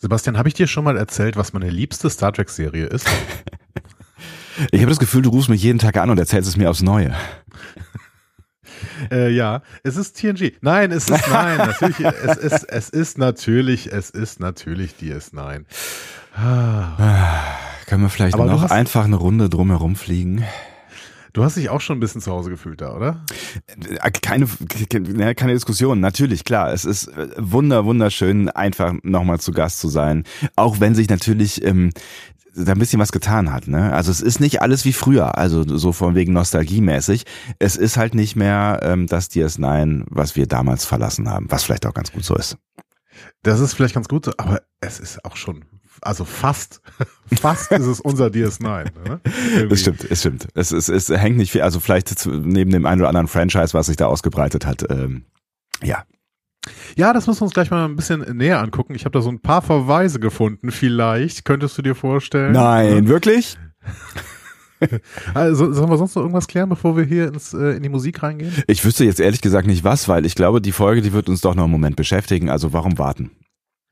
Sebastian, habe ich dir schon mal erzählt, was meine liebste Star Trek-Serie ist? ich habe das Gefühl, du rufst mich jeden Tag an und erzählst es mir aufs Neue. Äh, ja, es ist TNG. Nein, es ist nein. natürlich, es ist, es ist natürlich, es ist natürlich DS9. Ah, können wir vielleicht Aber noch einfach eine Runde drumherum fliegen? Du hast dich auch schon ein bisschen zu Hause gefühlt da, oder? Äh, keine, keine Diskussion, natürlich, klar. Es ist äh, wunder, wunderschön, einfach nochmal zu Gast zu sein. Auch wenn sich natürlich ähm, da ein bisschen was getan hat. Ne? Also es ist nicht alles wie früher, also so von wegen nostalgiemäßig. Es ist halt nicht mehr ähm, das DS9, was wir damals verlassen haben, was vielleicht auch ganz gut so ist. Das ist vielleicht ganz gut so, aber es ist auch schon, also fast, fast ist es unser DS9. Ne? Es stimmt, es stimmt. Es, es, es hängt nicht viel, also vielleicht neben dem einen oder anderen Franchise, was sich da ausgebreitet hat, ähm, ja, ja, das müssen wir uns gleich mal ein bisschen näher angucken. Ich habe da so ein paar Verweise gefunden. Vielleicht könntest du dir vorstellen. Nein, ja. wirklich? also, sollen wir sonst noch irgendwas klären, bevor wir hier ins, äh, in die Musik reingehen? Ich wüsste jetzt ehrlich gesagt nicht was, weil ich glaube, die Folge, die wird uns doch noch einen Moment beschäftigen. Also warum warten?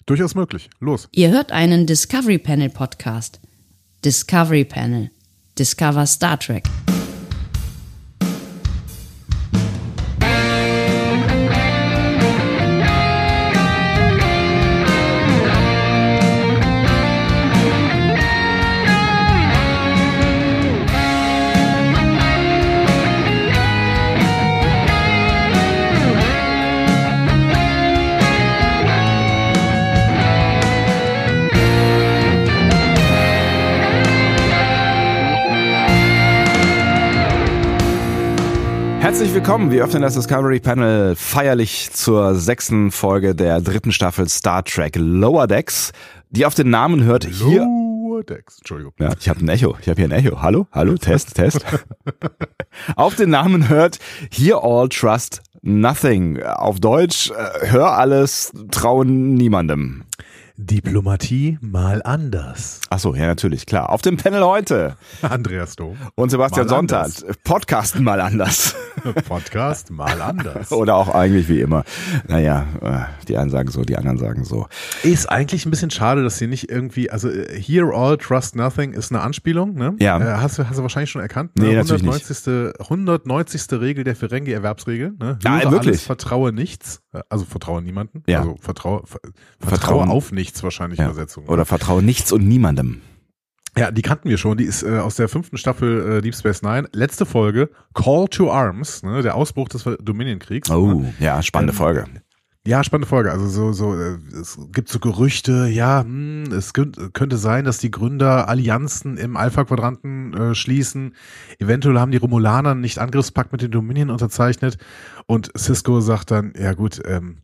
Durchaus möglich. Los. Ihr hört einen Discovery Panel Podcast. Discovery Panel. Discover Star Trek. Herzlich willkommen. Wir öffnen das Discovery Panel feierlich zur sechsten Folge der dritten Staffel Star Trek Lower Decks, die auf den Namen hört hier. Lower Decks, Entschuldigung. Ja, ich habe ein Echo. Ich habe hier ein Echo. Hallo, hallo, Test, Test. auf den Namen hört Here All Trust Nothing. Auf Deutsch, äh, hör alles, trauen niemandem. Diplomatie mal anders. Ach so, ja, natürlich, klar. Auf dem Panel heute. Andreas Dom. Und Sebastian Sonntag. Podcasten mal anders. Podcast mal anders. Oder auch eigentlich wie immer. Naja, äh, die einen sagen so, die anderen sagen so. Ist eigentlich ein bisschen schade, dass sie nicht irgendwie, also äh, Hear All, Trust Nothing ist eine Anspielung, ne? Ja. Äh, hast, du, hast du wahrscheinlich schon erkannt. Ne? Nee, 190. Nicht. 190. Regel der Ferengi-Erwerbsregel. Ne? Ja, wirklich. Alles, vertraue nichts. Also vertraue niemanden. Ja. Also vertraue, ver, vertraue Vertrauen. auf nichts nichts wahrscheinlich ja. Übersetzung. Oder vertraue nichts und niemandem. Ja, die kannten wir schon. Die ist äh, aus der fünften Staffel äh, Deep Space Nine. Letzte Folge, Call to Arms, ne, der Ausbruch des Dominion-Kriegs. Oh, ne? ja, spannende ähm, Folge. Ja, spannende Folge. Also so, so, äh, es gibt so Gerüchte, ja, hm, es könnte sein, dass die Gründer Allianzen im Alpha-Quadranten äh, schließen. Eventuell haben die Romulaner nicht Angriffspakt mit den Dominion unterzeichnet. Und Cisco sagt dann, ja gut, ähm,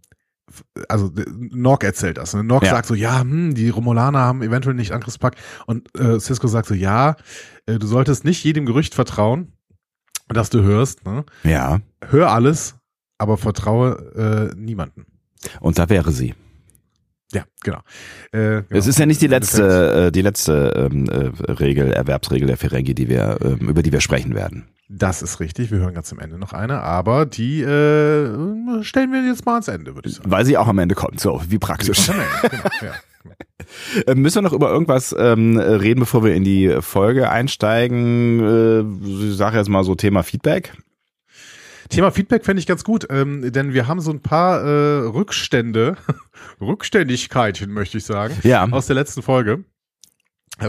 also Nork erzählt das. Ne? Nork ja. sagt so, ja, hm, die Romulaner haben eventuell nicht Angriffspakt. Und äh, Cisco sagt so, ja, äh, du solltest nicht jedem Gerücht vertrauen, das du hörst. Ne? Ja. Hör alles, aber vertraue äh, niemanden. Und da wäre sie. Ja, genau. Äh, genau. Es ist ja nicht die letzte, äh, die letzte ähm, äh, Regel, Erwerbsregel der Ferengi, die wir, äh, über die wir sprechen werden. Das ist richtig. Wir hören ganz zum Ende noch eine, aber die äh, stellen wir jetzt mal ans Ende, würde ich sagen. Weil sie auch am Ende kommt, so wie praktisch. Genau, genau, ja. Äh, müssen wir noch über irgendwas ähm, reden, bevor wir in die Folge einsteigen? Äh, ich sage jetzt mal so Thema Feedback. Thema Feedback fände ich ganz gut, ähm, denn wir haben so ein paar äh, Rückstände, Rückständigkeiten, möchte ich sagen, ja. aus der letzten Folge.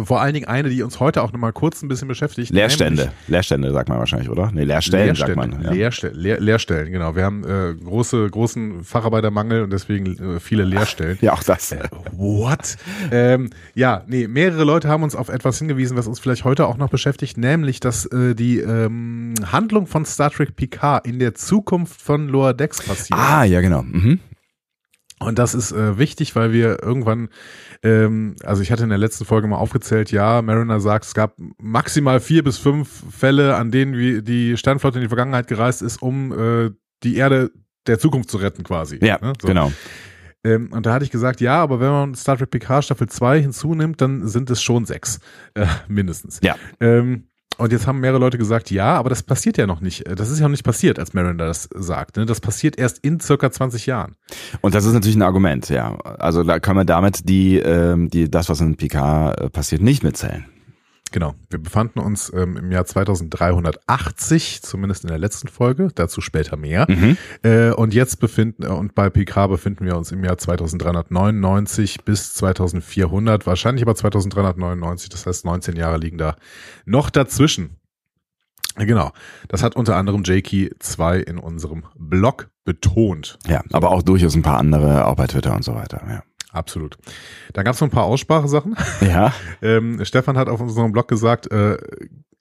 Vor allen Dingen eine, die uns heute auch nochmal kurz ein bisschen beschäftigt. Leerstände. Leerstände sagt man wahrscheinlich, oder? Nee, Leerstellen Leerstände, sagt man. Ja. Leerstellen, Leer, Leerstellen, genau. Wir haben äh, große, großen Facharbeitermangel und deswegen äh, viele Leerstellen. Ja, auch das. Äh, what? ähm, ja, nee, mehrere Leute haben uns auf etwas hingewiesen, was uns vielleicht heute auch noch beschäftigt, nämlich, dass äh, die ähm, Handlung von Star Trek Picard in der Zukunft von Lower Decks passiert. Ah, ja, genau. Mhm. Und das ist äh, wichtig, weil wir irgendwann, ähm, also ich hatte in der letzten Folge mal aufgezählt, ja, Mariner sagt, es gab maximal vier bis fünf Fälle, an denen wie die Sternflotte in die Vergangenheit gereist ist, um äh, die Erde der Zukunft zu retten quasi. Ja, ne? so. genau. Ähm, und da hatte ich gesagt, ja, aber wenn man Star Trek Picard Staffel 2 hinzunimmt, dann sind es schon sechs, äh, mindestens. Ja. Ähm, und jetzt haben mehrere Leute gesagt, ja, aber das passiert ja noch nicht. Das ist ja noch nicht passiert, als Miranda das sagt. Ne? Das passiert erst in circa 20 Jahren. Und das ist natürlich ein Argument, ja. Also da kann man damit die, ähm, die das, was in Picard äh, passiert, nicht mitzählen. Genau. Wir befanden uns ähm, im Jahr 2380, zumindest in der letzten Folge, dazu später mehr. Mhm. Äh, und jetzt befinden, äh, und bei PK befinden wir uns im Jahr 2399 bis 2400, wahrscheinlich aber 2399, das heißt 19 Jahre liegen da noch dazwischen. Genau. Das hat unter anderem Jakey 2 in unserem Blog betont. Ja, aber auch durchaus ein paar andere, auch bei Twitter und so weiter, ja. Absolut. Dann gab es noch ein paar Aussprachesachen. Ja. ähm, Stefan hat auf unserem Blog gesagt, äh,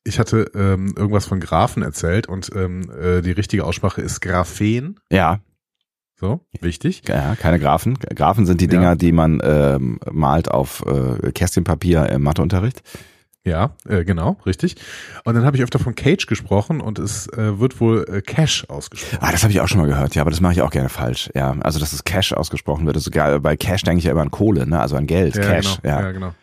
ich hatte ähm, irgendwas von Graphen erzählt und ähm, äh, die richtige Aussprache ist Graphen. Ja. So, wichtig. Ja, keine Graphen. Graphen sind die Dinger, Ja. die man ähm, malt auf äh, Kästchenpapier im Matheunterricht. Ja, äh, genau, richtig. Und dann habe ich öfter von Cage gesprochen und es äh, wird wohl äh, Cash ausgesprochen. Ah, das habe ich auch schon mal gehört, ja, aber das mache ich auch gerne falsch. Ja, also dass es Cash ausgesprochen wird. Also sogar bei Cash denke ich ja immer an Kohle, ne? Also an Geld, Cash. genau, Ja, ja, genau.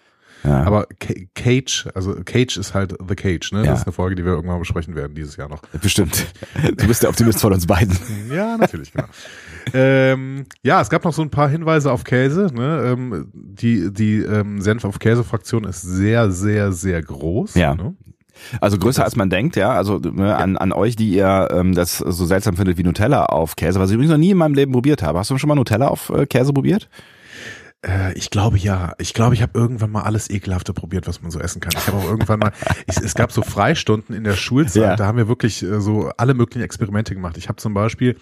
Ja. Aber Ca- Cage, also Cage ist halt The Cage, ne? Ja. Das ist eine Folge, die wir irgendwann besprechen werden dieses Jahr noch. bestimmt. Du bist der Optimist von uns beiden. Ja, natürlich, genau. ähm, ja, es gab noch so ein paar Hinweise auf Käse. Ne? Ähm, die die ähm, Senf auf Käse-Fraktion ist sehr, sehr, sehr groß. Ja. Ne? Also größer als man denkt, ja. Also ne, an, an euch, die ihr ähm, das so seltsam findet wie Nutella auf Käse, was ich übrigens noch nie in meinem Leben probiert habe. Hast du schon mal Nutella auf äh, Käse probiert? Äh, ich glaube ja. Ich glaube, ich habe irgendwann mal alles Ekelhafte probiert, was man so essen kann. Ich habe auch irgendwann mal, ich, es gab so Freistunden in der Schulzeit, Ja. da haben wir wirklich äh, so alle möglichen Experimente gemacht. Ich habe zum Beispiel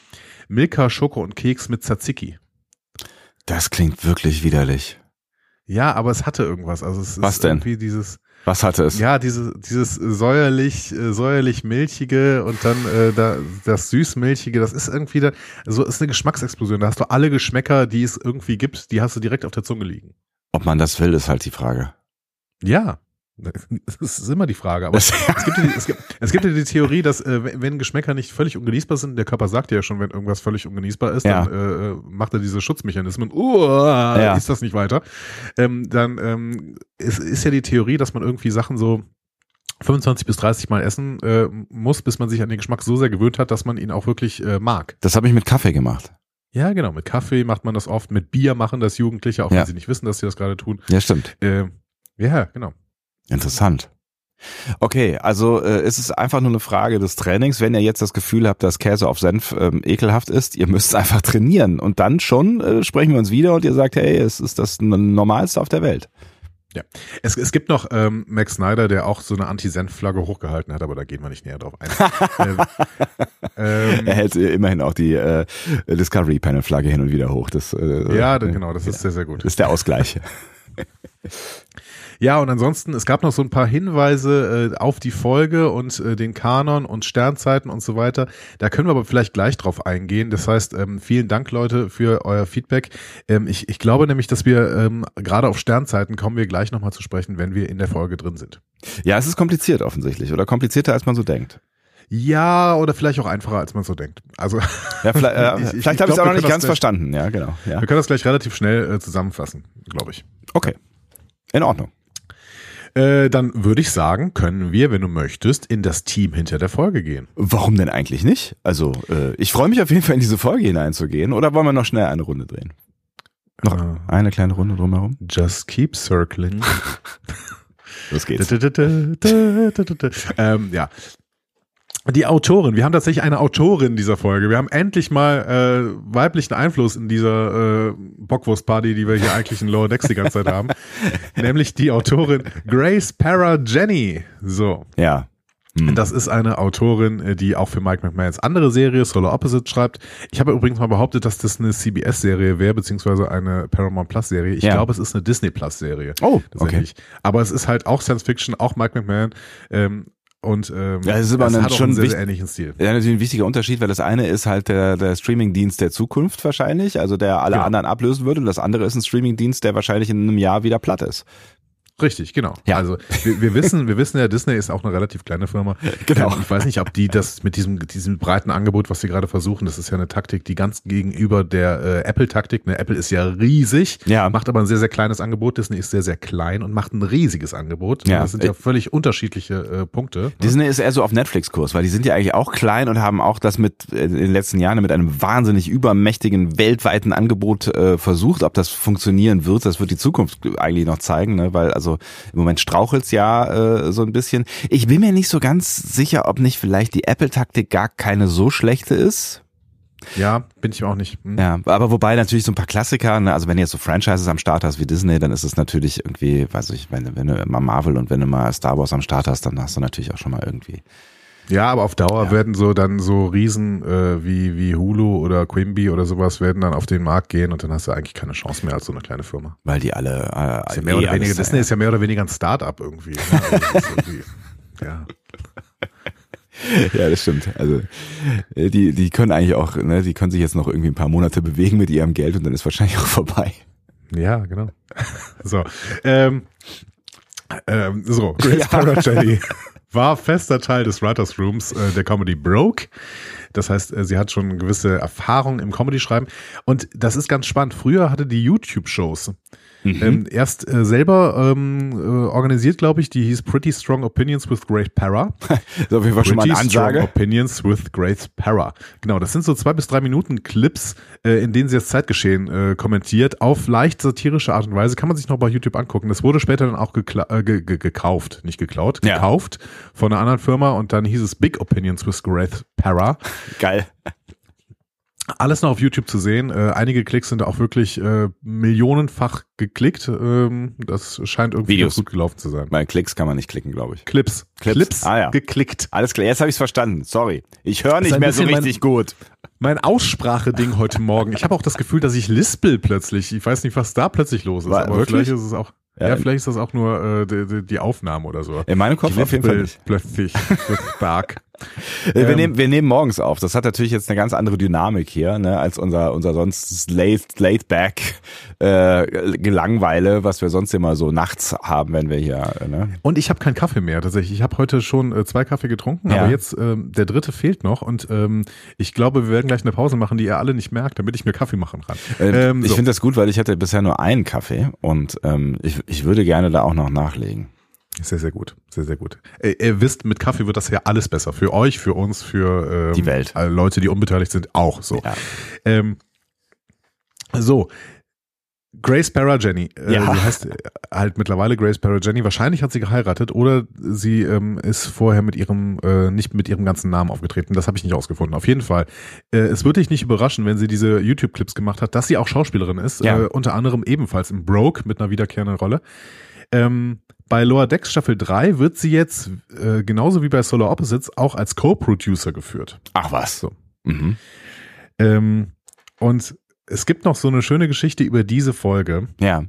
Milka, Schoko und Keks mit Tzatziki. Das klingt wirklich widerlich. Ja, aber es hatte irgendwas. Also es Was ist denn? irgendwie dieses, Was hatte es? ja, diese, dieses säuerlich, äh, säuerlich milchige und dann äh, da, das süßmilchige, das ist irgendwie da, so ist eine Geschmacksexplosion. Da hast du alle Geschmäcker, die es irgendwie gibt, die hast du direkt auf der Zunge liegen. Ob man das will, ist halt die Frage. Ja. Das ist immer die Frage. Aber es, gibt ja die, es, gibt, es gibt ja die Theorie, dass äh, wenn- Geschmäcker nicht völlig ungenießbar sind, der Körper sagt ja schon, wenn irgendwas völlig ungenießbar ist, Ja. dann äh, macht er diese Schutzmechanismen, uh, Ja. ist das nicht weiter. Ähm, dann ähm, ist, ist ja die Theorie, dass man irgendwie Sachen so 25 bis 30 Mal essen äh, muss, bis man sich an den Geschmack so sehr gewöhnt hat, dass man ihn auch wirklich äh, mag. Das habe ich mit Kaffee gemacht. Ja, genau. Mit Kaffee macht man das oft, mit Bier machen das Jugendliche, auch Ja. wenn sie nicht wissen, dass sie das gerade tun. Ja, stimmt. Äh, ja, genau. Interessant. Okay, also äh, ist es einfach nur eine Frage des Trainings. Wenn ihr jetzt das Gefühl habt, dass Käse auf Senf ähm, ekelhaft ist, ihr müsst einfach trainieren und dann schon äh, sprechen wir uns wieder und ihr sagt, hey, es ist das Normalste auf der Welt. Ja. Es, es gibt noch ähm, Max Snyder, der auch so eine Anti-Senf-Flagge hochgehalten hat, aber da gehen wir nicht näher drauf ein. ähm, ähm, Er hält immerhin auch die äh, Discovery Panel Flagge hin und wieder hoch. Das, äh, ja, genau, das ist sehr, sehr gut. ist der Ausgleich. Ja, und ansonsten, es gab noch so ein paar Hinweise äh, auf die Folge und äh, den Kanon und Sternzeiten und so weiter. Da können wir aber vielleicht gleich drauf eingehen. Das heißt, ähm, vielen Dank, Leute, für euer Feedback. Ähm, ich, ich glaube nämlich, dass wir ähm, gerade auf Sternzeiten kommen wir gleich nochmal zu sprechen, wenn wir in der Folge drin sind. ja, es ist kompliziert offensichtlich oder komplizierter als man so denkt. Ja, oder vielleicht auch einfacher, als man so denkt. Also Ja, vielleicht äh, Ich- ich- vielleicht ich habe ich es auch noch nicht ganz verstanden. Ja, genau. Ja. wir können das gleich relativ schnell äh, zusammenfassen, glaube ich. Okay. In Ordnung. Äh, dann würde ich sagen, können wir, wenn du möchtest, in das Team hinter der Folge gehen. Warum denn eigentlich nicht? Also, äh, ich freue mich auf jeden Fall in diese Folge hineinzugehen. Oder wollen wir noch schnell eine Runde drehen? Noch Äh, eine kleine Runde drumherum? just keep circling. Los geht's. ähm, ja. Die Autorin, wir haben tatsächlich eine Autorin dieser Folge. Wir haben endlich mal äh, weiblichen Einfluss in dieser äh, Bockwurst-Party, die wir hier eigentlich in Lower Decks die ganze Zeit haben. Nämlich die Autorin Grace Para Jenny. So. Ja. Hm. Das ist eine Autorin, äh, die auch für Mike McMahons andere Serie Solar Opposite schreibt. Ich habe übrigens mal behauptet, dass das eine CBS-Serie wäre, beziehungsweise eine Paramount Plus-Serie. Ich Ja. glaube, es ist eine Disney Plus-Serie. Oh, okay. Aber es ist halt auch Science Fiction, auch Mike McMahon. Ähm, und ähm, Ja, es ist aber dann hat auch schon einen sehr, sehr ähnlichen Stil. Ja, natürlich ein wichtiger Unterschied, weil das eine ist halt der, der Streamingdienst der Zukunft wahrscheinlich, also der alle Genau. anderen ablösen würde. Und das andere ist ein Streamingdienst, der wahrscheinlich in einem Jahr wieder platt ist. Richtig, genau. Ja. Also wir, wir wissen, wir wissen ja, Disney ist auch eine relativ kleine Firma. Genau. Ähm, Ich weiß nicht, ob die das mit diesem, diesem breiten Angebot, was sie gerade versuchen, das ist ja eine Taktik, die ganz gegenüber der äh, Apple-Taktik, ne, Apple ist ja riesig, Ja. macht aber ein sehr, sehr kleines Angebot, Disney ist sehr, sehr klein und macht ein riesiges Angebot. Ja. Das sind ja völlig unterschiedliche äh, Punkte. Disney ist eher so auf Netflix-Kurs, weil die sind ja eigentlich auch klein und haben auch das mit äh, in den letzten Jahren mit einem wahnsinnig übermächtigen weltweiten Angebot äh, versucht. Ob das funktionieren wird, das wird die Zukunft eigentlich noch zeigen, ne? weil also im Moment strauchelt's ja äh, so ein bisschen. Ich bin mir nicht so ganz sicher, ob nicht vielleicht die Apple-Taktik gar keine so schlechte ist. Ja, bin ich auch nicht. Hm. Ja, aber wobei natürlich so ein paar Klassiker, ne, also wenn du jetzt so Franchises am Start hast wie Disney, dann ist es natürlich irgendwie, weiß ich, wenn, du- wenn du mal Marvel und wenn du mal Star Wars am Start hast, dann hast du natürlich auch schon mal irgendwie. Ja, aber auf Dauer Ja. werden so dann so Riesen äh, wie, wie Hulu oder Quibi oder sowas werden dann auf den Markt gehen und dann hast du eigentlich keine Chance mehr als so eine kleine Firma. Weil die alle. Äh, Ist ja mehr eh oder weniger, Disney äh, ist ja mehr oder weniger ein Start-up irgendwie. Ne? Also irgendwie ja. Ja, das stimmt. Also äh, die, die können eigentlich auch, ne, die können sich jetzt noch irgendwie ein paar Monate bewegen mit ihrem Geld und dann ist wahrscheinlich auch vorbei. ja, genau. So, ähm, ähm, so Grace Ja. Paraceli war fester Teil des Writers Rooms äh, der Comedy Broke. Das heißt, äh, sie hat schon gewisse Erfahrung im Comedy-Schreiben. Und das ist ganz spannend. Früher hatte die YouTube-Shows ähm, erst äh, selber ähm, äh, organisiert, glaube ich. Die hieß Pretty Strong Opinions with Great Para. So, Fall schon mal eine Pretty Strong Ansage. Opinions with Grace Para. Genau, das sind so zwei bis drei Minuten Clips, äh, in denen sie das Zeitgeschehen äh, kommentiert, auf leicht satirische Art und Weise. Kann man sich noch bei YouTube angucken. Das wurde später dann auch äh, ge ge gekauft, nicht geklaut, Ja. gekauft von einer anderen Firma und dann hieß es Big Opinions with Grace Para. Geil. Alles noch auf YouTube zu sehen. Äh, einige Klicks sind auch wirklich äh, millionenfach geklickt. Ähm, das scheint irgendwie gut gelaufen zu sein. Bei Klicks kann man nicht klicken, glaube ich. Clips. Clips. Ah, ja. geklickt. Alles klar, jetzt habe ich's verstanden. Sorry. Ich höre nicht mehr so bisschen mein- richtig gut. Mein Ausspracheding heute Morgen. Ich habe auch das Gefühl, dass ich lispel plötzlich. Ich weiß nicht, was da plötzlich los ist. War- aber wirklich? vielleicht ist es auch. Ja. Ja, vielleicht ist das auch nur äh, die, die, Aufnahme oder so. In meinem Kopf auf jeden Fall nicht. plötzlich. Stark. Wir, Ähm, nehmen, wir nehmen morgens auf. Das hat natürlich jetzt eine ganz andere Dynamik hier, ne, als unser, unser sonst laid, laid back äh, Gelangweile, was wir sonst immer so nachts haben, wenn wir hier, äh, ne? Und ich habe keinen Kaffee mehr tatsächlich. Ich habe heute schon äh, zwei Kaffee getrunken, Ja. aber jetzt ähm, der dritte fehlt noch und ähm, ich glaube, wir werden gleich eine Pause machen, die ihr alle nicht merkt, damit ich mir Kaffee machen kann. Ähm, Ähm, ich so. finde das gut, weil ich hatte bisher nur einen Kaffee und ähm, ich, ich würde gerne da auch noch nachlegen. Sehr, sehr gut. Sehr, sehr gut. Ihr, ihr wisst, mit Kaffee wird das ja alles besser. Für euch, für uns, für ähm, Die Welt. Leute, die unbeteiligt sind, auch so. Ja. Ähm, so. Grace Parra Jenny. Äh, Ja. Sie heißt halt mittlerweile Grace Parra Jenny. Wahrscheinlich hat sie geheiratet oder sie ähm, ist vorher mit ihrem, äh, nicht mit ihrem ganzen Namen aufgetreten. Das habe ich nicht ausgefunden. Auf jeden Fall. Äh, es würde dich nicht überraschen, wenn sie diese YouTube-Clips gemacht hat, dass sie auch Schauspielerin ist. Ja. Äh, unter anderem ebenfalls im Broke mit einer wiederkehrenden Rolle. Ähm, bei Lower Decks Staffel 3 wird sie jetzt, äh, genauso wie bei Solar Opposites, auch als Co-Producer geführt. Ach was. So. Mhm. Ähm, und es gibt noch so eine schöne Geschichte über diese Folge, Ja,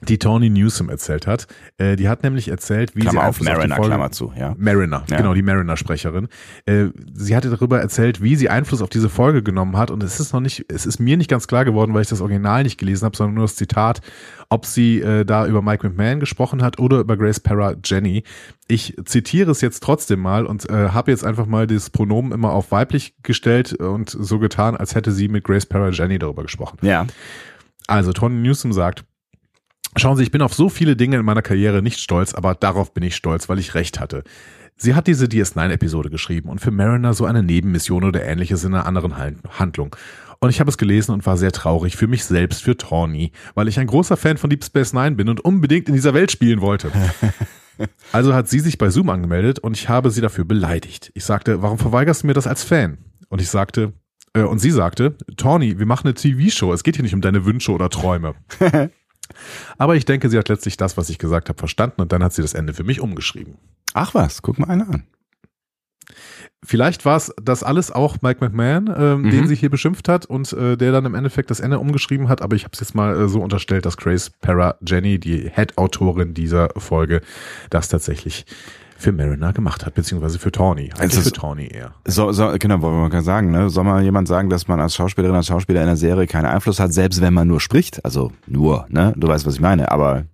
die Tony Newsom erzählt hat. Äh, die hat nämlich erzählt, wie Klammer sie auf Mariner, Folge, Klammer zu, ja. Mariner, Ja. genau, die Mariner-Sprecherin. Äh, sie hatte darüber erzählt, wie sie Einfluss auf diese Folge genommen hat. Und es ist noch nicht, es ist mir nicht ganz klar geworden, weil ich das Original nicht gelesen habe, sondern nur das Zitat, ob sie äh, da über Mike McMahon gesprochen hat oder über Grace Parra Jenny. Ich zitiere es jetzt trotzdem mal und äh, habe jetzt einfach mal das Pronomen immer auf weiblich gestellt und so getan, als hätte sie mit Grace Parra Jenny darüber gesprochen. Ja. Also Tony Newsom sagt, schauen Sie, ich bin auf so viele Dinge in meiner Karriere nicht stolz, aber darauf bin ich stolz, weil ich recht hatte. Sie hat diese DS9-Episode geschrieben und für Mariner so eine Nebenmission oder ähnliches in einer anderen Han- Handlung. Und ich habe es gelesen und war sehr traurig für mich selbst, für Tawny, weil ich ein großer Fan von Deep Space Nine bin und unbedingt in dieser Welt spielen wollte. Also hat sie sich bei Zoom angemeldet und ich habe sie dafür beleidigt. Ich sagte, warum verweigerst du mir das als Fan? Und ich sagte, äh, und sie sagte, Tawny, wir machen eine TV-Show. Es geht hier nicht um deine Wünsche oder Träume. Aber ich denke, sie hat letztlich das, was ich gesagt habe, verstanden und dann hat sie das Ende für mich umgeschrieben. Ach was, guck mal einer an. Vielleicht war es das alles auch Mike McMahon, ähm, Mhm. den sie hier beschimpft hat und äh, der dann im Endeffekt das Ende umgeschrieben hat. Aber ich habe es jetzt mal äh, so unterstellt, dass Grace Parra Jenny, die Head-Autorin dieser Folge, das tatsächlich für Mariner gemacht hat, beziehungsweise für Tawny. Also für Tawny eher. So, so, genau, wollen wir mal sagen, ne? Soll mal jemand sagen, dass man als Schauspielerin, als Schauspieler in der Serie keinen Einfluss hat, selbst wenn man nur spricht? Also nur, ne? Du weißt, was ich meine. Aber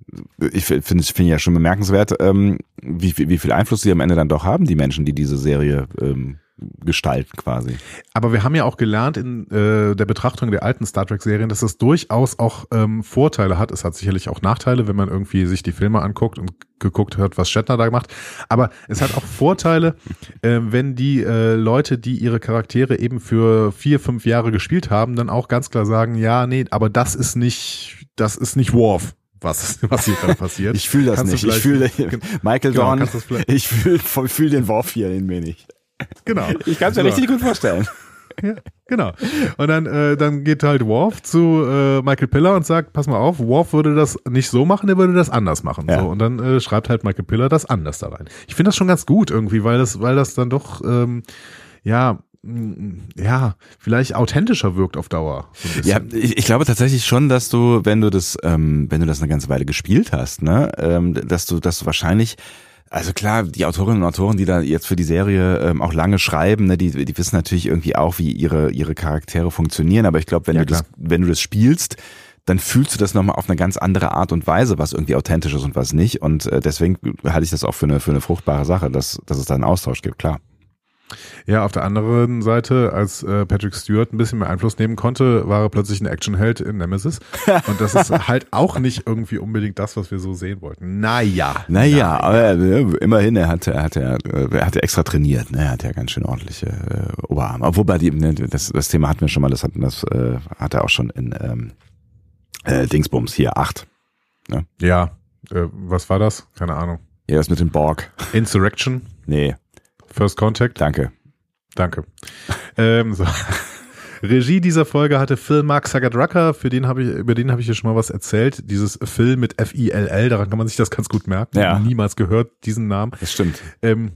ich finde finde ich ja schon bemerkenswert, ähm, wie, viel- wie viel Einfluss sie am Ende dann doch haben, die Menschen, die diese Serie ähm, gestalten quasi. Aber wir haben ja auch gelernt in äh, der Betrachtung der alten Star Trek-Serien, dass es durchaus auch ähm, Vorteile hat. Es hat sicherlich auch Nachteile, wenn man irgendwie sich die Filme anguckt und geguckt hat, was Shatner da gemacht. Aber es hat auch Vorteile, äh, wenn die äh, Leute, die ihre Charaktere eben für vier, fünf Jahre gespielt haben, dann auch ganz klar sagen, ja, nee, aber das ist nicht, das ist nicht Worf. Was, was hier gerade passiert. Ich fühle das Kannst nicht. Ich vielleicht- fühle Michael Genau, Dorn. Ich fühle fühl den Worf hier in mir nicht. Genau. Ich kann es mir So. richtig gut vorstellen. Ja, genau. Und dann, äh, dann geht halt Worf zu äh, Michael Piller und sagt, pass mal auf, Worf würde das nicht so machen, er würde das anders machen. Ja. So, und dann äh, schreibt halt Michael Piller das anders da rein. Ich finde das schon ganz gut irgendwie, weil das, weil das dann doch, ähm, ja, mm, ja, vielleicht authentischer wirkt auf Dauer. So Ja, ich, ich glaube tatsächlich schon, dass du, wenn du das, ähm, wenn du das eine ganze Weile gespielt hast, ne, ähm, dass du, dass du wahrscheinlich also klar, die Autorinnen und Autoren, die da jetzt für die Serie ähm, auch lange schreiben, ne, die, die wissen natürlich irgendwie auch, wie ihre ihre Charaktere funktionieren. Aber ich glaube, wenn Ja, du das, wenn du das spielst, dann fühlst du das nochmal auf eine ganz andere Art und Weise, was irgendwie authentisch ist und was nicht. Und äh, deswegen halte ich das auch für eine für eine fruchtbare Sache, dass dass es da einen Austausch gibt. Klar. Ja, auf der anderen Seite, als äh, Patrick Stewart ein bisschen mehr Einfluss nehmen konnte, war er plötzlich ein Actionheld in Nemesis. Und das ist halt auch nicht irgendwie unbedingt das, was wir so sehen wollten. Naja. Naja, aber äh, immerhin, er hat, er hat, er, er hat extra trainiert, ne? Er hat ja ganz schön ordentliche äh, Oberarme. Wobei die, ne, das, das Thema hatten wir schon mal, das hatten das äh, hat er auch schon in ähm, äh, Dingsbums hier acht. Ja, äh, was war das? Keine Ahnung. Ja, das mit dem Borg. Insurrection, Nee, First Contact. danke. Danke. ähm, so. Regie dieser Folge hatte Phil Mark Sagadrucker, für den habe ich, über den habe ich hier schon mal was erzählt. Dieses Phil mit F-I-L-L, daran kann man sich das ganz gut merken. Ja. Niemals gehört, diesen Namen. Das stimmt. Ähm,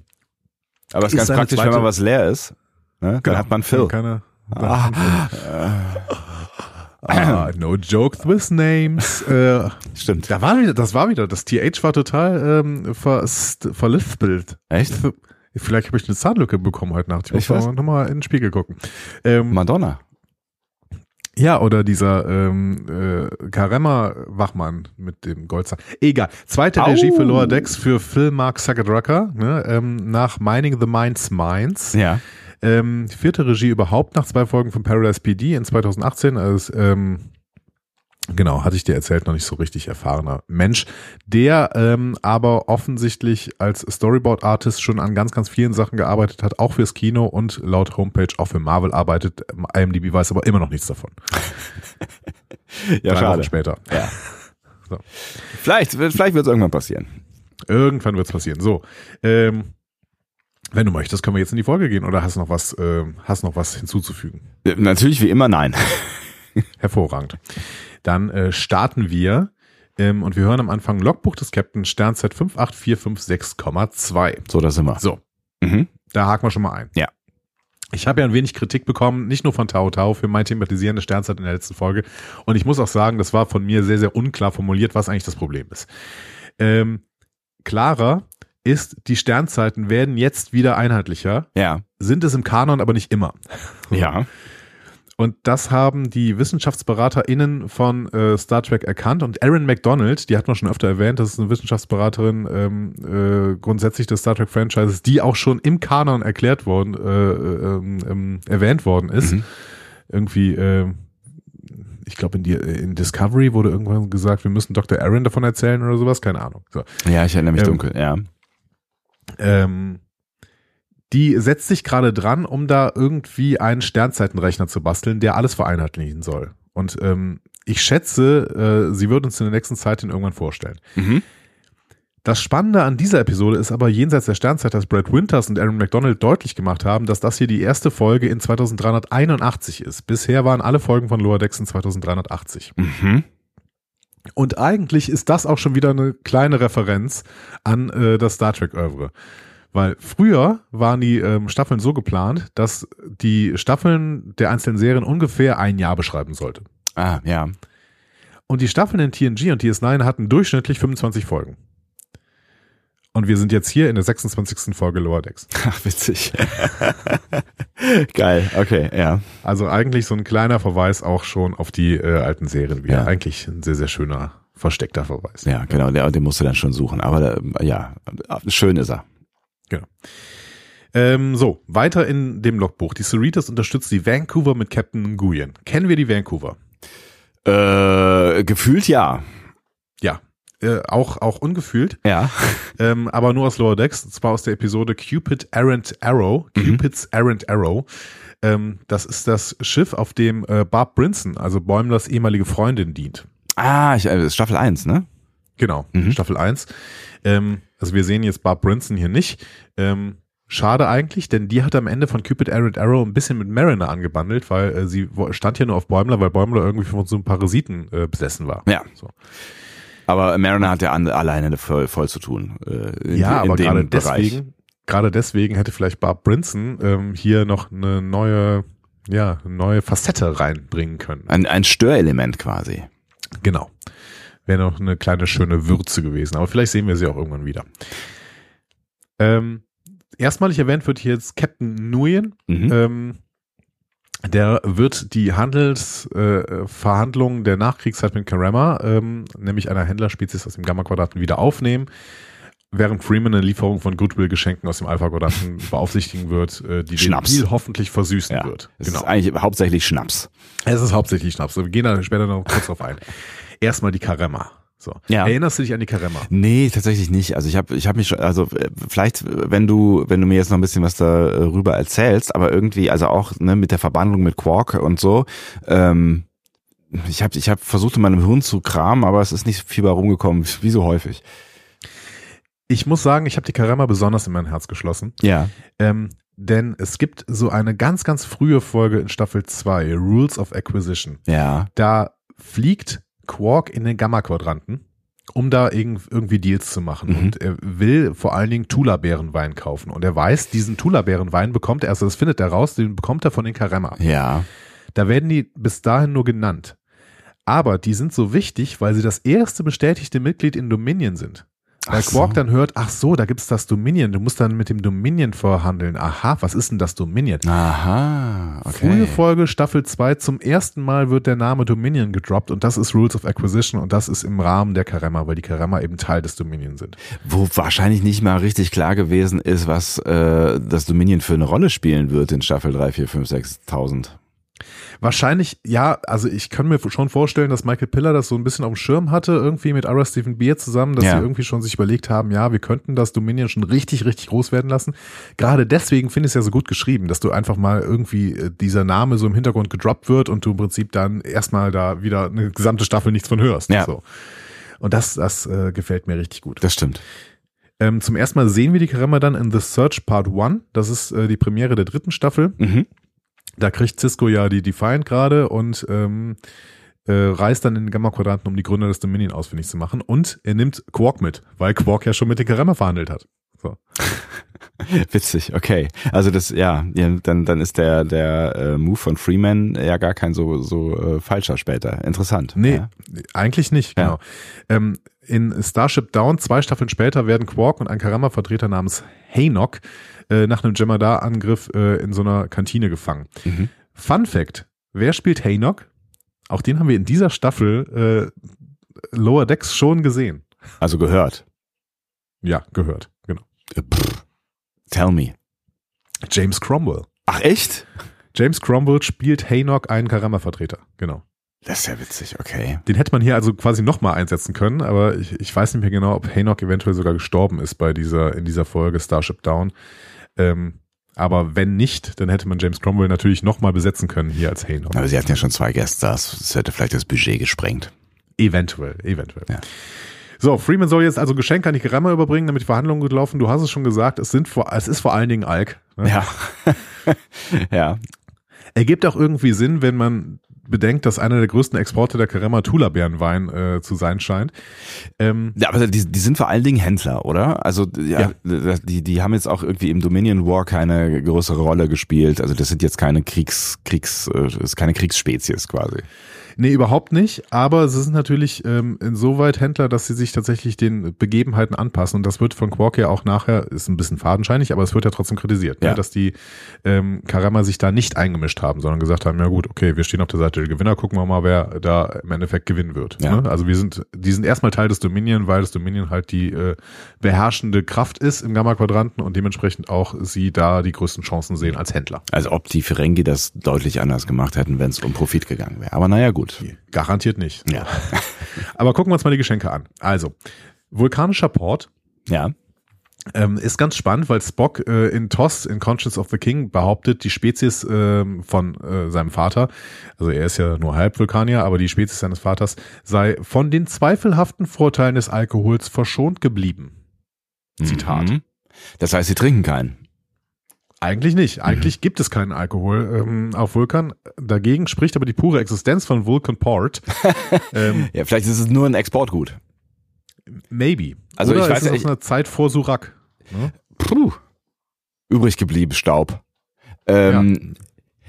Aber es ist ganz praktisch, wenn zweite- mal was leer ist. Ne? Dann genau. hat man Phil. Keine, Ah, ah, no joke with names. Äh, stimmt. da war wieder, das war wieder, das TH war total ähm, ver, verlispelt. Echt? Vielleicht habe ich eine Zahnlücke bekommen heute Nacht. Ich muss Ich mal nochmal in den Spiegel gucken. Ähm, Madonna. Ja, oder dieser ähm, äh, Karemma-Wachmann mit dem Goldzahn. Egal. Zweite Au. Regie für Lower Decks für Phil Mark Sagadrucker, ne, ähm, nach Mining the Minds Minds. Ja. Ähm, vierte Regie überhaupt nach zwei Folgen von Paradise PD in 2018. Als, ähm, genau, hatte ich dir erzählt, noch nicht so richtig erfahrener Mensch, der ähm, aber offensichtlich als Storyboard-Artist schon an ganz, ganz vielen Sachen gearbeitet hat, auch fürs Kino und laut Homepage auch für Marvel arbeitet. IMDb weiß aber immer noch nichts davon. Ja, Drei Wochen schade. später. Ja. So. Vielleicht, vielleicht wird es irgendwann passieren. Irgendwann wird's passieren. So, ähm, wenn du möchtest, können wir jetzt in die Folge gehen oder hast noch was, ähm, hast noch was hinzuzufügen? Äh, Natürlich wie immer nein. Hervorragend. Dann äh, starten wir ähm, und wir hören am Anfang Logbuch des Captain Sternzeit 58456,2. So, da sind wir. So, Mhm. da haken wir schon mal ein. Ja. Ich habe ja ein wenig Kritik bekommen, nicht nur von Tao Tao für mein Thematisieren der Sternzeit in der letzten Folge. Und ich muss auch sagen, das war von mir sehr, sehr unklar formuliert, was eigentlich das Problem ist. Ähm, klarer ist, die Sternzeiten werden jetzt wieder einheitlicher, Ja. sind es im Kanon aber nicht immer. Ja. Und das haben die WissenschaftsberaterInnen von äh, Star Trek erkannt. Und Erin McDonald, die hat man schon öfter erwähnt, das ist eine Wissenschaftsberaterin ähm, äh, grundsätzlich des Star Trek Franchises, die auch schon im Kanon erklärt worden, äh, ähm, ähm, erwähnt worden ist. Mhm. Irgendwie, äh, ich glaube in, die- in Discovery wurde irgendwann gesagt, wir müssen Dr. Erin davon erzählen oder sowas, keine Ahnung. So. Ja, ich erinnere mich Ähm, dunkel, ja. Ähm, die setzt sich gerade dran, um da irgendwie einen Sternzeitenrechner zu basteln, der alles vereinheitlichen soll. Und ähm, ich schätze, äh, sie wird uns in der nächsten Zeit den irgendwann vorstellen. Mhm. Das Spannende an dieser Episode ist aber jenseits der Sternzeit, dass Brad Winters und Aaron McDonald deutlich gemacht haben, dass das hier die erste Folge in 2381 ist. Bisher waren alle Folgen von Lower Decks in 2380. Mhm. Und eigentlich ist das auch schon wieder eine kleine Referenz an äh, das Star Trek Oeuvre. Weil früher waren die ähm, Staffeln so geplant, dass die Staffeln der einzelnen Serien ungefähr ein Jahr beschreiben sollte. Ah, ja. Und die Staffeln in TNG und DS9 hatten durchschnittlich 25 Folgen. Und wir sind jetzt hier in der 26. Folge Lower Decks. Ach, witzig. Geil, okay, ja. Also eigentlich so ein kleiner Verweis auch schon auf die äh, alten Serien wieder. Ja. Eigentlich ein sehr, sehr schöner, versteckter Verweis. Ja, genau, der, den musst du dann schon suchen. Aber äh, ja, schön ist er. Genau. Ähm, so, weiter in dem Logbuch. Die Cerritos unterstützt die Vancouver mit Captain Nguyen. Kennen wir die Vancouver? Äh, gefühlt ja. Ja. Äh, auch, auch ungefühlt, Ja. ähm, aber nur aus Lower Decks, und zwar aus der Episode Cupid Errant Arrow. Cupid's Errant Arrow. Ähm, das ist das Schiff, auf dem äh, Barb Brinson, also Bäumlers ehemalige Freundin, dient. Ah, ich, äh, Staffel 1, ne? Genau, Staffel 1. Ähm, also wir sehen jetzt Barb Brinson hier nicht. Ähm, schade eigentlich, denn die hat am Ende von Cupid Errant Arrow ein bisschen mit Mariner angebandelt, weil äh, sie stand hier nur auf Bäumler, weil Bäumler irgendwie von so einem Parasiten äh, besessen war. Ja. So. Aber Mariner hat ja an, alleine voll, voll zu tun. Äh, in, Ja, in aber gerade deswegen, gerade deswegen hätte vielleicht Barb Brinson ähm, hier noch eine neue, ja, eine neue Facette reinbringen können. Ein, ein Störelement quasi. Genau. Wäre noch eine kleine schöne Würze gewesen. Aber vielleicht sehen wir sie auch irgendwann wieder. Ähm, erstmalig erwähnt wird hier jetzt Captain Nguyen. Mhm. Ähm, der wird die Handelsverhandlungen äh, der Nachkriegszeit mit Karama, ähm, nämlich einer Händlerspezies aus dem Gamma-Quadraten, wieder aufnehmen, während Freeman eine Lieferung von Goodwill-Geschenken aus dem Alpha-Quadraten beaufsichtigen wird, äh, die Schnaps. den Deal hoffentlich versüßen ja. wird. Es ist eigentlich hauptsächlich Schnaps. Es ist hauptsächlich Schnaps. Wir gehen da später noch kurz drauf ein. Erstmal die Karemma. So. Ja. Erinnerst du dich an die Karemma? Nee, tatsächlich nicht. Also ich habe ich hab mich schon, also äh, vielleicht, wenn du, wenn du mir jetzt noch ein bisschen was darüber erzählst, aber irgendwie, also auch ne, mit der Verbandlung mit Quark und so, ähm, ich habe ich hab versucht in meinem Hirn zu kramen, aber es ist nicht viel bei rumgekommen, wie so häufig. Ich muss sagen, ich habe die Karemma besonders in mein Herz geschlossen. Ja. Ähm, denn es gibt so eine ganz, ganz frühe Folge in Staffel 2, Rules of Acquisition. Ja. Da fliegt Quark in den Gamma-Quadranten, um da irg irgendwie Deals zu machen. Mhm. Und er will vor allen Dingen Tula-Beerenwein kaufen. Und er weiß, diesen Tula-Beerenwein bekommt er, also das findet er raus, den bekommt er von den Karemma. Ja. Da werden die bis dahin nur genannt. Aber die sind so wichtig, weil sie das erste bestätigte Mitglied in Dominion sind. Weil Ach Quark so. dann hört, ach so, da gibt's das Dominion, du musst dann mit dem Dominion verhandeln. Aha, was ist denn das Dominion? Aha, okay. Frühe Folge, Staffel 2, zum ersten Mal wird der Name Dominion gedroppt und das ist Rules of Acquisition und das ist im Rahmen der Karemma, weil die Karemma eben Teil des Dominion sind. Wo wahrscheinlich nicht mal richtig klar gewesen ist, was äh, das Dominion für eine Rolle spielen wird in Staffel 3, 4, 5, 6, 1000. Wahrscheinlich, ja, also ich kann mir schon vorstellen, dass Michael Piller das so ein bisschen auf dem Schirm hatte, irgendwie mit Ira Stephen Beer zusammen, dass Ja. sie irgendwie schon sich überlegt haben, ja, wir könnten das Dominion schon richtig, richtig groß werden lassen. Gerade deswegen finde ich es ja so gut geschrieben, dass du einfach mal irgendwie äh, dieser Name so im Hintergrund gedroppt wird und du im Prinzip dann erstmal da wieder eine gesamte Staffel nichts von hörst. Ja. So. Und das, das äh, gefällt mir richtig gut. Das stimmt. Ähm, zum ersten Mal sehen wir die Karemma dann in The Search Part 1. Das ist äh, die Premiere der dritten Staffel. Mhm. Da kriegt Cisco ja die Defiant gerade und ähm, äh, reist dann in den Gamma-Quadranten, um die Gründer des Dominion ausfindig zu machen. Und er nimmt Quark mit, weil Quark ja schon mit den Karemma verhandelt hat. So. Witzig, okay. Also das, ja, ja dann, dann ist der, der äh, Move von Freeman ja gar kein so, so äh, falscher später. Interessant. Nee, Ja. eigentlich nicht, Ja. genau. Ähm, in Starship Down, zwei Staffeln später, werden Quark und ein Karama-Vertreter namens Haynock äh, nach einem Jemadar-Angriff äh, in so einer Kantine gefangen. Mhm. Fun Fact, wer spielt Haynock? Auch den haben wir in dieser Staffel äh, Lower Decks schon gesehen. Also gehört. Ja, gehört, genau. Äh, pff. Tell me. James Cromwell. Ach echt? James Cromwell spielt Haynock, einen Karama-Vertreter, genau. Das ist ja witzig, okay. Den hätte man hier also quasi nochmal einsetzen können, aber ich, ich weiß nicht mehr genau, ob Haynock eventuell sogar gestorben ist bei dieser, in dieser Folge Starship Down. Ähm, aber wenn nicht, dann hätte man James Cromwell natürlich nochmal besetzen können hier als Haynock. Aber sie hatten ja schon zwei Gäststars. Das hätte vielleicht das Budget gesprengt. Eventuell, eventuell. Ja. So, Freeman soll jetzt also Geschenke an die Karama überbringen, damit die Verhandlungen gut laufen. Du hast es schon gesagt, es sind vor, es ist vor allen Dingen Alk. Ne? Ja. ja. Ergibt auch irgendwie Sinn, wenn man bedenkt, dass einer der größten Exporte der Karama Tula-Bärenwein äh, zu sein scheint. Ähm, Ja, aber die, die sind vor allen Dingen Händler, oder? Also ja, die, die haben jetzt auch irgendwie im Dominion War keine größere Rolle gespielt. Also das sind jetzt keine Kriegs, Kriegs, äh, ist keine Kriegsspezies quasi. Nee, überhaupt nicht. Aber sie sind natürlich ähm, insoweit Händler, dass sie sich tatsächlich den Begebenheiten anpassen. Und das wird von Quark ja auch nachher, ist ein bisschen fadenscheinig, aber es wird ja trotzdem kritisiert, Ja. ne? dass die ähm, Karama sich da nicht eingemischt haben, sondern gesagt haben, ja gut, okay, wir stehen auf der Seite der Gewinner, gucken wir mal, wer da im Endeffekt gewinnen wird. Ja. Ne? Also wir sind, die sind erstmal Teil des Dominion, weil das Dominion halt die äh, beherrschende Kraft ist im Gamma-Quadranten und dementsprechend auch sie da die größten Chancen sehen als Händler. Also ob die Ferengi das deutlich anders gemacht hätten, wenn es um Profit gegangen wäre. Aber naja, gut. Garantiert nicht. Ja. Aber gucken wir uns mal die Geschenke an. Also, vulkanischer Port Ja. ähm, ist ganz spannend, weil Spock äh, in TOS, in Conscience of the King, behauptet, die Spezies ähm, von äh, seinem Vater, also er ist ja nur Halbvulkanier, aber die Spezies seines Vaters sei von den zweifelhaften Vorteilen des Alkohols verschont geblieben. Zitat. Mhm. Das heißt, sie trinken keinen. Eigentlich nicht. Eigentlich gibt es keinen Alkohol ähm, auf Vulkan. Dagegen spricht aber die pure Existenz von Vulcan Port. ähm, Ja, vielleicht ist es nur ein Exportgut. maybe. Also Oder ich weiß ist ja, es aus einer Zeit vor Surak. Ne? Puh. Übrig geblieben, Staub. Ähm,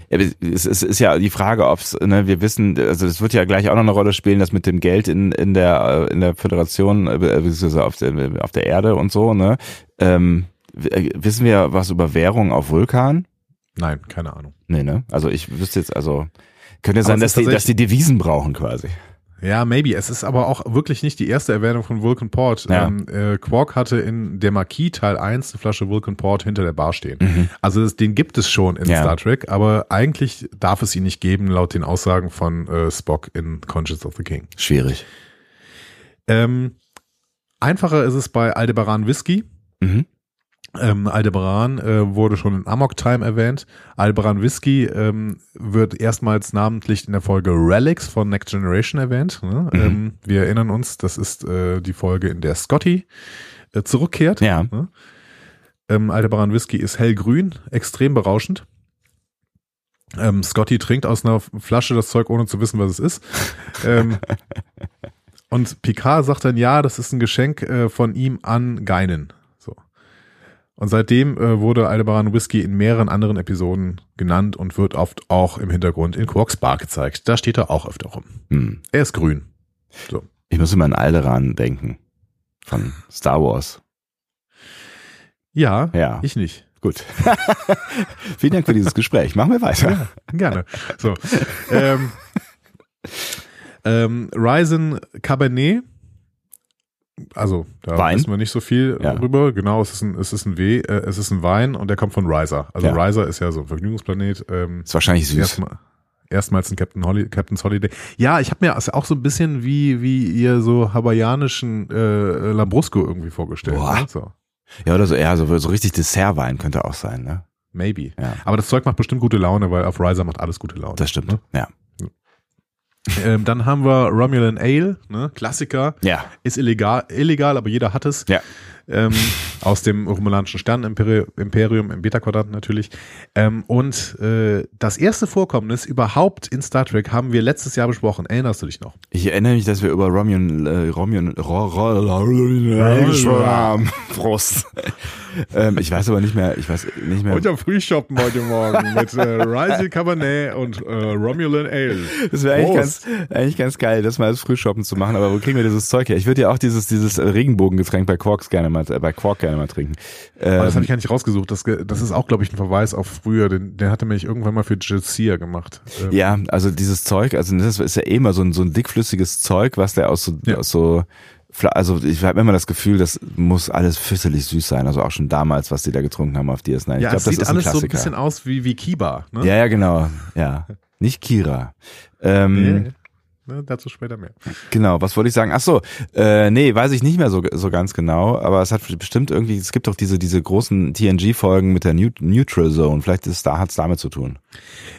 ja. es, es ist ja die Frage, ob es, ne, wir wissen, also es wird ja gleich auch noch eine Rolle spielen, das mit dem Geld in, in der äh, in der Föderation, äh, beziehungsweise auf der, auf der Erde und so, ne? Ähm, äh, wissen wir was über Währung auf Vulkan? Nein, keine Ahnung. Nee, ne? Also ich wüsste jetzt, also könnte sein, dass die, dass die Devisen brauchen quasi. Ja, maybe. Es ist aber auch wirklich nicht die erste Erwähnung von Vulcan Port. Ja. Ähm, äh, Quark hatte in der Marquis Teil 1 eine Flasche Vulcan Port hinter der Bar stehen. Mhm. Also es, den gibt es schon in Ja. Star Trek, aber eigentlich darf es ihn nicht geben, laut den Aussagen von äh, Spock in Conscience of the King. Schwierig. Ähm, einfacher ist es bei Aldebaran Whisky. Mhm. Ähm, Aldebaran äh, wurde schon in Amok Time erwähnt. Aldebaran Whisky ähm, wird erstmals namentlich in der Folge Relics von Next Generation erwähnt. Ne? Mhm. Ähm, wir erinnern uns, das ist äh, die Folge, in der Scotty äh, zurückkehrt. Ja. Ähm, Aldebaran Whisky ist hellgrün, extrem berauschend. Ähm, Scotty trinkt aus einer Flasche das Zeug, ohne zu wissen, was es ist. ähm, und Picard sagt dann, ja, das ist ein Geschenk äh, von ihm an Geinen. Und seitdem äh, wurde Aldebaran Whisky in mehreren anderen Episoden genannt und wird oft auch im Hintergrund in Quarks Bar gezeigt. Da steht er auch öfter rum. Hm. Er ist grün. So. Ich muss immer an Alderan denken. Von Star Wars. Ja, Ja. ich nicht. Gut. Vielen Dank für dieses Gespräch. Machen wir weiter. Gerne. So. ähm, ähm, Ryzen Cabernet. Also, da Wein? wissen wir nicht so viel Ja. drüber. Genau, es ist ein, es ist ein W, äh, es ist ein Wein und der kommt von Riser. Also Ja. Riser ist ja so ein Vergnügungsplanet. Ähm, Ist wahrscheinlich süß. erstmal, erstmals ein Captain Holly, Captain's Holiday. Ja, ich habe mir auch so ein bisschen wie, wie ihr so hawaiianischen äh, Lambrusco irgendwie vorgestellt. Boah. Ne? So. Ja, oder so, ja, so, so richtig Dessertwein könnte auch sein, ne? Maybe. Ja. Aber das Zeug macht bestimmt gute Laune, weil auf Riser macht alles gute Laune. Das stimmt. Ne? Ja. Ähm, dann haben wir Romulan Ale, ne? Klassiker. Ja. Ist illegal, illegal, aber jeder hat es. Ja. Ähm, aus dem romulanischen Sternenimperium, Imperium im Beta-Quadranten natürlich. Ähm, und äh, das erste Vorkommnis überhaupt in Star Trek haben wir letztes Jahr besprochen. Erinnerst du dich noch? Ich erinnere mich, dass wir über Romion, äh, Romion, Ro, Ro, Ro, Prost. ähm, ich weiß aber nicht mehr, ich weiß nicht mehr. am Frühshoppen heute Morgen mit äh, Rising Cabernet und äh, Romulan Ale. Das wäre eigentlich ganz, eigentlich ganz geil, das mal als Frühshoppen zu machen, aber wo kriegen wir dieses Zeug her? Ich würde ja auch dieses, dieses Regenbogengetränk bei Quarks gerne mal, äh, bei Quark gerne mal trinken. Aber das habe Ähm, ich gar nicht rausgesucht. Das, das ist auch, glaube ich, ein Verweis auf früher. Den, den hatte mich irgendwann mal für Jazia gemacht. Ähm, ja, also dieses Zeug, also das ist ja eh immer so ein, so ein dickflüssiges Zeug, was der aus so, Ja. aus so also ich habe immer das Gefühl, das muss alles fürchterlich süß sein. Also auch schon damals, was die da getrunken haben auf DS9. Ich ja, glaube, es das sieht ist ein alles so ein bisschen aus wie, wie Kiba. Ne? ja, ja, genau. Ja. Nicht Kira. Ähm. Ne, dazu später mehr. Genau, was wollte ich sagen? Ach so, äh, nee, weiß ich nicht mehr so, so ganz genau, aber es hat bestimmt irgendwie, es gibt doch diese, diese großen TNG-Folgen mit der Neut Neutral Zone, vielleicht ist da, hat's damit zu tun.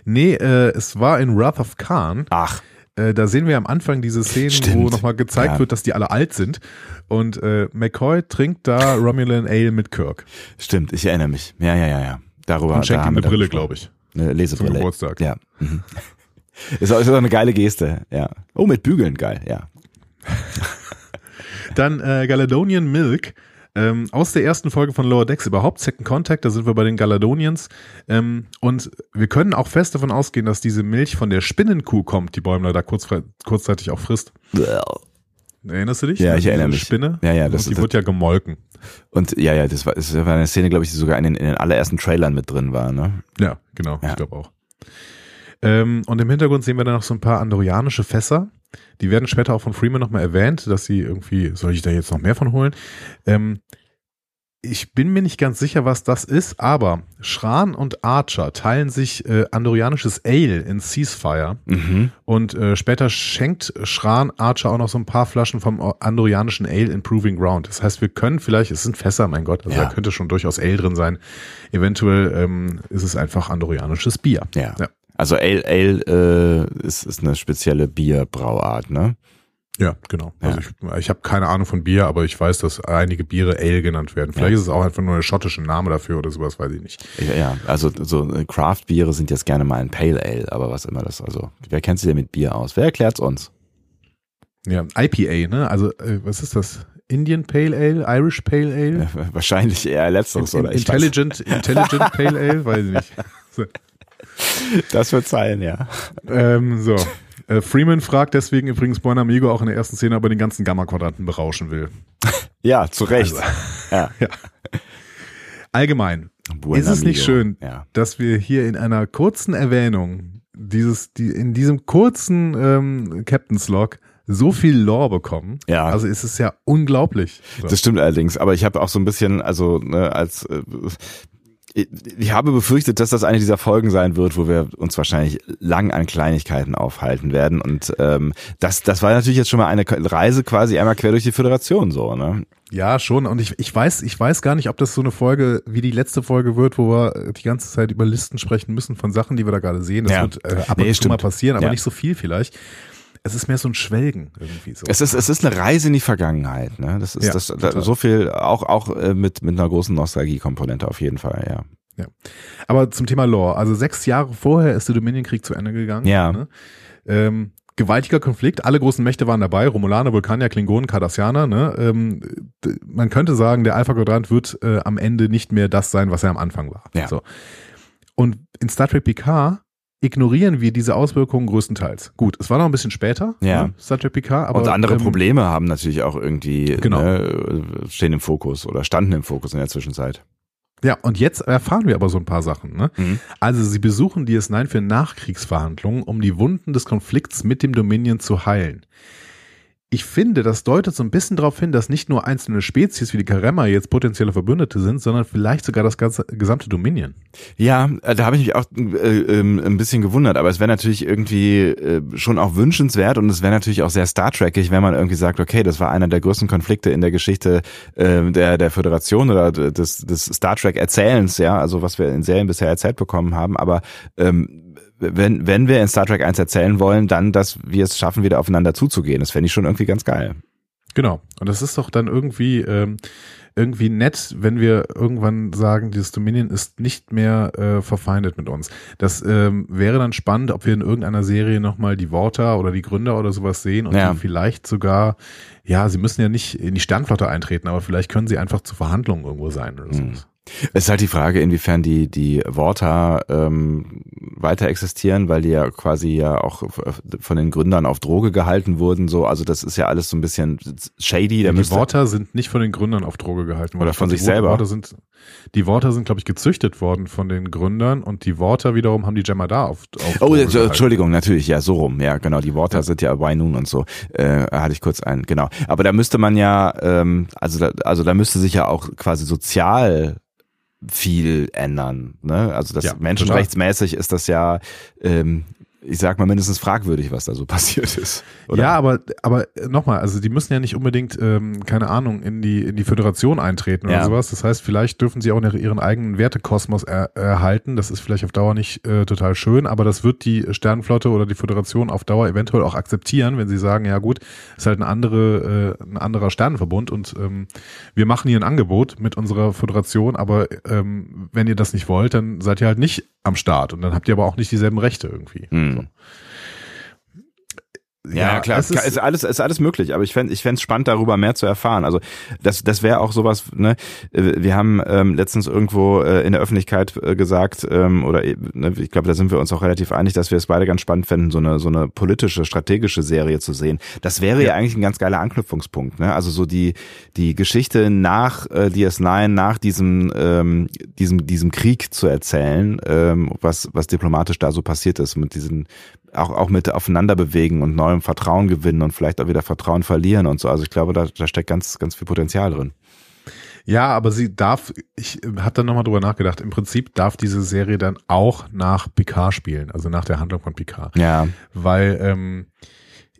Nee, äh, es war in Wrath of Khan. Ach. Äh, da sehen wir am Anfang diese Szenen, wo Stimmt. nochmal gezeigt Ja. wird, dass die alle alt sind. Und äh, McCoy trinkt da Romulan Ale mit Kirk. Stimmt, ich erinnere mich. Ja, ja, ja, ja. Darüber Und schenkt da ihm eine Brille, glaube ich. Eine Lesebrille. Zum Geburtstag. Ja. Mhm. Ist auch, ist auch eine geile Geste, ja. Oh, mit Bügeln, geil, ja. Dann äh, Galadonian Milk. Ähm, aus der ersten Folge von Lower Decks überhaupt, Second Contact, da sind wir bei den Galadonians. Ähm, und wir können auch fest davon ausgehen, dass diese Milch von der Spinnenkuh kommt, die Bäumler da kurz, kurzzeitig auch frisst. Erinnerst du dich? Ja, ich erinnere mich. Spinne? Ja, ja, das und die das, wird ja gemolken. Und ja, ja, das war, das war eine Szene, glaube ich, die sogar in den, in den allerersten Trailern mit drin war, ne? Ja, genau, Ja. ich glaube auch. Ähm, und im Hintergrund sehen wir dann noch so ein paar andorianische Fässer. Die werden später auch von Freeman nochmal erwähnt, dass sie irgendwie, soll ich da jetzt noch mehr von holen? Ähm, ich bin mir nicht ganz sicher, was das ist, aber Schran und Archer teilen sich äh, andorianisches Ale in Ceasefire Mhm. und äh, später schenkt Schran Archer auch noch so ein paar Flaschen vom andorianischen Ale in Proving Ground. Das heißt, wir können vielleicht, es sind Fässer, mein Gott, also Ja. da könnte schon durchaus Ale drin sein. Eventuell ähm, ist es einfach andorianisches Bier. Ja. Ja. Also Ale, Ale äh, ist, ist eine spezielle Bierbrauart, ne? Ja, genau. Ja. Also ich, ich habe keine Ahnung von Bier, aber ich weiß, dass einige Biere Ale genannt werden. Vielleicht Ja. ist es auch einfach nur ein schottischer Name dafür oder sowas, weiß ich nicht. Ja, ja, also so Craft-Biere sind jetzt gerne mal ein Pale Ale, aber was immer das, also wer kennt sich denn mit Bier aus? Wer erklärt's uns? Ja, IPA, ne? Also äh, was ist das? Indian Pale Ale, Irish Pale Ale, Äh, Wahrscheinlich eher letzteres, In, oder? Ich weiß- Intelligent, Intelligent Pale Ale, weiß ich nicht. Das wird sein, ja. Ähm, so. Äh, Freeman fragt deswegen übrigens Buen Amigo auch in der ersten Szene, ob er den ganzen Gamma-Quadranten berauschen will. Ja, zu Recht. Also. ja. Allgemein, Buen ist es nicht Amigo. schön, Ja. dass wir hier in einer kurzen Erwähnung dieses, die, in diesem kurzen ähm, Captain's Log so viel Lore bekommen. Ja. Also es ist ja unglaublich. So. Das stimmt allerdings, aber ich habe auch so ein bisschen, also ne, als äh, ich, habe befürchtet, dass das eine dieser Folgen sein wird, wo wir uns wahrscheinlich lang an Kleinigkeiten aufhalten werden. Und ähm, das, das war natürlich jetzt schon mal eine Reise quasi einmal quer durch die Föderation so, ne? Ja, schon. Und ich, ich weiß, ich weiß gar nicht, ob das so eine Folge wie die letzte Folge wird, wo wir die ganze Zeit über Listen sprechen müssen von Sachen, die wir da gerade sehen. Das Ja. wird äh, ab Nee, und zu mal stimmt. passieren, aber Ja. nicht so viel vielleicht. Es ist mehr so ein Schwelgen irgendwie so. Es ist, es ist eine Reise in die Vergangenheit, ne? Das ist Ja, das, da, so viel, auch, auch äh, mit, mit einer großen Nostalgie-Komponente auf jeden Fall, ja. Aber zum Thema Lore, also sechs Jahre vorher ist der Dominion-Krieg zu Ende gegangen. Ja. Ne? Ähm, gewaltiger Konflikt, alle großen Mächte waren dabei, Romulaner, Vulkanier, Klingonen, Cardassianer. Ne? Ähm, man könnte sagen, der Alpha-Quadrant wird äh, am Ende nicht mehr das sein, was er am Anfang war. Ja. So. Und in Star Trek Picard ignorieren wir diese Auswirkungen größtenteils. Gut, es war noch ein bisschen später, Ja. ne? Trek Picard, aber und andere ähm, Probleme haben natürlich auch irgendwie, Genau. ne, stehen im Fokus oder standen im Fokus in der Zwischenzeit. Ja, und jetzt erfahren wir aber so ein paar Sachen. Ne? Mhm. Also sie besuchen DS9 für Nachkriegsverhandlungen, um die Wunden des Konflikts mit dem Dominion zu heilen. Ich finde, das deutet so ein bisschen darauf hin, dass nicht nur einzelne Spezies wie die Karemma jetzt potenzielle Verbündete sind, sondern vielleicht sogar das ganze gesamte Dominion. Ja, äh, da habe ich mich auch äh, ähm, ein bisschen gewundert, aber es wäre natürlich irgendwie äh, schon auch wünschenswert und es wäre natürlich auch sehr Star Trekig, wenn man irgendwie sagt, okay, das war einer der größten Konflikte in der Geschichte äh, der der Föderation oder des des Star Trek Erzählens, ja, also was wir in Serien bisher erzählt bekommen haben, aber ähm, wenn, wenn wir in Star Trek 1 erzählen wollen, dann, dass wir es schaffen, wieder aufeinander zuzugehen. Das fände ich schon irgendwie ganz geil. Genau. Und das ist doch dann irgendwie, ähm, irgendwie nett, wenn wir irgendwann sagen, dieses Dominion ist nicht mehr äh, verfeindet mit uns. Das ähm, wäre dann spannend, ob wir in irgendeiner Serie nochmal die Worte oder die Gründer oder sowas sehen und Ja. die vielleicht sogar, ja, sie müssen ja nicht in die Sternflotte eintreten, aber vielleicht können sie einfach zu Verhandlungen irgendwo sein oder Mhm. Es ist halt die Frage, inwiefern die, die Worte ähm, weiter existieren, weil die ja quasi ja auch von den Gründern auf Droge gehalten wurden. So, also das ist ja alles so ein bisschen shady. Da die Worte sind nicht von den Gründern auf Droge gehalten worden. Oder von sich selber. Worte sind, die Worte sind, glaube ich, gezüchtet worden von den Gründern und die Worte wiederum haben die Jem'Hadar auf, auf Oh, Droge äh, gehalten. Entschuldigung, natürlich, ja, so rum. Ja, genau, die Worte sind ja Wainun und so. Äh, hatte ich kurz ein, genau. Aber da müsste man ja, ähm, also da, also da müsste sich ja auch quasi sozial viel ändern. Ne? Also das Ja, menschenrechtsmäßig ist das ja, ähm, ich sag mal, mindestens fragwürdig, was da so passiert ist. Oder? Ja, aber, aber nochmal, also die müssen ja nicht unbedingt, ähm, keine Ahnung, in die, in die Föderation eintreten oder Ja. sowas. Das heißt, vielleicht dürfen sie auch ihren eigenen Wertekosmos er, erhalten. Das ist vielleicht auf Dauer nicht äh, total schön, aber das wird die Sternenflotte oder die Föderation auf Dauer eventuell auch akzeptieren, wenn sie sagen, ja gut, ist halt eine andere, äh, ein anderer Sternenverbund und ähm, wir machen hier ein Angebot mit unserer Föderation, aber ähm, wenn ihr das nicht wollt, dann seid ihr halt nicht am Start und dann habt ihr aber auch nicht dieselben Rechte irgendwie. Hm. So. Ja, ja klar, ist, ist, alles ist alles möglich, aber ich fände ich fände spannend darüber mehr zu erfahren. Also das das wäre auch sowas, ne, wir haben ähm, letztens irgendwo äh, in der Öffentlichkeit äh, gesagt ähm, oder ne, ich glaube, da sind wir uns auch relativ einig, dass wir es beide ganz spannend fänden, so eine so eine politische strategische Serie zu sehen. Das wäre ja, ja eigentlich ein ganz geiler Anknüpfungspunkt, ne? Also so die die Geschichte nach äh, DS9, nach diesem ähm, diesem diesem Krieg zu erzählen, ähm, was was diplomatisch da so passiert ist mit diesen auch, auch mit aufeinander bewegen und neuem Vertrauen gewinnen und vielleicht auch wieder Vertrauen verlieren und so. Also ich glaube, da, da steckt ganz, ganz viel Potenzial drin. Ja, aber sie darf, ich habe dann nochmal drüber nachgedacht, im Prinzip darf diese Serie dann auch nach Picard spielen, also nach der Handlung von Picard. Ja. Weil ähm,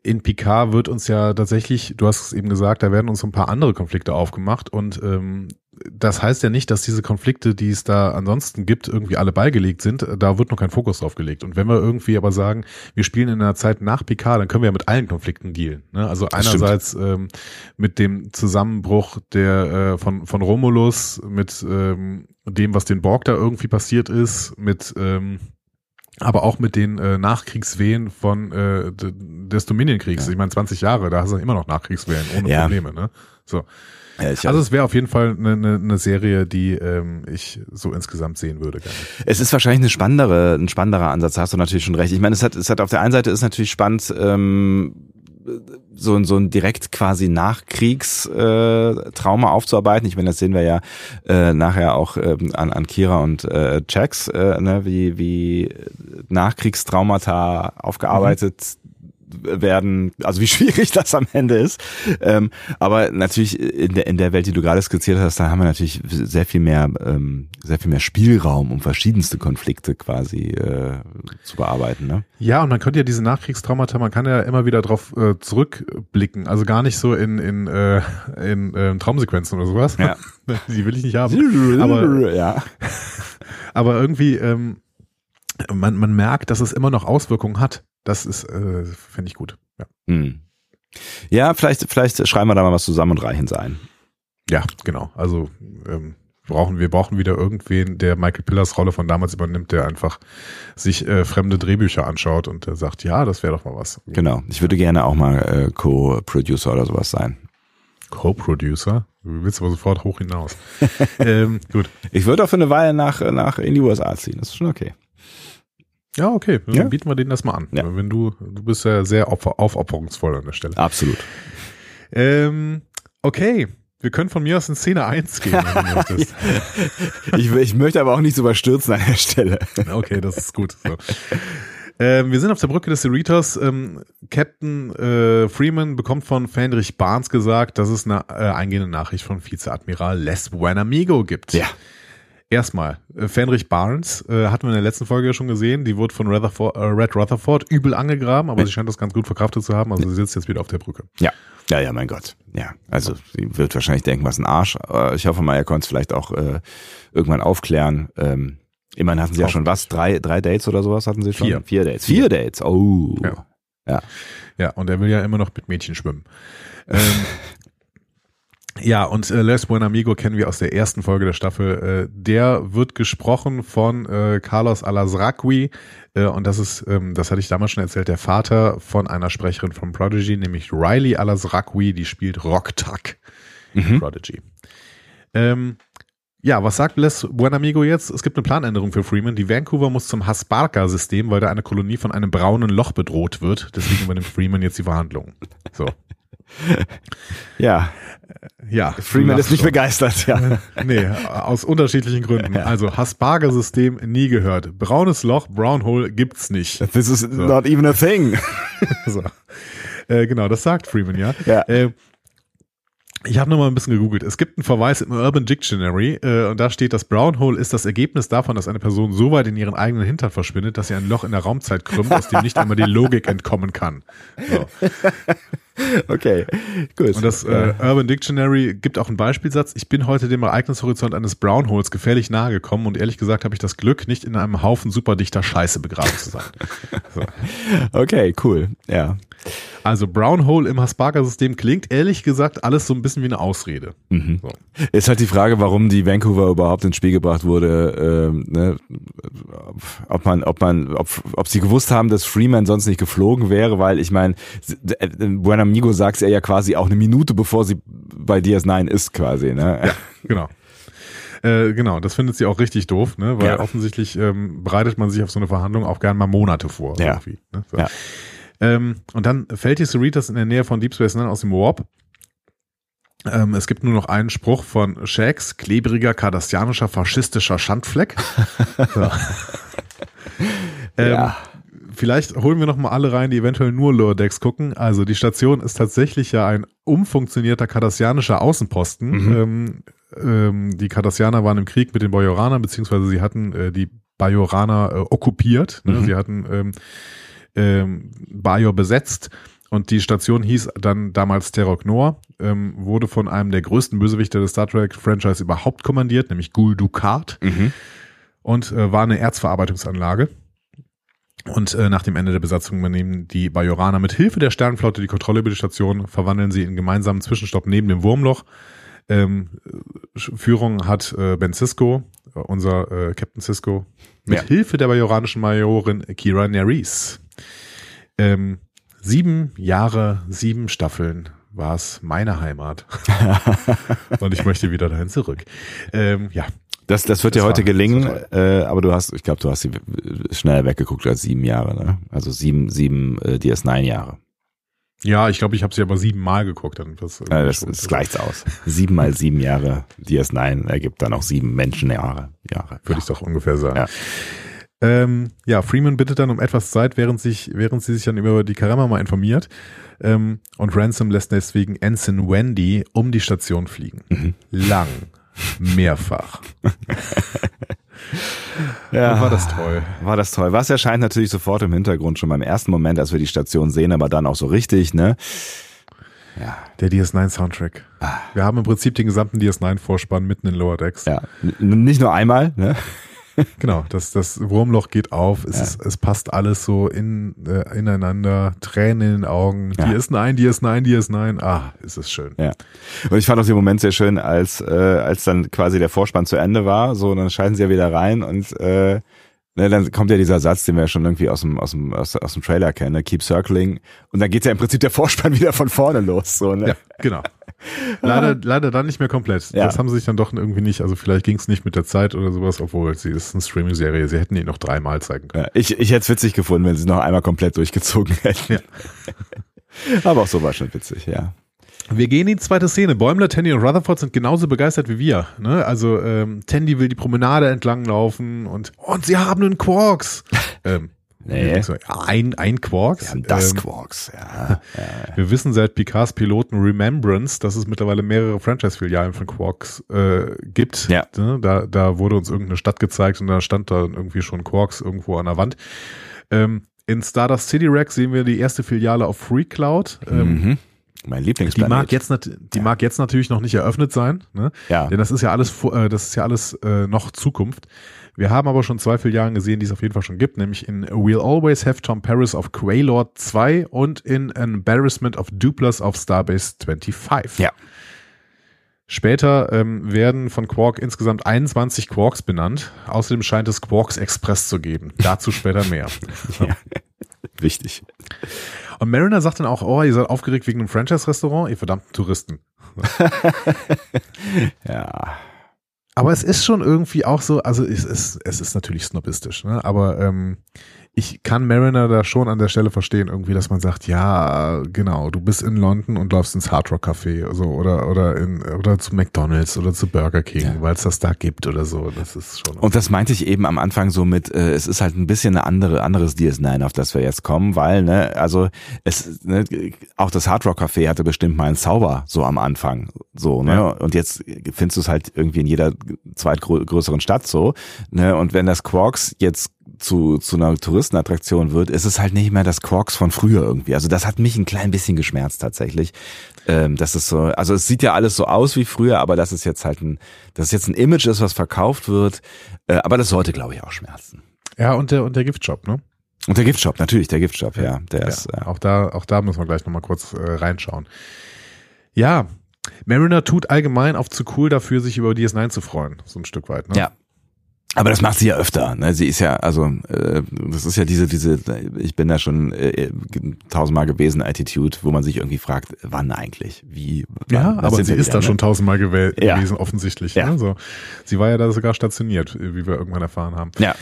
in Picard wird uns ja tatsächlich, du hast es eben gesagt, da werden uns ein paar andere Konflikte aufgemacht und ähm, das heißt ja nicht, dass diese Konflikte, die es da ansonsten gibt, irgendwie alle beigelegt sind. Da wird noch kein Fokus drauf gelegt. Und wenn wir irgendwie aber sagen, wir spielen in einer Zeit nach Picard, dann können wir ja mit allen Konflikten dealen. Ne? Also einerseits ähm, mit dem Zusammenbruch der äh, von von Romulus, mit ähm, dem, was den Borg da irgendwie passiert ist, mit ähm, aber auch mit den äh, Nachkriegswehen von äh, des Dominion-Kriegs. Ja. Ich meine, 20 Jahre, da hast du immer noch Nachkriegswehen ohne ja. Probleme. Ne? So. Ja, also es wäre auf jeden Fall eine, eine, eine Serie, die ähm, ich so insgesamt sehen würde. Gerne. Es ist wahrscheinlich eine spannendere, ein spannenderer Ansatz, hast du natürlich schon recht. Ich meine, es hat, es hat auf der einen Seite ist natürlich spannend, ähm, so, so ein direkt quasi Nachkriegstrauma äh, aufzuarbeiten. Ich meine, das sehen wir ja äh, nachher auch ähm, an, an Kira und äh, Jax, äh, ne, wie, wie Nachkriegstraumata aufgearbeitet werden, also wie schwierig das am Ende ist. Ähm, aber natürlich in der, in der Welt, die du gerade skizziert hast, da haben wir natürlich sehr viel mehr, ähm, sehr viel mehr Spielraum, um verschiedenste Konflikte quasi äh, zu bearbeiten. Ne? Ja, und man könnte ja diese Nachkriegstraumata, man kann ja immer wieder drauf äh, zurückblicken. Also gar nicht so in, in, äh, in äh, Traumsequenzen oder sowas. Ja. die will ich nicht haben. aber, ja. aber irgendwie, ähm, man, man merkt, dass es immer noch Auswirkungen hat. Das ist, äh, finde ich gut. Ja. Hm. ja, vielleicht, vielleicht schreiben wir da mal was zusammen und reichen sein. Ja, genau. Also ähm, brauchen wir brauchen wieder irgendwen, der Michael Pillars Rolle von damals übernimmt, der einfach sich äh, fremde Drehbücher anschaut und der sagt, ja, das wäre doch mal was. Genau. Ich würde gerne auch mal äh, Co-Producer oder sowas sein. Co-Producer? Du willst aber sofort hoch hinaus. ähm, gut. Ich würde auch für eine Weile nach, nach in die USA ziehen. Das ist schon okay. Ja, okay. Dann ja? bieten wir denen das mal an. Ja. Wenn du, du bist ja sehr aufopferungsvoll an der Stelle. Absolut. Ähm, okay. Wir können von mir aus in Szene 1 gehen, wenn du möchtest. ich, ich möchte aber auch nicht so überstürzen an der Stelle. okay, das ist gut. So. Ähm, wir sind auf der Brücke des Cerritos. Ähm, Captain äh, Freeman bekommt von Fendrich Barnes gesagt, dass es eine äh, eingehende Nachricht von Vizeadmiral Les Buenamigo gibt. Ja. Erstmal, äh, Fenrich Barnes äh, hatten wir in der letzten Folge ja schon gesehen, die wurde von Rutherford, äh, Red Rutherford übel angegraben, aber ja. sie scheint das ganz gut verkraftet zu haben, also sie sitzt jetzt wieder auf der Brücke. Ja, ja, ja, mein Gott. Ja, also sie wird wahrscheinlich denken, was ein Arsch. Äh, ich hoffe mal, er konnte es vielleicht auch äh, irgendwann aufklären. Ähm, immerhin hatten sie ja schon was, drei, drei Dates oder sowas hatten sie schon? Vier. Vier Dates. Vier Dates, oh. Ja. Ja, ja und er will ja immer noch mit Mädchen schwimmen. ähm, Ja, und äh, Les Buen Amigo kennen wir aus der ersten Folge der Staffel. Äh, der wird gesprochen von äh, Carlos Alazraqui äh, und das ist, ähm, das hatte ich damals schon erzählt, der Vater von einer Sprecherin von Prodigy, nämlich Riley Alazraqui, die spielt Rock Tuck mhm. Prodigy. Ähm, ja, was sagt Les Buen Amigo jetzt? Es gibt eine Planänderung für Freeman. Die Vancouver muss zum Hasparka-System, weil da eine Kolonie von einem braunen Loch bedroht wird. Deswegen übernimmt Freeman jetzt die Verhandlungen. So. ja. Ja. Freeman ist nicht begeistert, ja. nee, aus unterschiedlichen Gründen. Also Hasparger-System nie gehört. Braunes Loch, Brown Hole gibt's nicht. This is so. not even a thing. so. Äh, genau, das sagt Freeman, ja. ja. Äh, ich habe noch mal ein bisschen gegoogelt. Es gibt einen Verweis im Urban Dictionary äh, und da steht, das Brown Hole ist das Ergebnis davon, dass eine Person so weit in ihren eigenen Hintern verschwindet, dass sie ein Loch in der Raumzeit krümmt, aus dem nicht einmal die Logik entkommen kann. So. Okay, gut. Und das äh, Urban Dictionary gibt auch einen Beispielsatz. Ich bin heute dem Ereignishorizont eines Brown Holes gefährlich nahe gekommen und ehrlich gesagt habe ich das Glück, nicht in einem Haufen superdichter Scheiße begraben zu sein. So. Okay, cool. Ja. Also Brown Hole im Hasparka-System klingt ehrlich gesagt alles so ein bisschen wie eine Ausrede. Mhm. So. Ist halt die Frage, warum die Vancouver überhaupt ins Spiel gebracht wurde. Ähm, ne? Ob man, ob man, ob, ob sie gewusst haben, dass Freeman sonst nicht geflogen wäre, weil ich meine, Buen Amigo sagt er ja quasi auch eine Minute bevor sie bei DS9 ist quasi. Ne? Ja, genau. Äh, genau, das findet sie auch richtig doof, ne? weil ja. offensichtlich ähm, bereitet man sich auf so eine Verhandlung auch gern mal Monate vor. Ja. Ne? So. ja. Ähm, und dann fällt die Cerritos in der Nähe von Deep Space Nine aus dem Warp. Ähm, es gibt nur noch einen Spruch von Shax, klebriger, kardassianischer, faschistischer Schandfleck. ähm, ja. Vielleicht holen wir noch mal alle rein, die eventuell nur Lower Decks gucken. Also die Station ist tatsächlich ja ein umfunktionierter kardassianischer Außenposten. Mhm. Ähm, ähm, die Kardassianer waren im Krieg mit den Bajoranern, beziehungsweise sie hatten äh, die Bajoraner äh, okkupiert. Ne? Mhm. Sie hatten ähm, Bajor besetzt. Und die Station hieß dann damals Terok Noor, ähm, wurde von einem der größten Bösewichter des Star Trek-Franchise überhaupt kommandiert, nämlich Gul Dukat. Mhm. Und äh, war eine Erzverarbeitungsanlage. Und äh, nach dem Ende der Besatzung übernehmen die Bajoraner mit Hilfe der Sternenflotte die Kontrolle über die Station, verwandeln sie in gemeinsamen Zwischenstopp neben dem Wurmloch ähm, Führung hat äh, Ben Cisco, unser äh, Captain Cisco, mit ja. Hilfe der bajoranischen Majorin Kira Nerys. Ähm, sieben Jahre, sieben Staffeln war es meine Heimat. Und ich möchte wieder dahin zurück. Ähm, ja. Das, das wird das dir heute gelingen, äh, aber du hast, ich glaube, du hast sie schneller weggeguckt als sieben Jahre, ne? Also sieben, sieben äh, DS9 Jahre. Ja, ich glaube, ich habe sie aber sieben Mal geguckt. Dann das, ja, das, das gleicht's aus. Sieben mal sieben Jahre DS9 ergibt dann auch sieben Menschenjahre. Jahre. Würde ja. ich doch ungefähr sagen. Ja. Ähm, ja, Freeman bittet dann um etwas Zeit, während sich, während sie sich dann über die Karama mal informiert. Ähm, und Ransom lässt deswegen Ensign Wendy um die Station fliegen. Mhm. Lang. Mehrfach. Ja, Und war das toll. War das toll. Was erscheint natürlich sofort im Hintergrund schon beim ersten Moment, als wir die Station sehen, aber dann auch so richtig, ne? Ja. Der DS9-Soundtrack. Ah. Wir haben im Prinzip den gesamten DS9-Vorspann mitten in Lower Decks. Ja. N nicht nur einmal, ne? Genau, das, das Wurmloch geht auf, es, ja. ist, es passt alles so in, äh, ineinander, Tränen in den Augen, ja. die ist nein, die ist nein, die ist nein, ah, ist es schön. Ja. Und ich fand auch den Moment sehr schön, als, äh, als dann quasi der Vorspann zu Ende war, so, und dann schalten sie ja wieder rein und äh, Ne, dann kommt ja dieser Satz, den wir ja schon irgendwie aus dem, aus dem, aus, aus dem Trailer kennen, ne? keep circling. Und dann geht ja im Prinzip der Vorspann wieder von vorne los. So, ne? Ja, genau. Leider, leider dann nicht mehr komplett. Ja. Das haben sie sich dann doch irgendwie nicht, also vielleicht ging es nicht mit der Zeit oder sowas, obwohl sie ist eine Streaming-Serie, sie hätten ihn noch dreimal zeigen können. Ja, ich, ich hätte es witzig gefunden, wenn sie es noch einmal komplett durchgezogen hätten. Ja. Aber auch so war schon witzig, ja. Wir gehen in die zweite Szene. Bäumler, Tandy und Rutherford sind genauso begeistert wie wir. Ne? Also ähm, Tandy will die Promenade entlang laufen und und sie haben einen Quarks. ähm, nee. So, ein, ein Quarks. Wir haben das ähm, Quarks, ja. wir wissen seit Picards Piloten Remembrance, dass es mittlerweile mehrere Franchise-Filialen von Quarks äh, gibt. Ja. Ne? Da, da wurde uns irgendeine Stadt gezeigt und da stand da irgendwie schon Quarks irgendwo an der Wand. Ähm, in Stardust City Rack sehen wir die erste Filiale auf Free Cloud. Ähm, mhm mein Lieblingsplanet. Die mag jetzt, die ja. mag jetzt natürlich noch nicht eröffnet sein, ne? Ja. Denn das ist ja alles, äh, das ist ja alles äh, noch Zukunft. Wir haben aber schon zwei Filialen gesehen, die es auf jeden Fall schon gibt, nämlich in We'll Always Have Tom Paris of Quaylord 2 und in Embarrassment of Duplers of Starbase 25. Ja. Später ähm, werden von Quark insgesamt 21 Quarks benannt. Außerdem scheint es Quarks Express zu geben. Dazu später mehr. ja. Wichtig. Und Mariner sagt dann auch, oh, ihr seid aufgeregt wegen einem Franchise-Restaurant, ihr verdammten Touristen. ja. Aber es ist schon irgendwie auch so, also es ist, es ist natürlich snobistisch, ne? aber ähm, ich kann Mariner da schon an der Stelle verstehen, irgendwie, dass man sagt, ja, genau, du bist in London und läufst ins Hard Rock Café so, oder, oder, in, oder zu McDonalds oder zu Burger King, ja. weil es das da gibt oder so. Das ist schon. Und das meinte ich eben am Anfang so mit, äh, es ist halt ein bisschen eine andere, anderes DS9, auf das wir jetzt kommen, weil, ne, also es, ne, auch das Hard Rock Café hatte bestimmt mal einen Zauber so am Anfang. So, ne? Ja. Und jetzt findest du es halt irgendwie in jeder zweitgrößeren Stadt so. Ne? Und wenn das Quarks jetzt zu, zu einer Touristenattraktion wird, ist es halt nicht mehr das Quarks von früher irgendwie. Also das hat mich ein klein bisschen geschmerzt tatsächlich. Ähm, das ist so, also es sieht ja alles so aus wie früher, aber das ist jetzt halt ein, das ist jetzt ein Image ist, was verkauft wird. Äh, aber das sollte, glaube ich, auch schmerzen. Ja, und der, und der Giftshop, ne? Und der Giftshop, natürlich, der Giftshop, ja. Der Ja, ist, äh, auch da, auch da müssen wir gleich nochmal kurz äh, reinschauen. Ja, Mariner tut allgemein auf zu cool dafür, sich über DS9 zu freuen, so ein Stück weit. Ne? Ja. Aber das macht sie ja öfter. Ne? Sie ist ja, also äh, das ist ja diese, diese, ich bin da schon äh, tausendmal gewesen, Attitude, wo man sich irgendwie fragt, wann eigentlich? Wie? Wann? Ja, aber sie ist da ne? schon tausendmal gewähl- Ja. gewesen, offensichtlich. Ja. Ne? So, sie war ja da sogar stationiert, wie wir irgendwann erfahren haben. Ja.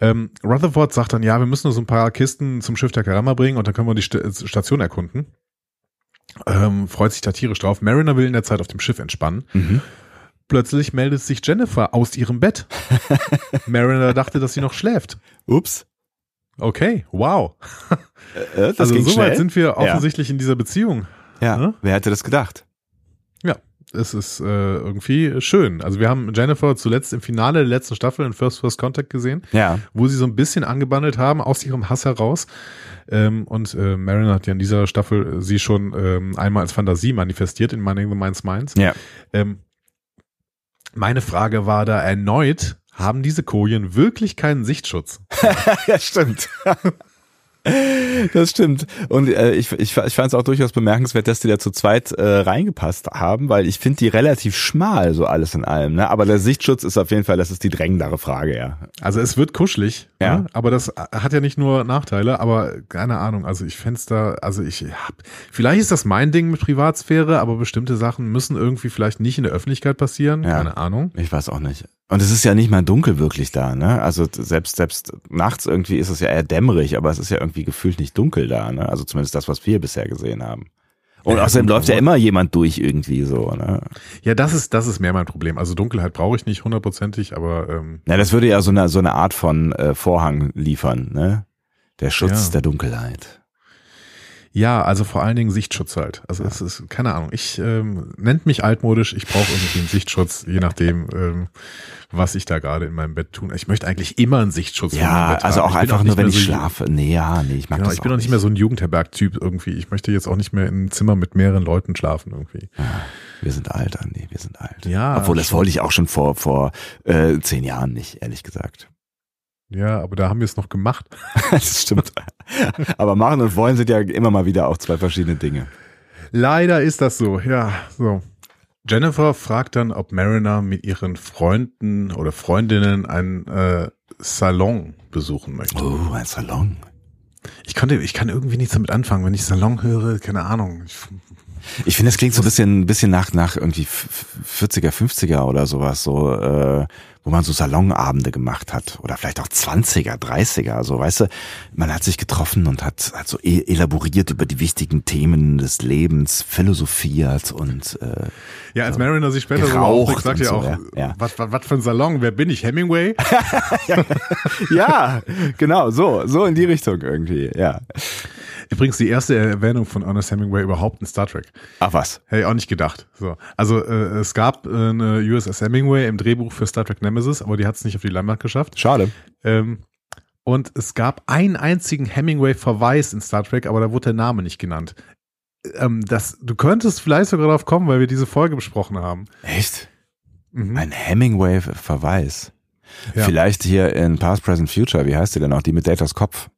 Ähm, Rutherford sagt dann, ja, wir müssen nur so ein paar Kisten zum Schiff der Karama bringen und dann können wir die St Station erkunden. Ähm, freut sich da tierisch drauf. Mariner will in der Zeit auf dem Schiff entspannen. Mhm. Plötzlich meldet sich Jennifer aus ihrem Bett. Mariner dachte, dass sie noch schläft. Ups. Okay, wow. Äh, das also soweit sind wir offensichtlich in dieser Beziehung. ja. ne? Wer hätte das gedacht? Ja, es ist äh, irgendwie schön. Also wir haben Jennifer zuletzt im Finale der letzten Staffel in First First Contact gesehen, Ja. wo sie so ein bisschen angebandelt haben aus ihrem Hass heraus. Ähm, und äh, Marin hat ja in dieser Staffel sie schon ähm, einmal als Fantasie manifestiert in Mining the Minds Minds. Ja. Ähm, meine Frage war da erneut, haben diese Kojen wirklich keinen Sichtschutz? ja, stimmt. Das stimmt. Und äh, ich, ich, ich fand es auch durchaus bemerkenswert, dass die da zu zweit äh, reingepasst haben, weil ich finde die relativ schmal, so alles in allem. Ne? Aber der Sichtschutz ist auf jeden Fall, das ist die drängendere Frage, ja. Also es wird kuschelig, Ja. ne? aber das hat ja nicht nur Nachteile, aber keine Ahnung, also ich fänd's da, also ich hab, vielleicht ist das mein Ding mit Privatsphäre, aber bestimmte Sachen müssen irgendwie vielleicht nicht in der Öffentlichkeit passieren, Ja. keine Ahnung. Ich weiß auch nicht. Und es ist ja nicht mal dunkel wirklich da, ne? Also selbst selbst nachts irgendwie ist es ja eher dämmerig, aber es ist ja irgendwie gefühlt nicht dunkel da, ne? Also zumindest das, was wir bisher gesehen haben. Und Ja, außerdem läuft ja immer jemand durch irgendwie so, ne? Ja, das ist, das ist mehr mein Problem. Also Dunkelheit brauche ich nicht hundertprozentig, aber ähm, Ja, das würde ja so eine so eine Art von äh, Vorhang liefern, ne? Der Schutz Ja. der Dunkelheit. Ja, also vor allen Dingen Sichtschutz halt. Also es ist, keine Ahnung, ich ähm, nennt mich altmodisch, ich brauche irgendwie einen Sichtschutz, je nachdem, ähm, was ich da gerade in meinem Bett tun. Ich möchte eigentlich immer einen Sichtschutz Ja, also auch einfach nicht nur, wenn ich so- schlafe. Nee, ja, nee, ich mag Genau, das ich bin auch doch nicht mehr so ein Jugendherberg-Typ irgendwie. Ich möchte jetzt auch nicht mehr in einem Zimmer mit mehreren Leuten schlafen irgendwie. Wir sind alt, Andi, wir sind alt. Ja, Obwohl, das wollte ich auch schon vor vor äh, zehn Jahren nicht, ehrlich gesagt. Ja, aber da haben wir es noch gemacht. das stimmt. Aber machen und wollen sind ja immer mal wieder auch zwei verschiedene Dinge. Leider ist das so, ja, so. Jennifer fragt dann, ob Mariner mit ihren Freunden oder Freundinnen einen äh, Salon besuchen möchte. Oh, ein Salon. Ich konnte, ich kann irgendwie nichts damit anfangen, wenn ich Salon höre, keine Ahnung. Ich, Ich finde, das klingt so ein bisschen, ein bisschen nach, nach irgendwie 40er, 50er oder sowas, so, äh, wo man so Salonabende gemacht hat. Oder vielleicht auch 20er, 30er, so, weißt du, man hat sich getroffen und hat, hat so e- elaboriert über die wichtigen Themen des Lebens, philosophiert und äh, ja, als Mariner sich später so sagt ja so, auch, ja. was, was, was für ein Salon, wer bin ich, Hemingway? ja, genau, so, so in die Richtung irgendwie, ja. Übrigens die erste Erwähnung von Ernest Hemingway überhaupt in Star Trek. Ach was. Hätte ich auch nicht gedacht. So. Also äh, es gab äh, eine USS Hemingway im Drehbuch für Star Trek Nemesis, aber die hat es nicht auf die Leinwand geschafft. Schade. Ähm, und es gab einen einzigen Hemingway-Verweis in Star Trek, aber da wurde der Name nicht genannt. Ähm, das, du könntest vielleicht sogar darauf kommen, weil wir diese Folge besprochen haben. Echt? Mhm. Ein Hemingway-Verweis. Ja. Vielleicht hier in Past, Present, Future, wie heißt die denn noch? Die mit Datas Kopf.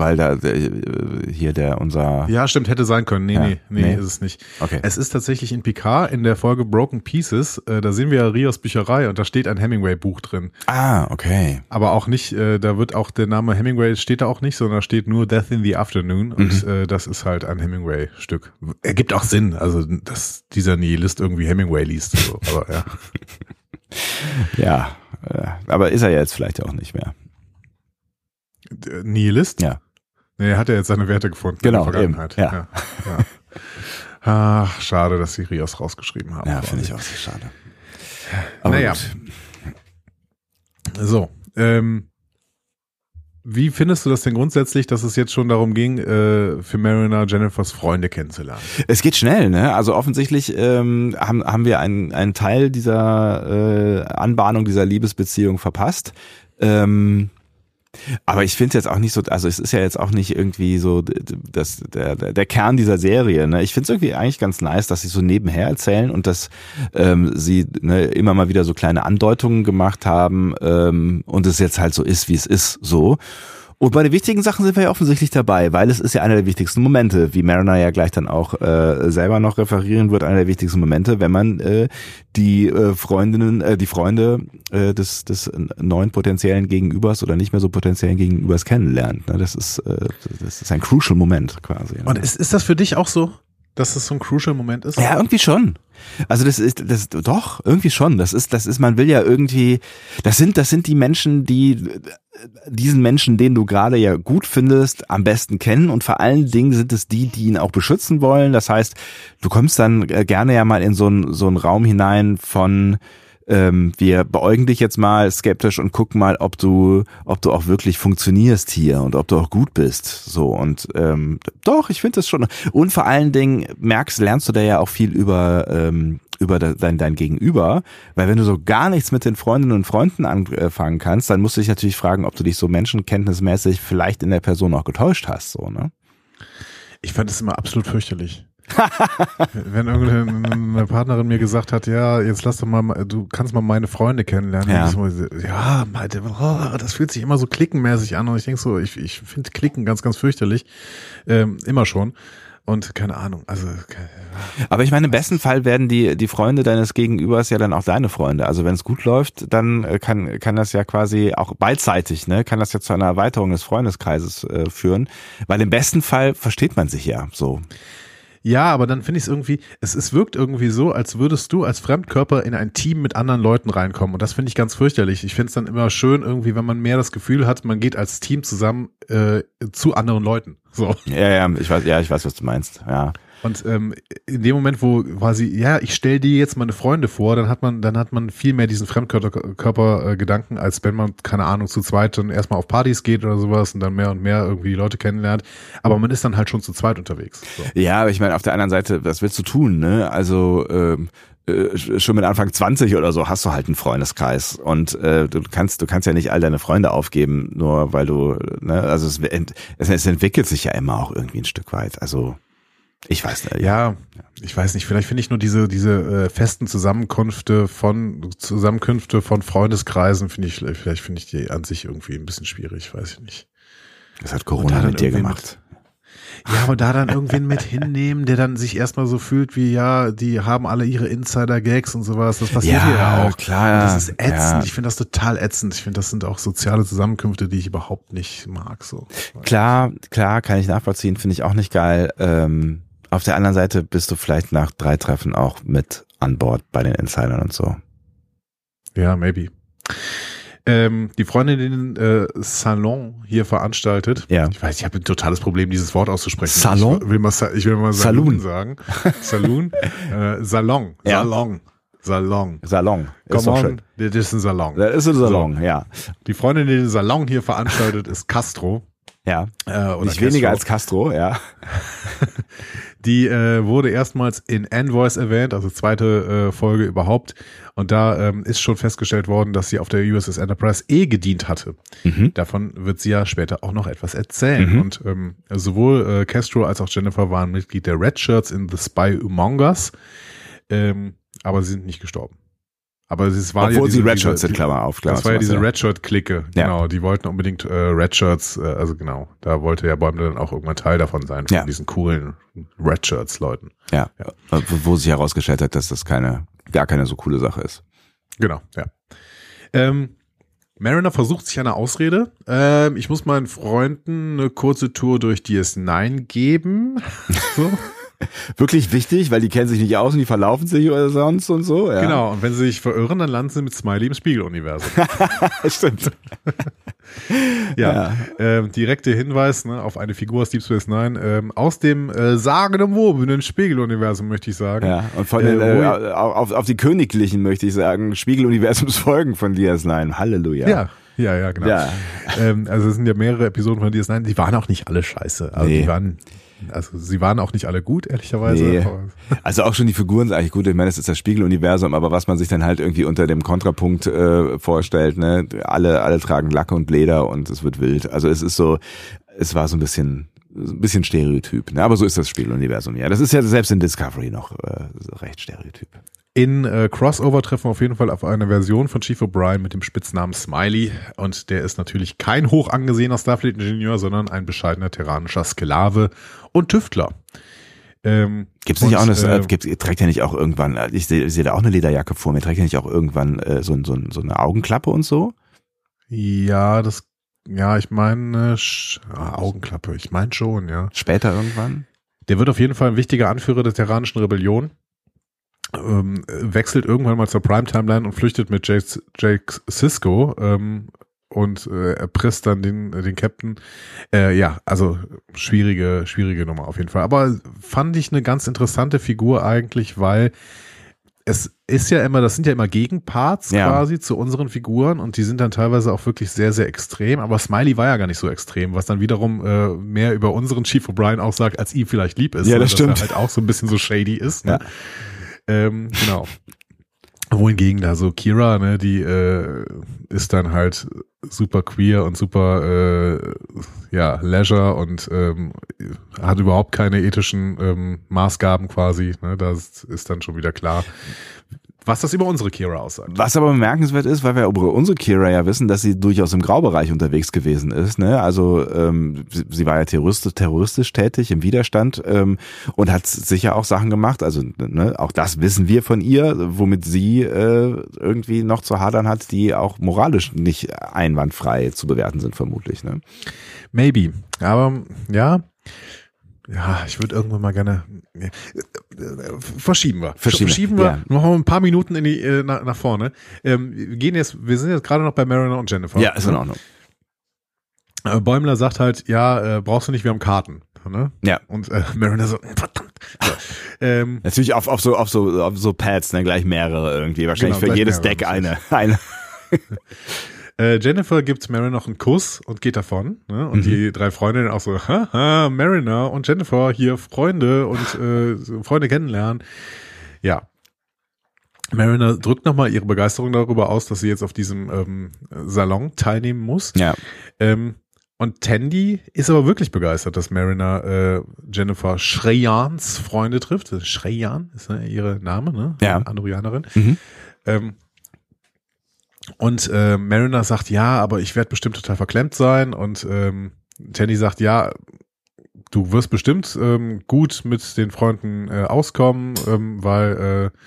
Weil da äh, hier der unser. Ja, stimmt, hätte sein können. Nee, Ja, nee, nee, nee. ist es nicht. Okay. Es ist tatsächlich in Picard in der Folge Broken Pieces, äh, da sehen wir ja Rios Bücherei und da steht ein Hemingway-Buch drin. Ah, okay. Aber auch nicht, äh, da wird auch der Name Hemingway steht da auch nicht, sondern da steht nur Death in the Afternoon und Mhm. äh, das ist halt ein Hemingway-Stück. Ergibt auch Sinn, also dass dieser Nihilist irgendwie Hemingway liest. So. Aber ja. Ja. äh, Aber ist er jetzt vielleicht auch nicht mehr. D- Nihilist? Ja. Nee, er hat ja jetzt seine Werte gefunden Genau, in der Vergangenheit. eben, ja. ja. Ach, schade, dass sie Rios rausgeschrieben haben. Ja, finde ich auch sehr schade. Aber Naja. gut. So, ähm, wie findest du das denn grundsätzlich, dass es jetzt schon darum ging, äh, für Mariner Jennifers Freunde kennenzulernen? Es geht schnell, ne? Also offensichtlich ähm, haben, haben wir einen, einen Teil dieser äh, Anbahnung dieser Liebesbeziehung verpasst. Ähm, aber ich finde es jetzt auch nicht so, also es ist ja jetzt auch nicht irgendwie so das, der, der der Kern dieser Serie. Ne? Ich finde es irgendwie eigentlich ganz nice, dass sie so nebenher erzählen und dass ähm, sie ne, immer mal wieder so kleine Andeutungen gemacht haben ähm, und es jetzt halt so ist, wie es ist, so. Und bei den wichtigen Sachen sind wir ja offensichtlich dabei, weil es ist ja einer der wichtigsten Momente, wie Mariner ja gleich dann auch äh, selber noch referieren wird, einer der wichtigsten Momente, wenn man äh, die äh, Freundinnen, äh, die Freunde äh, des, des neuen potenziellen Gegenübers oder nicht mehr so potenziellen Gegenübers kennenlernt. Ne? Das ist äh, das ist ein crucial Moment quasi. Ne? Und ist, ist das für dich auch so? Dass das so ein crucial Moment ist? Ja, irgendwie schon. Also das ist das doch irgendwie schon. Das ist das ist man will ja irgendwie das sind das sind die Menschen, die diesen Menschen, den du gerade ja gut findest, am besten kennen und vor allen Dingen sind es die, die ihn auch beschützen wollen. Das heißt, du kommst dann äh, gerne ja mal in so einen so einen Raum hinein von ähm, wir beäugen dich jetzt mal skeptisch und gucken mal, ob du, ob du auch wirklich funktionierst hier und ob du auch gut bist. So und ähm, doch, ich finde das schon. Und vor allen Dingen merkst, lernst du da ja auch viel über ähm, über dein, dein Gegenüber, weil wenn du so gar nichts mit den Freundinnen und Freunden anfangen kannst, dann musst du dich natürlich fragen, ob du dich so menschenkenntnismäßig vielleicht in der Person auch getäuscht hast, so ne? Ich fand es immer absolut fürchterlich. Wenn irgendeine Partnerin mir gesagt hat, ja, jetzt lass doch mal, du kannst mal meine Freunde kennenlernen. Ja, ja oh, das fühlt sich immer so klickenmäßig an und ich denke so, ich, ich finde Klicken ganz, ganz fürchterlich. Ähm, immer schon. Und keine Ahnung, also. Aber ich meine, im besten Fall werden die, die Freunde deines Gegenübers ja dann auch deine Freunde. Also wenn es gut läuft, dann äh, kann, kann das ja quasi auch beidseitig, ne, kann das ja zu einer Erweiterung des Freundeskreises äh, führen. Weil im besten Fall versteht man sich ja so. Ja, aber dann finde ich es irgendwie, es, es wirkt irgendwie so, als würdest du als Fremdkörper in ein Team mit anderen Leuten reinkommen. Und das finde ich ganz fürchterlich. Ich finde es dann immer schön, irgendwie, wenn man mehr das Gefühl hat, man geht als Team zusammen äh, zu anderen Leuten. So. Ja, ja, ich weiß, ja, ich weiß, was du meinst. Ja. Und ähm, in dem Moment, wo quasi, ja, ich stell dir jetzt meine Freunde vor, dann hat man, dann hat man viel mehr diesen Fremdkörper-Gedanken, äh, als wenn man, keine Ahnung, zu zweit dann erstmal auf Partys geht oder sowas und dann mehr und mehr irgendwie die Leute kennenlernt. Aber man ist dann halt schon zu zweit unterwegs. So. Ja, aber ich meine, auf der anderen Seite, was willst du tun, ne? Also ähm, äh, schon mit Anfang 20 oder so hast du halt einen Freundeskreis und äh, du kannst du kannst ja nicht all deine Freunde aufgeben, nur weil du ne, also es, es, es entwickelt sich ja immer auch irgendwie ein Stück weit. Also ich weiß nicht. Ja, ich weiß nicht. Vielleicht finde ich nur diese diese äh, festen Zusammenkünfte von Zusammenkünfte von Freundeskreisen finde ich vielleicht finde ich die an sich irgendwie ein bisschen schwierig. Weiß ich nicht. Das hat Corona mit dir gemacht. Ja, aber da dann irgendwen mit hinnehmen, der dann sich erstmal so fühlt wie, ja, die haben alle ihre Insider-Gags und sowas. Das passiert ja, hier ja auch. klar. Und das ist ätzend. Ja. Ich finde das total ätzend. Ich finde, das sind auch soziale Zusammenkünfte, die ich überhaupt nicht mag. So. Klar, klar, kann ich nachvollziehen. Finde ich auch nicht geil. Ähm auf der anderen Seite bist du vielleicht nach drei Treffen auch mit an Bord bei den Insidern und so. Ja, maybe. Ähm, die Freundin den äh, Salon hier veranstaltet. Ja. Ich weiß, ich habe ein totales Problem, dieses Wort auszusprechen. Salon? Ich will mal, ich will mal Saloon sagen. Saloon. äh, Salon. Ja. Salon. Salon. Salon. Ist Come on, das ist ein Salon. Das ist ein Salon, so. ja. Die Freundin, die den Salon hier veranstaltet, ist Castro. Ja. Äh, Nicht weniger als Castro, ja. Die äh, wurde erstmals in Envoys erwähnt, also zweite äh, Folge überhaupt. Und da ähm, ist schon festgestellt worden, dass sie auf der USS Enterprise eh gedient hatte. Mhm. Davon wird sie ja später auch noch etwas erzählen. Mhm. Und ähm, sowohl äh, Castro als auch Jennifer waren Mitglied der Red Shirts in The Spy Among Us. Ähm, aber sie sind nicht gestorben. Aber es war Obwohl ja diese, sie Redshirts sind, Klammer auf. Klammer das war ja diese ja. Redshirt-Clique, genau. Ja. Die wollten unbedingt äh, Redshirts, äh, also genau, da wollte ja Bäumle dann auch irgendwann Teil davon sein, von ja. diesen coolen Redshirts-Leuten. Ja. ja, wo sich herausgestellt hat, dass das keine, gar keine so coole Sache ist. Genau, ja. Ähm, Mariner versucht sich eine Ausrede. Ähm, ich muss meinen Freunden eine kurze Tour durch DS9 geben. so wirklich wichtig, weil die kennen sich nicht aus und die verlaufen sich oder sonst und so. Ja. Genau, und wenn sie sich verirren, dann landen sie mit Smiley im Spiegeluniversum. Stimmt. ja, ja. Ähm, direkter Hinweis ne, auf eine Figur aus Deep Space Nine ähm, aus dem äh, sagenumwobenen Spiegeluniversum, möchte ich sagen. Ja, und von den, äh, äh, auf, auf die Königlichen, möchte ich sagen, Spiegeluniversumsfolgen von DS9. Halleluja. Ja. Ja, ja, genau. Ja. Ähm, also es sind ja mehrere Episoden von DS9, die waren auch nicht alle scheiße. Also nee. die waren also sie waren auch nicht alle gut, ehrlicherweise. Nee. Also auch schon die Figuren sind eigentlich gut. Ich meine, es ist das Spiegeluniversum, aber was man sich dann halt irgendwie unter dem Kontrapunkt äh, vorstellt, ne, alle, alle tragen Lacke und Leder und es wird wild. Also es ist so, es war so ein bisschen, ein bisschen Stereotyp. Ne? Aber so ist das Spieluniversum. Ja, das ist ja selbst in Discovery noch äh, recht Stereotyp. In äh, Crossover treffen wir auf jeden Fall auf eine Version von Chief O'Brien mit dem Spitznamen Smiley. Und der ist natürlich kein hoch angesehener Starfleet-Ingenieur, sondern ein bescheidener terranischer Sklave und Tüftler. Ähm, Gibt's nicht und, auch eine, äh, gibt, trägt er nicht auch irgendwann, ich sehe seh da auch eine Lederjacke vor mir, trägt er nicht auch irgendwann äh, so, so, so eine Augenklappe und so? Ja, das, ja, ich meine, äh, Augenklappe, ich meine schon, ja. Später irgendwann? Der wird auf jeden Fall ein wichtiger Anführer der Terranischen Rebellion ähm, wechselt irgendwann mal zur Prime-Timeline und flüchtet mit Jake, Jake Cisco ähm, und äh, erpresst dann den, den Captain. Äh, ja, also schwierige, schwierige Nummer auf jeden Fall. Aber fand ich eine ganz interessante Figur eigentlich, weil es ist ja immer, das sind ja immer Gegenparts ja. quasi zu unseren Figuren und die sind dann teilweise auch wirklich sehr, sehr extrem. Aber Smiley war ja gar nicht so extrem, was dann wiederum äh, mehr über unseren Chief O'Brien auch sagt, als ihm vielleicht lieb ist. Ja, das stimmt. Dass er halt auch so ein bisschen so shady ist. Ne? Ja. Ähm, genau. Wohingegen da so Kira, ne, die äh, ist dann halt super queer und super äh, ja Leisure und ähm, hat überhaupt keine ethischen ähm, Maßgaben quasi. Ne, das ist dann schon wieder klar. Was das über unsere Kira aussagt. Was aber bemerkenswert ist, weil wir über unsere Kira ja wissen, dass sie durchaus im Graubereich unterwegs gewesen ist. Ne? Also ähm, sie, sie war ja terroristisch, terroristisch tätig im Widerstand ähm, und hat sicher auch Sachen gemacht. Also ne, auch das wissen wir von ihr, womit sie äh, irgendwie noch zu hadern hat, die auch moralisch nicht einwandfrei zu bewerten sind, vermutlich. Ne? Maybe. Aber ja, ja, ich würde irgendwann mal gerne. Äh, verschieben wir. Verschieben, verschieben wir. Ja. Machen wir ein paar Minuten in die, äh, nach, nach vorne. Ähm, wir gehen jetzt, wir sind jetzt gerade noch bei Mariner und Jennifer. Ja, ist in Ordnung. Äh, Bäumler sagt halt, ja, äh, brauchst du nicht, wir haben Karten. Ne? Ja. Und äh, Mariner so, verdammt. So, ähm, Natürlich auf, auf so auf so auf so Pads, ne, gleich mehrere irgendwie. Wahrscheinlich genau, für jedes Deck eine. eine. Äh, Jennifer gibt Mariner noch einen Kuss und geht davon. Ne? Und mhm. die drei Freundinnen auch so, haha, Mariner und Jennifer hier Freunde und äh, Freunde kennenlernen. Ja. Mariner drückt nochmal ihre Begeisterung darüber aus, dass sie jetzt auf diesem ähm, Salon teilnehmen muss. Ja. Ähm, und Tandy ist aber wirklich begeistert, dass Mariner äh, Jennifer Shreyans Freunde trifft. Shreyan ist ne, ihre Name, ne? Ja. Andorianerin. Mhm. Ähm, und äh, Mariner sagt, ja, aber ich werde bestimmt total verklemmt sein. Und ähm, Tandy sagt, ja, du wirst bestimmt ähm, gut mit den Freunden äh, auskommen, ähm, weil äh,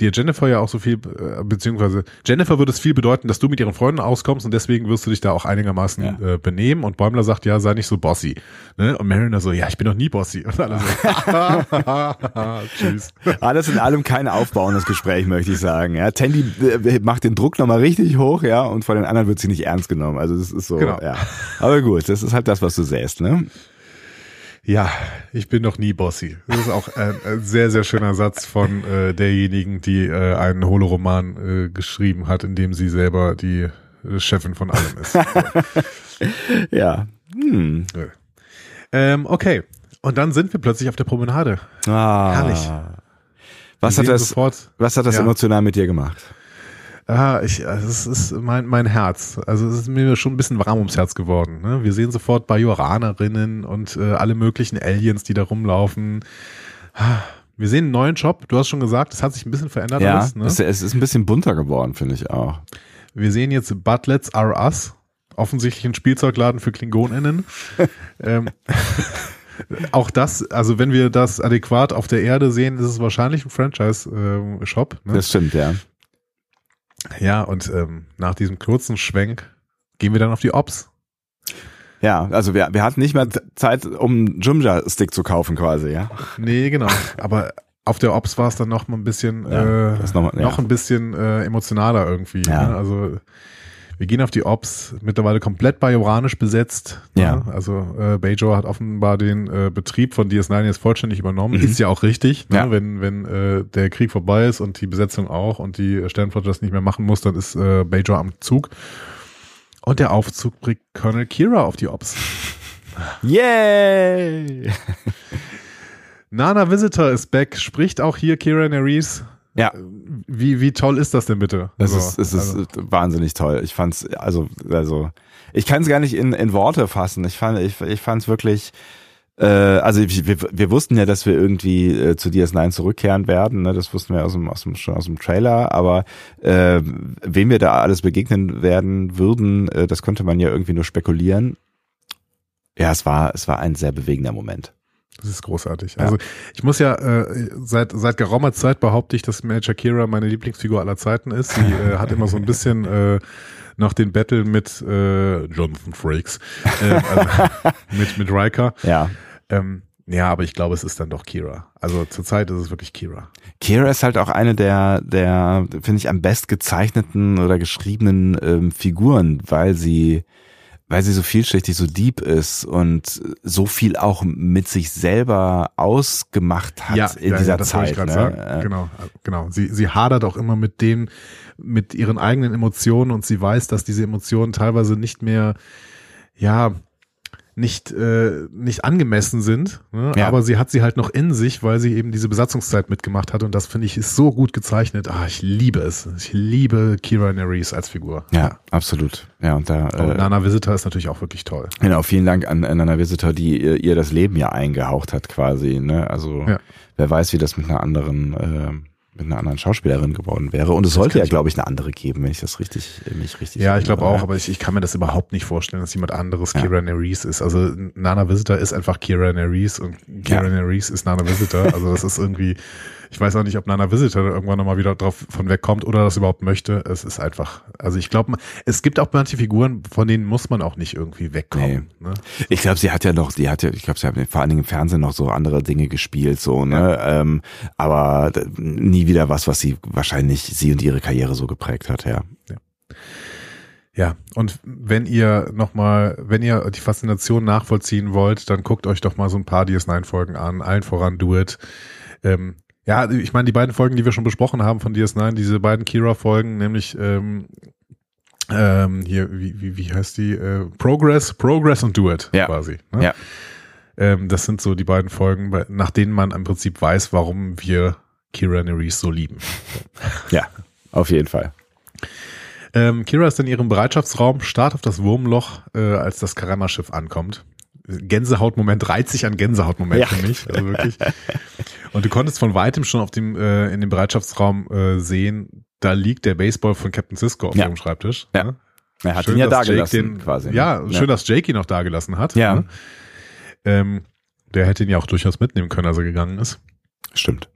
dir Jennifer ja auch so viel, äh, beziehungsweise Jennifer würde es viel bedeuten, dass du mit ihren Freunden auskommst und deswegen wirst du dich da auch einigermaßen ja. äh, benehmen. Und Bäumler sagt, ja, sei nicht so bossy. Ne? Und Mariner so, ja, ich bin doch nie bossy. Und alle so, tschüss. Alles in allem kein aufbauendes Gespräch, möchte ich sagen. Ja, Tandy äh, macht den Druck nochmal richtig hoch, ja, und von den anderen wird sie nicht ernst genommen. Also das ist so, genau. ja. Aber gut, das ist halt das, was du säst, ne? Ja, ich bin noch nie Bossy. Das ist auch ein, ein sehr, sehr schöner Satz von äh, derjenigen, die äh, einen Holoroman äh, geschrieben hat, in dem sie selber die äh, Chefin von allem ist. ja. Hm. Ähm, okay. Und dann sind wir plötzlich auf der Promenade. Ah. Herrlich. Was hat, das, was hat das ja. emotional mit dir gemacht? Ah, ich, also es ist mein, mein Herz. Also es ist mir schon ein bisschen warm ums Herz geworden. Ne? Wir sehen sofort Bajoranerinnen und äh, alle möglichen Aliens, die da rumlaufen. Wir sehen einen neuen Job. Du hast schon gesagt, es hat sich ein bisschen verändert. Ja, alles, ne? es, es ist ein bisschen bunter geworden, finde ich auch. Wir sehen jetzt Butlets Are Us. Offensichtlich ein Spielzeugladen für KlingonInnen. ähm, auch das, also wenn wir das adäquat auf der Erde sehen, ist es wahrscheinlich ein Franchise-Shop. Äh, ne? Das stimmt, ja. Ja, und ähm, nach diesem kurzen Schwenk gehen wir dann auf die Ops. Ja, also wir, wir hatten nicht mehr Zeit, um Jumja-Stick zu kaufen quasi, ja. Nee, genau. Aber auf der Ops war es dann noch mal ein bisschen, ja, äh, noch, mal, ja. noch ein bisschen äh, emotionaler irgendwie. Ja. Ne? Also wir gehen auf die Ops, mittlerweile komplett bajoranisch besetzt. Ne? Ja. Ne? Also äh, Bajor hat offenbar den äh, Betrieb von DS9 jetzt vollständig übernommen. Mhm. Ist ja auch richtig. Ne? Ja. Wenn, wenn äh, der Krieg vorbei ist und die Besetzung auch und die Sternflotte das nicht mehr machen muss, dann ist äh, Bajor am Zug. Und der Aufzug bringt Colonel Kira auf die Ops. Yay! Nana Visitor ist back, spricht auch hier Kira Nerys. Ja. Wie, wie toll ist das denn bitte? Es also, ist, es ist also. wahnsinnig toll. Ich fand's, also, also, ich kann es gar nicht in, in Worte fassen. Ich fand, ich, ich fand's wirklich, Äh, also wir, wir wussten ja, dass wir irgendwie äh, zu DS9 zurückkehren werden. Ne? Das wussten wir aus dem, aus dem, schon aus dem Trailer. Aber äh, wem wir da alles begegnen werden würden, äh, das konnte man ja irgendwie nur spekulieren. Ja, es war, es war ein sehr bewegender Moment. Das ist großartig. Ja. Also ich muss ja äh, seit seit geraumer Zeit behaupte ich, dass Major Kira meine Lieblingsfigur aller Zeiten ist. Sie äh, hat immer so ein bisschen äh, noch den Battle mit äh, Jonathan Frakes, äh, also mit mit Riker. Ja. Ähm, ja, aber ich glaube, es ist dann doch Kira. Also zurzeit ist es wirklich Kira. Kira ist halt auch eine der, der finde ich, am best gezeichneten oder geschriebenen ähm, Figuren, weil sie weil sie so vielschichtig, so deep ist und so viel auch mit sich selber ausgemacht hat ja, in ja, dieser ja, das Zeit. Ich ne? sagen. Genau, genau. Sie, sie hadert auch immer mit dem, mit ihren eigenen Emotionen und sie weiß, dass diese Emotionen teilweise nicht mehr, ja, nicht, äh, nicht angemessen sind, ne? Ja. aber sie hat sie halt noch in sich, weil sie eben diese Besatzungszeit mitgemacht hat und das finde ich ist so gut gezeichnet. Ah, ich liebe es. Ich liebe Kira Nerys als Figur. Ja, absolut. Ja, und da. Und Äh, Nana Visitor ist natürlich auch wirklich toll. genau, vielen Dank an, an Nana Visitor, die ihr, ihr das Leben ja eingehaucht hat, quasi. Ne? Also Ja. wer weiß, wie das mit einer anderen, äh, mit einer anderen Schauspielerin geworden wäre. Und es sollte kann ja, glaube ich, eine andere geben, wenn ich das richtig, mich richtig. Ja, ich glaube auch, aber ich, ich kann mir das überhaupt nicht vorstellen, dass jemand anderes Ja. Kira Nerys ist. Also Nana Visitor ist einfach Kira Nerys und Kira Ja. Nerys ist Nana Visitor. Also das ist irgendwie, ich weiß auch nicht, ob Nana Visitor irgendwann nochmal wieder drauf von wegkommt oder das überhaupt möchte. Es ist einfach, also ich glaube, es gibt auch manche Figuren, von denen muss man auch nicht irgendwie wegkommen. Ne? Ich glaube, sie hat ja noch, die hat ja, ich glaube, sie hat vor allen Dingen im Fernsehen noch so andere Dinge gespielt, so, ne? Ähm, aber nie wieder was, was sie wahrscheinlich sie und ihre Karriere so geprägt hat, ja. Ja, und wenn ihr nochmal, wenn ihr die Faszination nachvollziehen wollt, dann guckt euch doch mal so ein paar DS9-Folgen an, allen voran Do It. Ähm, ja, ich meine, die beiden Folgen, die wir schon besprochen haben von DS9, diese beiden Kira-Folgen, nämlich ähm, ähm, hier, wie, wie, wie heißt die? Äh, Progress, Progress und Do It Ja. quasi. Ne? Ja. Ähm, das sind so die beiden Folgen, nach denen man im Prinzip weiß, warum wir Kira Nerys so lieben. Ja, auf jeden Fall. Ähm, Kira ist in ihrem Bereitschaftsraum, start auf das Wurmloch, äh, als das Karama-Schiff ankommt. Gänsehautmoment, reizt sich an Gänsehautmoment Ja. für mich, also wirklich. Und du konntest von weitem schon auf dem, äh, in dem Bereitschaftsraum äh, sehen, da liegt der Baseball von Captain Cisco auf Ja. ihrem Schreibtisch. Ja. ne? Er hat Schön, ihn ja dass da Jake gelassen, den, quasi. ne? Ja, schön, dass Jake ihn noch da gelassen hat. Ja. Ne? Ähm, der hätte ihn ja auch durchaus mitnehmen können, als er gegangen ist. Stimmt.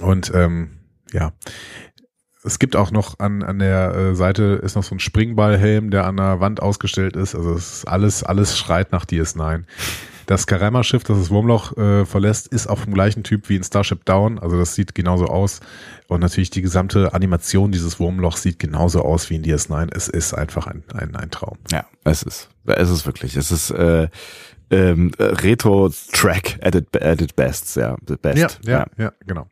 Und ähm, ja, es gibt auch noch an, an der äh, Seite ist noch so ein Springballhelm, der an der Wand ausgestellt ist. Also es ist alles, alles schreit nach DS9. Das Karama-Schiff, das das Wurmloch äh, verlässt, ist auch vom gleichen Typ wie in Starship Down. Also das sieht genauso aus. Und natürlich die gesamte Animation dieses Wurmlochs sieht genauso aus wie in DS9. Es ist einfach ein, ein, ein Traum. Ja, es ist, es ist wirklich, es ist äh, ähm, Retro-Track at, it, at it best, ja, the best. Ja, ja, ja, genau.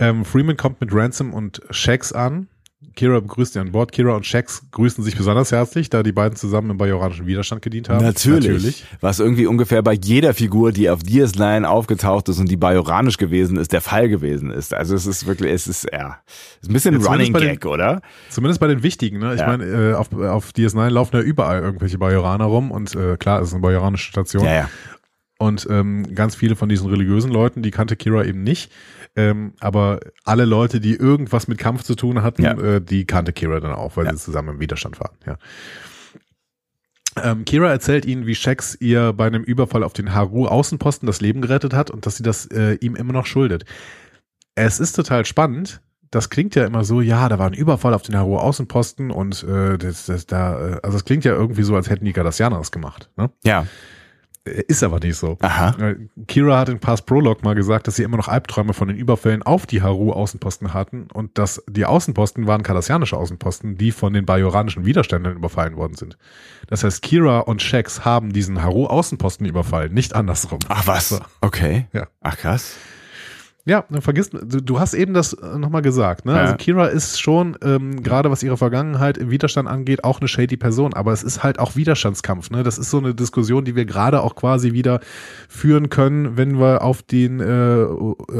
Ähm, Freeman kommt mit Ransom und Shax an. Kira begrüßt ihn an Bord. Kira und Shax grüßen sich besonders herzlich, da die beiden zusammen im bajoranischen Widerstand gedient haben. Natürlich. Was irgendwie ungefähr bei jeder Figur, die auf DS9 aufgetaucht ist und die bajoranisch gewesen ist, der Fall gewesen ist. Also es ist wirklich, es ist, ja, ist ein bisschen Ja, Running bei den- Gag, oder? Zumindest bei den wichtigen. Ne? Ich Ja. meine, äh, auf, auf DS9 laufen ja überall irgendwelche Bajoraner rum und äh, klar, es ist eine bajoranische Station. Ja, ja. Und ähm, ganz viele von diesen religiösen Leuten, die kannte Kira eben nicht. Ähm, aber alle Leute, die irgendwas mit Kampf zu tun hatten, Ja. äh, die kannte Kira dann auch, weil Ja. sie zusammen im Widerstand waren. Ja. Ähm, Kira erzählt ihnen, wie Shax ihr bei einem Überfall auf den Haru-Außenposten das Leben gerettet hat und dass sie das äh, ihm immer noch schuldet. Es ist total spannend. Das klingt ja immer so, ja, da war ein Überfall auf den Haru-Außenposten und äh, das, das, da, äh, also es klingt ja irgendwie so, als hätten die Cardassianer das gemacht. Ne? Ja. Ist aber nicht so. Aha. Äh, Kira hat in Past Prologue mal gesagt, dass sie immer noch Albträume von den Überfällen auf die Haru-Außenposten hatten und dass die Außenposten waren kardassianische Außenposten, die von den bajoranischen Widerständern überfallen worden sind. Das heißt, Kira und Shax haben diesen Haru-Außenposten überfallen, nicht andersrum. Ach was. Okay. Ja. Ach krass. Ja, dann vergiss, du, du hast eben das nochmal gesagt, ne? Ja. Also Kira ist schon, ähm, gerade was ihre Vergangenheit im Widerstand angeht, auch eine shady Person, aber es ist halt auch Widerstandskampf, ne? Das ist so eine Diskussion, die wir gerade auch quasi wieder führen können, wenn wir auf den, äh,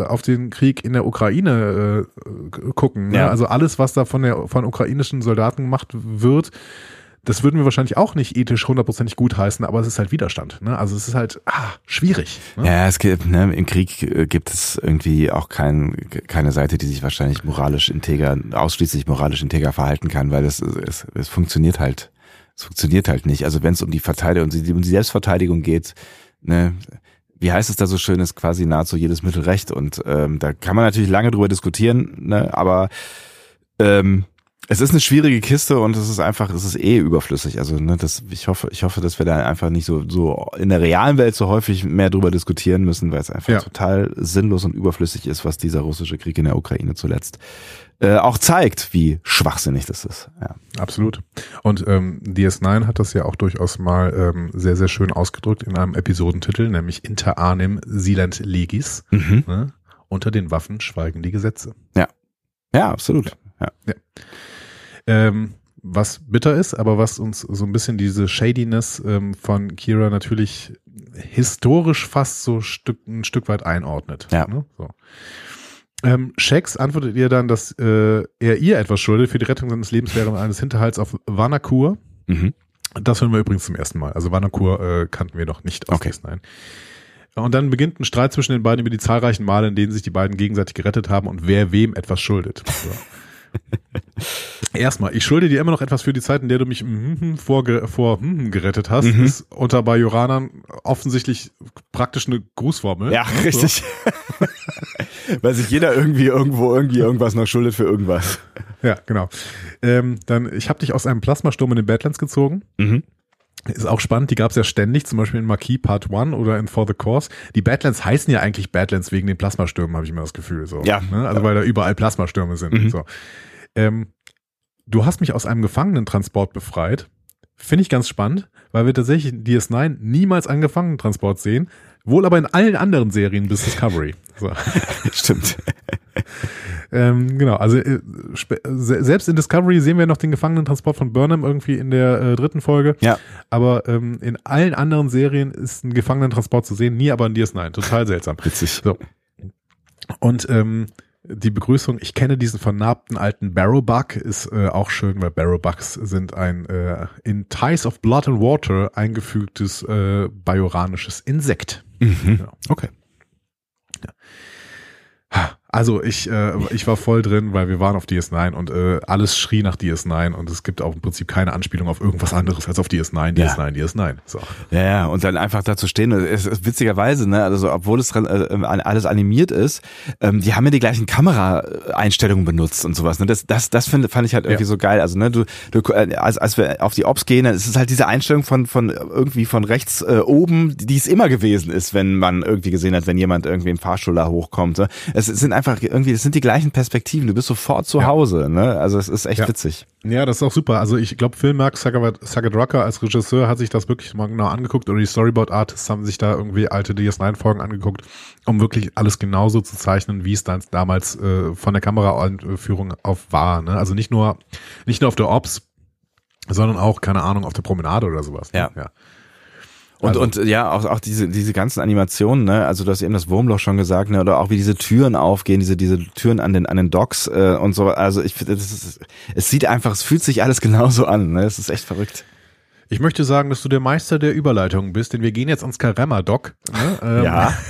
auf den Krieg in der Ukraine äh, gucken. Ne? Ja. Also alles, was da von der von ukrainischen Soldaten gemacht wird, das würden wir wahrscheinlich auch nicht ethisch hundertprozentig gutheißen, aber es ist halt Widerstand. Ne? Also es ist halt ah, schwierig. Ne? Ja, es gibt, ne, im Krieg äh, gibt es irgendwie auch kein, keine Seite, die sich wahrscheinlich moralisch integer, ausschließlich moralisch integer verhalten kann, weil es, es, es funktioniert halt. Es funktioniert halt nicht. Also wenn es um die Verteidigung, um die Selbstverteidigung geht, ne, wie heißt es da so schön, ist quasi nahezu jedes Mittel recht. Und ähm, da kann man natürlich lange drüber diskutieren, ne, aber ähm, es ist eine schwierige Kiste und es ist einfach, es ist eh überflüssig. Also ne, das, ich hoffe, ich hoffe, dass wir da einfach nicht so so in der realen Welt so häufig mehr drüber diskutieren müssen, weil es einfach Ja. total sinnlos und überflüssig ist, was dieser russische Krieg in der Ukraine zuletzt äh, auch zeigt, wie schwachsinnig das ist. Ja. Absolut. Und ähm, DS9 hat das ja auch durchaus mal ähm, sehr, sehr schön ausgedrückt in einem Episodentitel, nämlich Inter arnem silent legis. Mhm. Ne? Unter den Waffen schweigen die Gesetze. Ja, absolut. Ja. Ähm, was bitter ist, aber was uns so ein bisschen diese Shadiness ähm, von Kira natürlich historisch fast so Stück, ein Stück weit einordnet. Ja. Ne? So. Ähm, Shax antwortet ihr dann, dass äh, er ihr etwas schuldet für die Rettung seines Lebens während eines Hinterhalts auf Vanakur. Mhm. Das hören wir übrigens zum ersten Mal. Also Vanakur äh, kannten wir noch nicht aus Okay. DS9. Und dann beginnt ein Streit zwischen den beiden über die zahlreichen Male, in denen sich die beiden gegenseitig gerettet haben und wer wem etwas schuldet. So. Erstmal, ich schulde dir immer noch etwas für die Zeit, in der du mich mhm, vor, vor mhm, gerettet hast. Mhm. Ist unter Bajoranern offensichtlich praktisch eine Grußformel. Ja, Ne? richtig. Weil sich jeder irgendwie irgendwo irgendwie irgendwas noch schuldet für irgendwas. So. Ja, genau. Ähm, dann, ich habe dich aus einem Plasmasturm in den Badlands gezogen. Mhm. Ist auch spannend, die gab es ja ständig, zum Beispiel in Marquis Part 1 oder in For the Course. Die Badlands heißen ja eigentlich Badlands wegen den Plasmastürmen, habe ich immer das Gefühl. So, Ja. Ne? Also weil da überall Plasmastürme sind. Mhm. So. Ähm, du hast mich aus einem Gefangenentransport befreit. Finde ich ganz spannend, weil wir tatsächlich in DS9 niemals einen Gefangenentransport sehen, wohl aber in allen anderen Serien bis Discovery. So. Stimmt. Ähm, genau, also äh, selbst in Discovery sehen wir noch den Gefangenentransport von Burnham irgendwie in der äh, dritten Folge. Ja. Aber ähm, in allen anderen Serien ist ein Gefangenentransport zu sehen, nie aber in DS9. Total seltsam. Witzig. So. Und ähm, die Begrüßung, ich kenne diesen vernarbten alten Barrowbug, ist äh, auch schön, weil Barrowbugs sind ein äh, in Ties of Blood and Water eingefügtes äh, bajoranisches Insekt. Mhm. Genau. Okay. Also ich, äh, ich war voll drin, weil wir waren auf DS9 und äh, alles schrie nach DS9 und es gibt auch im Prinzip keine Anspielung auf irgendwas anderes als auf DS9, Ja. DS9, DS9. So. Ja, ja, und dann einfach da zu stehen. Es ist witzigerweise, ne, also obwohl es äh, äh, alles animiert ist, ähm, die haben ja die gleichen Kameraeinstellungen benutzt und sowas. Ne? Das, das, das find, fand ich halt irgendwie Ja. so geil. Also ne, du, du äh, als, als wir auf die Ops gehen, dann ist es halt diese Einstellung von von irgendwie von rechts äh, oben, die es immer gewesen ist, wenn man irgendwie gesehen hat, wenn jemand irgendwie im Fahrstuhl da hochkommt. Ne? Es sind einfach irgendwie, es sind die gleichen Perspektiven. Du bist sofort zu Ja. Hause. Ne? Also es ist echt Ja. witzig. Ja, das ist auch super. Also ich glaube, Filmmark Sagat Rucker als Regisseur hat sich das wirklich mal genau angeguckt oder die Storyboard-Artists haben sich da irgendwie alte DS9-Folgen angeguckt, um wirklich alles genauso zu zeichnen, wie es dann damals äh, von der Kameraführung auf war. Ne? Also nicht nur, nicht nur auf der Ops, sondern auch, keine Ahnung, auf der Promenade oder sowas. Ne? Ja. ja. Und, Also- und ja, auch, auch diese, diese ganzen Animationen, ne, also du hast eben das Wurmloch schon gesagt, ne, oder auch wie diese Türen aufgehen, diese, diese Türen an den, an den Docks äh, und so. Also ich finde, das ist, es sieht einfach, es fühlt sich alles genauso an, ne? Es ist echt verrückt. Ich möchte sagen, dass du der Meister der Überleitungen bist, denn wir gehen jetzt ans Karemma-Dock. Ne? Ähm, Ja.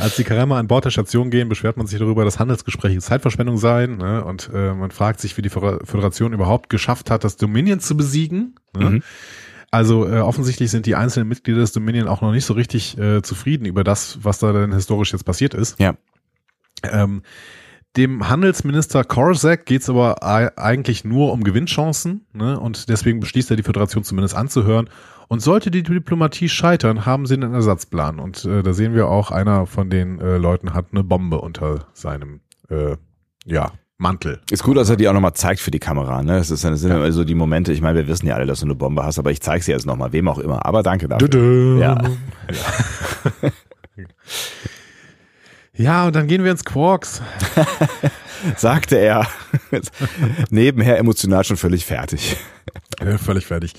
Als die Karemma an Bord der Station gehen, beschwert man sich darüber, dass Handelsgespräche Zeitverschwendung seien. Ne? Und äh, man fragt sich, wie die Föder- Föderation überhaupt geschafft hat, das Dominion zu besiegen. Ne? Mhm. Also äh, offensichtlich sind die einzelnen Mitglieder des Dominion auch noch nicht so richtig äh, zufrieden über das, was da denn historisch jetzt passiert ist. Ja. Ähm, dem Handelsminister Korsak geht es aber ei- eigentlich nur um Gewinnchancen ne? und deswegen beschließt er, die Föderation zumindest anzuhören. Und sollte die Diplomatie scheitern, haben sie einen Ersatzplan. Und äh, da sehen wir auch, einer von den äh, Leuten hat eine Bombe unter seinem äh, ja, Mantel. Ist gut, dass er die auch nochmal zeigt für die Kamera, ne? Es ist, das sind immer so die Momente, ich meine, wir wissen ja alle, dass du eine Bombe hast, aber ich zeige sie jetzt nochmal, wem auch immer. Aber danke dafür. Dö-dö. Ja. Ja, und dann gehen wir ins Quarks. Sagte er. Nebenher emotional schon völlig fertig. Ja, völlig fertig.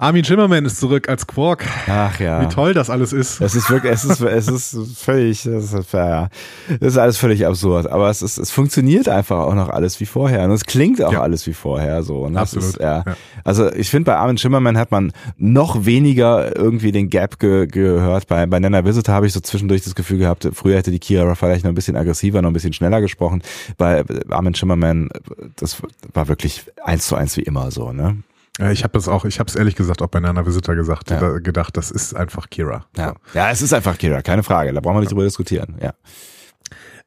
Armin Schimmerman ist zurück als Quark. Ach ja. Wie toll das alles ist. Es ist wirklich, es ist, es ist völlig, es ist, ja, das ist alles völlig absurd. Aber es ist, es funktioniert einfach auch noch alles wie vorher. Und es klingt auch Ja. alles wie vorher so. Und das Absolut, Ist, ja. ja. Also ich finde, bei Armin Schimmerman hat man noch weniger irgendwie den Gap ge gehört. Bei, bei Nana Visitor habe ich so zwischendurch das Gefühl gehabt, früher hätte die Kira vielleicht noch ein bisschen aggressiver, noch ein bisschen schneller gesprochen. Bei Armin Schimmerman, das war wirklich eins zu eins wie immer so, ne? Ja, ich habe es auch, ich habe es ehrlich gesagt auch bei Nana Visitor gesagt, Ja. da, gedacht, das ist einfach Kira. Ja. ja, es ist einfach Kira, keine Frage. Da brauchen wir nicht drüber diskutieren. Ja.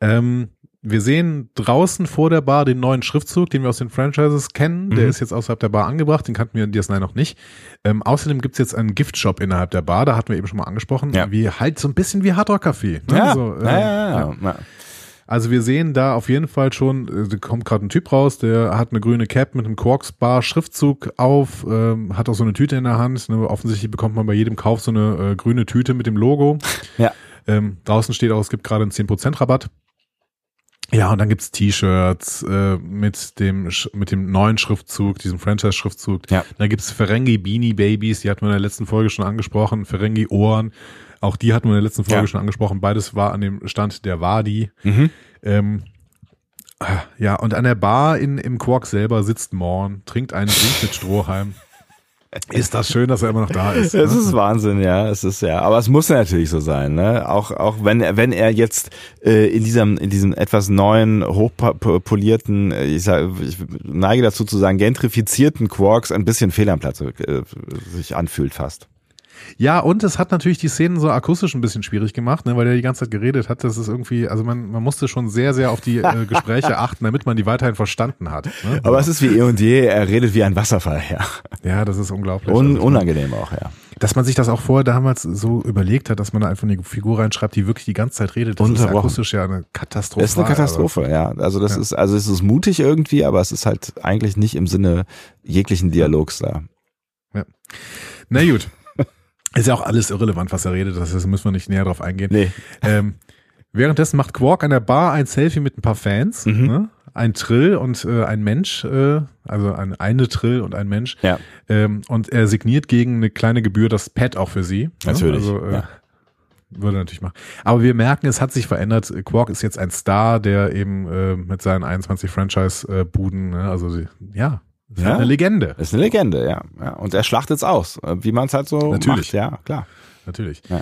Ähm, wir sehen draußen vor der Bar den neuen Schriftzug, den wir aus den Franchises kennen. Der Mhm. ist jetzt außerhalb der Bar angebracht, den kannten wir in DS9 noch nicht. Ähm, außerdem gibt's jetzt einen Giftshop innerhalb der Bar, da hatten wir eben schon mal angesprochen, Ja. wie halt so ein bisschen wie Hardrock Café. Ne? Ja, so, äh, ja, ja, ja, ja. Also wir sehen da auf jeden Fall schon, äh, da kommt gerade ein Typ raus, der hat eine grüne Cap mit einem Quarks Bar Schriftzug auf, ähm, hat auch so eine Tüte in der Hand. Ne? Offensichtlich bekommt man bei jedem Kauf so eine äh, grüne Tüte mit dem Logo. Ja. Ähm, draußen steht auch, es gibt gerade einen 10% Rabatt. Ja, und dann gibt's T-Shirts äh, mit dem mit dem neuen Schriftzug, diesem Franchise-Schriftzug. Ja. Dann gibt's Ferengi Beanie Babies, die hatten wir in der letzten Folge schon angesprochen. Ferengi Ohren, auch die hatten wir in der letzten Folge Ja. schon angesprochen. Beides war an dem Stand der Wadi. Mhm. Ähm, ja, und an der Bar in, im Quark selber sitzt Morn, trinkt einen Drink mit Strohhalm. Ist das schön, dass er immer noch da ist. Es ne? ist Wahnsinn, ja, es ist ja, aber es muss natürlich so sein, ne? Auch auch wenn er wenn er jetzt äh, in diesem in diesem etwas neuen hochpolierten, äh, ich, sag, ich neige dazu zu sagen gentrifizierten Quarks ein bisschen fehl am Platz äh, sich anfühlt fast. Ja, und es hat natürlich die Szenen so akustisch ein bisschen schwierig gemacht, ne, weil er die ganze Zeit geredet hat. Das ist irgendwie, also man, man musste schon sehr, sehr auf die äh, Gespräche achten, damit man die weiterhin verstanden hat. Ne? Aber es ist wie eh und je, er redet wie ein Wasserfall, ja. ja, das ist unglaublich. Un, Also, unangenehm auch, ja. dass man sich das auch vorher damals so überlegt hat, dass man da einfach eine Figur reinschreibt, die wirklich die ganze Zeit redet. Das ist akustisch ja eine Katastrophe. Es ist eine Katastrophe, ja. Also das Ja. ist, also es ist mutig irgendwie, aber es ist halt eigentlich nicht im Sinne jeglichen Dialogs da. Na gut. Ist ja auch alles irrelevant, was er redet, das heißt, müssen wir nicht näher drauf eingehen. Nee. Ähm, währenddessen macht Quark an der Bar ein Selfie mit ein paar Fans, Mhm. ne? ein Trill und äh, ein Mensch, äh, also ein, eine Trill und ein Mensch. Ja. Ähm, und er signiert gegen eine kleine Gebühr das Pad auch für sie. ne? Natürlich, Also, äh, ja. Würde natürlich machen. Aber wir merken, es hat sich verändert. Quark ist jetzt ein Star, der eben äh, mit seinen 21 Franchise-Buden, ne? also sie- ja, ist Ja. halt eine Legende. Das ist eine Legende, ja. ja. Und er schlachtet's aus, äh, wie man es halt so Natürlich. macht. Ja, klar. Natürlich. Ja.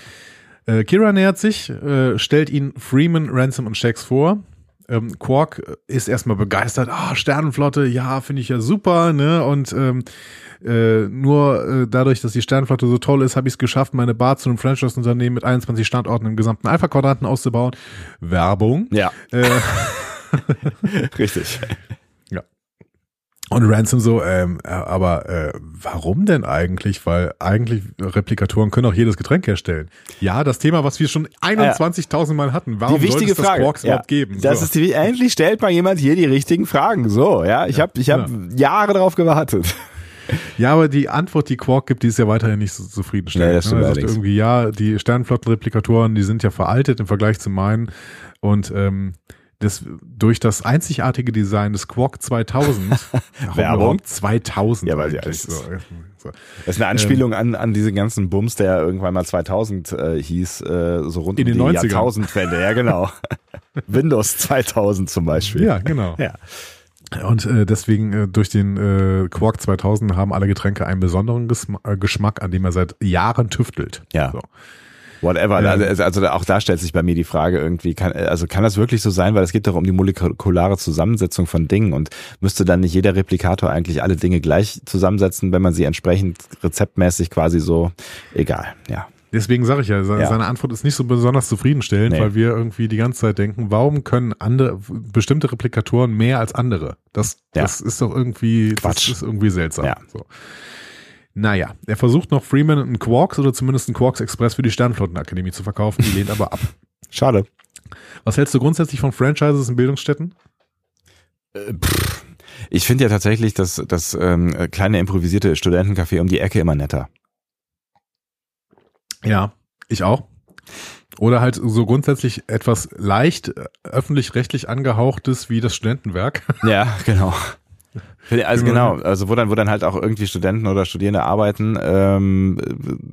Äh, Kira nähert sich, äh, stellt ihn Freeman, Ransom und Shax vor. Ähm, Quark ist erstmal begeistert. Ah, Sternenflotte, ja, finde ich ja super, ne? Und ähm, äh, nur äh, dadurch, dass die Sternenflotte so toll ist, habe ich es geschafft, meine Bar zu einem Franchise-Unternehmen mit 21 Standorten im gesamten Alpha-Quadranten auszubauen. Werbung. Ja, Äh, richtig. Und Ransom so, ähm, äh, aber äh, warum denn eigentlich? Weil eigentlich Replikatoren können auch jedes Getränk herstellen. Ja, das Thema, was wir schon 21.000 Mal hatten. Warum sollte es Frage. das Quarks überhaupt geben? Das so. ist die, endlich stellt mal jemand hier die richtigen Fragen. So, ja. Ich habe ich hab Jahre drauf gewartet. ja, aber die Antwort, die Quark gibt, die ist ja weiterhin nicht so zufriedenstellend. Nee, das stimmt ne? Er sagt irgendwie, ja, die Sternenflottenreplikatoren, die sind ja veraltet im Vergleich zu meinen. Und ähm, das, durch das einzigartige Design des Quark 2000, warum Werbung. überhaupt 2000 Ja, weil ja, das ist- so. Das ist eine Anspielung an, an diese ganzen Bums, der irgendwann mal 2000 äh, hieß, äh, so rund In um den die 90ern. Jahrtausendwende. Ja, genau. Windows 2000 zum Beispiel. Ja, genau. Ja. Und äh, deswegen äh, durch den äh, Quark 2000 haben alle Getränke einen besonderen äh, Geschmack, an dem er seit Jahren tüftelt. Ja. So. Whatever. Ähm. Also, also auch da stellt sich bei mir die Frage irgendwie, kann, also kann das wirklich so sein, weil es geht doch um die molekulare Zusammensetzung von Dingen und müsste dann nicht jeder Replikator eigentlich alle Dinge gleich zusammensetzen, wenn man sie entsprechend rezeptmäßig quasi so, egal, ja. Deswegen sage ich ja, seine, Ja. Antwort ist nicht so besonders zufriedenstellend, Nee. weil wir irgendwie die ganze Zeit denken, warum können andere bestimmte Replikatoren mehr als andere? Das, Ja. das ist doch irgendwie, Quatsch. das ist irgendwie seltsam. Ja. So. Naja, er versucht noch Freeman einen Quarks oder zumindest einen Quarks Express für die Sternflottenakademie zu verkaufen, die lehnt aber ab. Schade. Was hältst du grundsätzlich von Franchises in Bildungsstätten? Äh, pff. Ich finde ja tatsächlich das, das ähm, kleine improvisierte Studentencafé um die Ecke immer netter. Ja, ich auch. Oder halt so grundsätzlich etwas leicht äh, öffentlich-rechtlich angehauchtes wie das Studentenwerk. Ja, genau. Also genau, also wo dann, wo dann halt auch irgendwie Studenten oder Studierende arbeiten, ähm,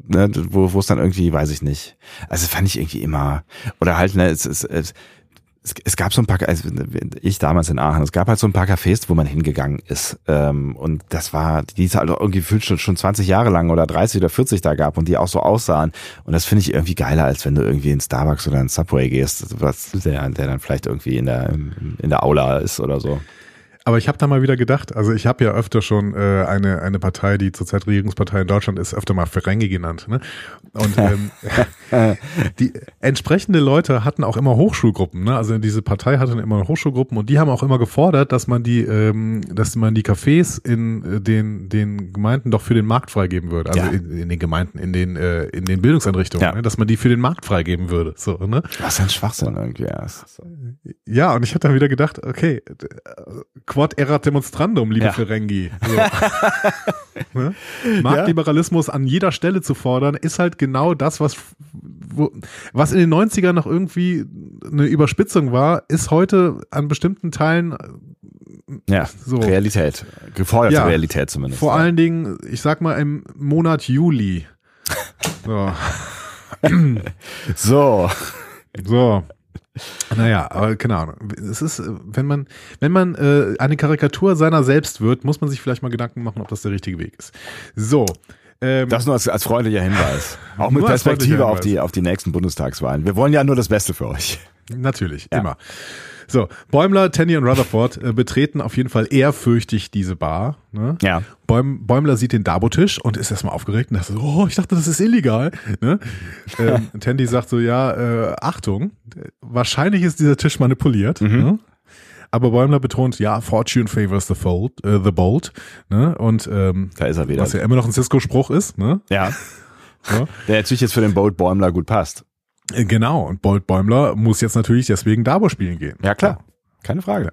ne, wo, wo es dann irgendwie, weiß ich nicht. Also fand ich irgendwie immer, oder halt, ne, es, es, es es, es gab so ein paar, also ich damals in Aachen, es gab halt so ein paar Cafés, wo man hingegangen ist. Ähm, und das war, die es halt irgendwie schon, schon 20 Jahre lang oder 30 oder 40 da gab und die auch so aussahen. Und das finde ich irgendwie geiler, als wenn du irgendwie in Starbucks oder in Subway gehst, was der, der dann vielleicht irgendwie in der, in der Aula ist oder so. Aber ich habe da mal wieder gedacht, also ich habe ja öfter schon äh, eine, eine Partei, die zurzeit Regierungspartei in Deutschland ist, öfter mal Ferengi genannt. Ne? Und ähm, die entsprechende Leute hatten auch immer Hochschulgruppen. Ne? Also diese Partei hatte immer Hochschulgruppen und die haben auch immer gefordert, dass man die, ähm, dass man die Cafés in äh, den, den Gemeinden doch für den Markt freigeben würde. Also ja. in, in, den Gemeinden, in den, äh, in den Bildungseinrichtungen, ja. ne? dass man die für den Markt freigeben würde. So, ne? Was ein Schwachsinn irgendwie. Ja, ja und ich habe dann wieder gedacht, okay, Quod erat demonstrandum, liebe ja. Ferengi. So. ne? Marktliberalismus ja. an jeder Stelle zu fordern, ist halt genau das, was, wo, was in den 90ern noch irgendwie eine Überspitzung war, ist heute an bestimmten Teilen ja, so. Realität. Geforderte ja, Realität zumindest. Vor allen Dingen, ich sag mal, im Monat Juli. So. so. So. Naja, aber keine Ahnung. Es ist, wenn man, wenn man äh, eine Karikatur seiner selbst wird, muss man sich vielleicht mal Gedanken machen, ob das der richtige Weg ist. So. Ähm, das nur als, als freundlicher Hinweis. Auch mit Perspektive auf die, auf die nächsten Bundestagswahlen. Wir wollen ja nur das Beste für euch. Natürlich, ja. immer. So, Bäumler, Tanny und Rutherford äh, betreten auf jeden Fall ehrfürchtig diese Bar. Ne? Ja. Bäum, Bäumler sieht den Dabo-Tisch und ist erstmal aufgeregt und sagt so, oh, ich dachte, das ist illegal. Ne? ähm, Tandy sagt so, ja, äh, Achtung, wahrscheinlich ist dieser Tisch manipuliert. Mhm. Ne? Aber Bäumler betont, ja, Fortune favors the, fold, äh, the bold. Ne? Und ähm, da ist er wieder. Was ja immer noch ein Cisco-Spruch ist. Ne? Ja. So. Der natürlich jetzt für den Bold Bäumler gut passt. Äh, genau, und Bolt Bäumler muss jetzt natürlich deswegen Dabo spielen gehen. Ja, klar. Keine Frage.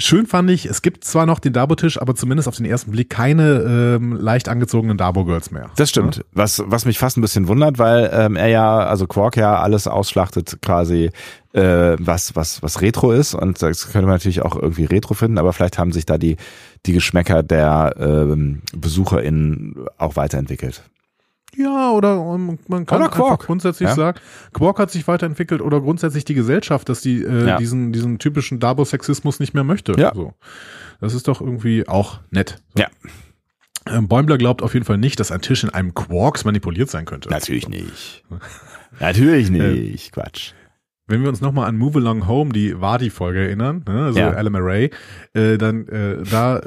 Schön fand ich, es gibt zwar noch den Dabo-Tisch, aber zumindest auf den ersten Blick keine ähm, leicht angezogenen Dabo-Girls mehr. Das stimmt. Ja? Was, was mich fast ein bisschen wundert, weil ähm, er ja, also Quark ja alles ausschlachtet quasi, äh, was, was, was Retro ist. Und das könnte man natürlich auch irgendwie Retro finden, aber vielleicht haben sich da die, die Geschmäcker der ähm, BesucherInnen auch weiterentwickelt. Ja, oder man kann oder Quark. grundsätzlich ja? sagen, Quark hat sich weiterentwickelt oder grundsätzlich die Gesellschaft, dass die äh, ja. diesen, diesen typischen Dabo-Sexismus nicht mehr möchte. Ja. So. Das ist doch irgendwie auch nett. So. Ja. Ähm, Bäumler glaubt auf jeden Fall nicht, dass ein Tisch in einem Quarks manipuliert sein könnte. Natürlich nicht. Natürlich nicht. Quatsch. Wenn wir uns nochmal an Move Along Home, die Wadi-Folge erinnern, ne, also ja. LMRA, äh, dann äh, da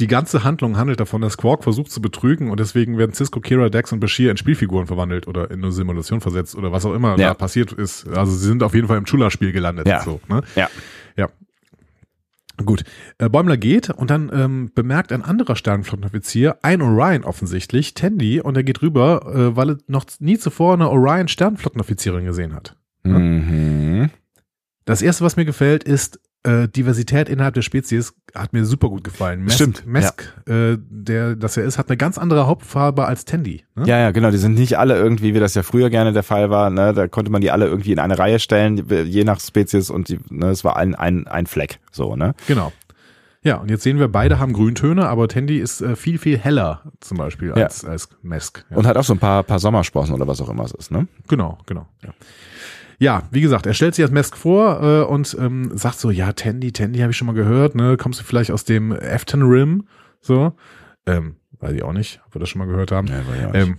die ganze Handlung handelt davon, dass Quark versucht zu betrügen und deswegen werden Cisco, Kira, Dex und Bashir in Spielfiguren verwandelt oder in eine Simulation versetzt oder was auch immer ja. da passiert ist. Also sie sind auf jeden Fall im Chula-Spiel gelandet. Ja. So, ne? ja. Ja. Gut. Äh, Bäumler geht und dann ähm, bemerkt ein anderer Sternenflottenoffizier, ein Orion offensichtlich, Tandy, und er geht rüber, äh, weil er noch nie zuvor eine Orion-Sternenflottenoffizierin gesehen hat. Mhm. Das erste, was mir gefällt, ist, äh, Diversität innerhalb der Spezies hat mir super gut gefallen. Mesk, Stimmt. Mesk, ja. äh, der das er ist, hat eine ganz andere Hauptfarbe als Tandy. Ne? Ja, ja, genau. Die sind nicht alle irgendwie, wie das ja früher gerne der Fall war. Ne? Da konnte man die alle irgendwie in eine Reihe stellen, je nach Spezies und die, ne, es war ein, ein, ein Fleck. So, ne? Genau. Ja, und jetzt sehen wir, beide haben Grüntöne, aber Tandy ist äh, viel, viel heller zum Beispiel als, ja. als Mesk. Ja. Und hat auch so ein paar, paar Sommersprossen oder was auch immer es ist, ne? Genau, genau. Ja. Ja, wie gesagt, er stellt sich als Mesk vor äh, und ähm, sagt so, ja, Tandy, Tandy habe ich schon mal gehört, ne? Kommst du vielleicht aus dem Afton Rim? So. Ähm, weiß ich auch nicht, ob wir das schon mal gehört haben. Ja, ähm,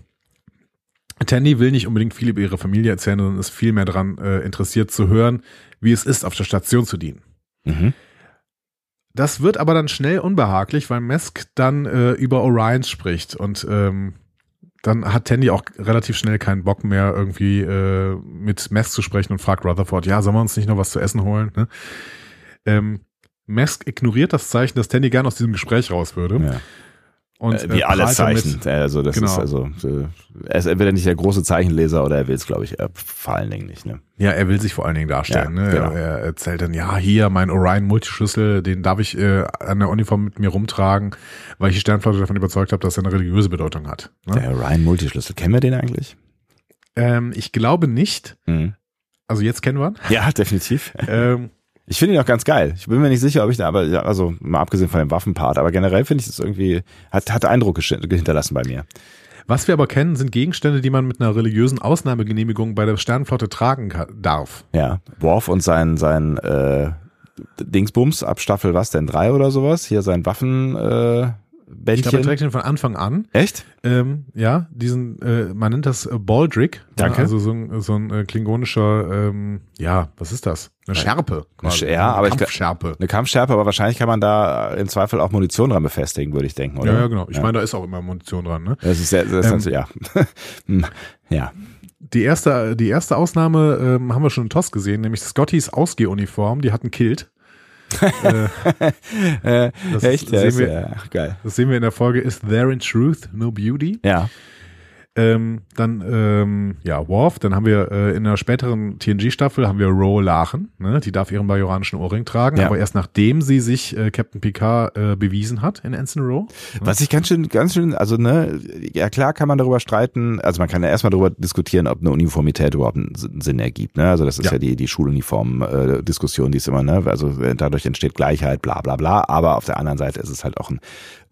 Tandy will nicht unbedingt viel über ihre Familie erzählen, sondern ist viel mehr daran äh, interessiert zu hören, wie es ist, auf der Station zu dienen. Mhm. Das wird aber dann schnell unbehaglich, weil Mesk dann äh, über Orions spricht und ähm, dann hat Tandy auch relativ schnell keinen Bock mehr, irgendwie äh, mit Mesk zu sprechen und fragt Rutherford, ja, sollen wir uns nicht noch was zu essen holen? Ne? Ähm, Mesk ignoriert das Zeichen, dass Tandy gern aus diesem Gespräch raus würde. Ja. Und, äh, wie äh, alle Zeichen. Mit, also das genau. ist also äh, er ist entweder nicht der große Zeichenleser oder er will es, glaube ich, äh, vor allen Dingen nicht. Ne? Ja, er will sich vor allen Dingen darstellen. Ja, ne? Genau. Er, er, erzählt dann, ja, hier mein Orion Multischlüssel, den darf ich äh, an der Uniform mit mir rumtragen, weil ich die Sternflotte davon überzeugt habe, dass er eine religiöse Bedeutung hat. Ne? Der Orion Multischlüssel, kennen wir den eigentlich? Ähm, ich glaube nicht. Mhm. Also jetzt kennen wir ihn. Ja, definitiv. ähm, Ich finde ihn auch ganz geil. Ich bin mir nicht sicher, ob ich da, aber ja, also mal abgesehen von dem Waffenpart, aber generell finde ich es irgendwie, hat, hat Eindruck hinterlassen bei mir. Was wir aber kennen, sind Gegenstände, die man mit einer religiösen Ausnahmegenehmigung bei der Sternenflotte tragen darf. Ja, Worf und sein, sein äh, Dingsbums ab Staffel was denn, drei oder sowas? Hier sein Waffen, äh, Bändchen. Ich glaube, er trägt ihn von Anfang an. Echt? Ähm, ja, diesen, äh, man nennt das äh, Baldrick. Danke. Also so ein, so ein äh, klingonischer, ähm, ja, was ist das? Eine Schärpe. Quasi. Ja, aber Kampfschärpe. Ich, eine Kampfschärpe, aber wahrscheinlich kann man da im Zweifel auch Munition dran befestigen, würde ich denken, oder? Ja, ja genau. Ich ja. meine, da ist auch immer Munition dran, ne? Das ist, sehr, das ist ähm, ja. Hm, ja. Die erste, die erste Ausnahme ähm, haben wir schon in TOS gesehen, nämlich Scottys Ausgehuniform, die hat ein Kilt. äh, Echt? Ja, wir, ja, geil. Das sehen wir in der Folge Is There in Truth No Beauty? Ja. Ähm, dann, ähm, ja, Worf, dann haben wir äh, in einer späteren TNG-Staffel haben wir Ro Lachen, ne? die darf ihren bajoranischen Ohrring tragen, ja. aber erst nachdem sie sich äh, Captain Picard äh, bewiesen hat in Ensign Row. Ne? Was ich ganz schön, ganz schön, also ne, ja klar kann man darüber streiten, also man kann ja erstmal darüber diskutieren, ob eine Uniformität überhaupt einen Sinn ergibt, ne? Also das ist ja, ja die, die Schuluniform-Diskussion, äh, die ist immer, ne, also dadurch entsteht Gleichheit, bla bla bla, aber auf der anderen Seite ist es halt auch ein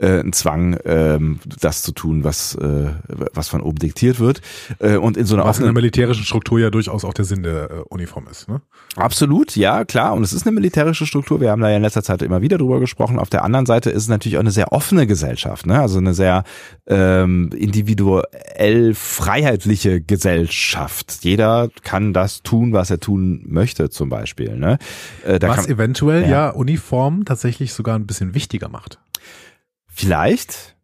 äh, ein Zwang, ähm, das zu tun, was, äh, was von oben diktiert wird. Äh, und in so einer was in der militärischen Struktur ja durchaus auch der Sinn der äh, Uniform ist. Ne? Absolut, ja, klar. Und es ist eine militärische Struktur. Wir haben da ja in letzter Zeit immer wieder drüber gesprochen. Auf der anderen Seite ist es natürlich auch eine sehr offene Gesellschaft, ne? Also eine sehr ähm, individuell freiheitliche Gesellschaft. Jeder kann das tun, was er tun möchte, zum Beispiel. Ne? Äh, was kann, eventuell ja. ja Uniform tatsächlich sogar ein bisschen wichtiger macht. Vielleicht.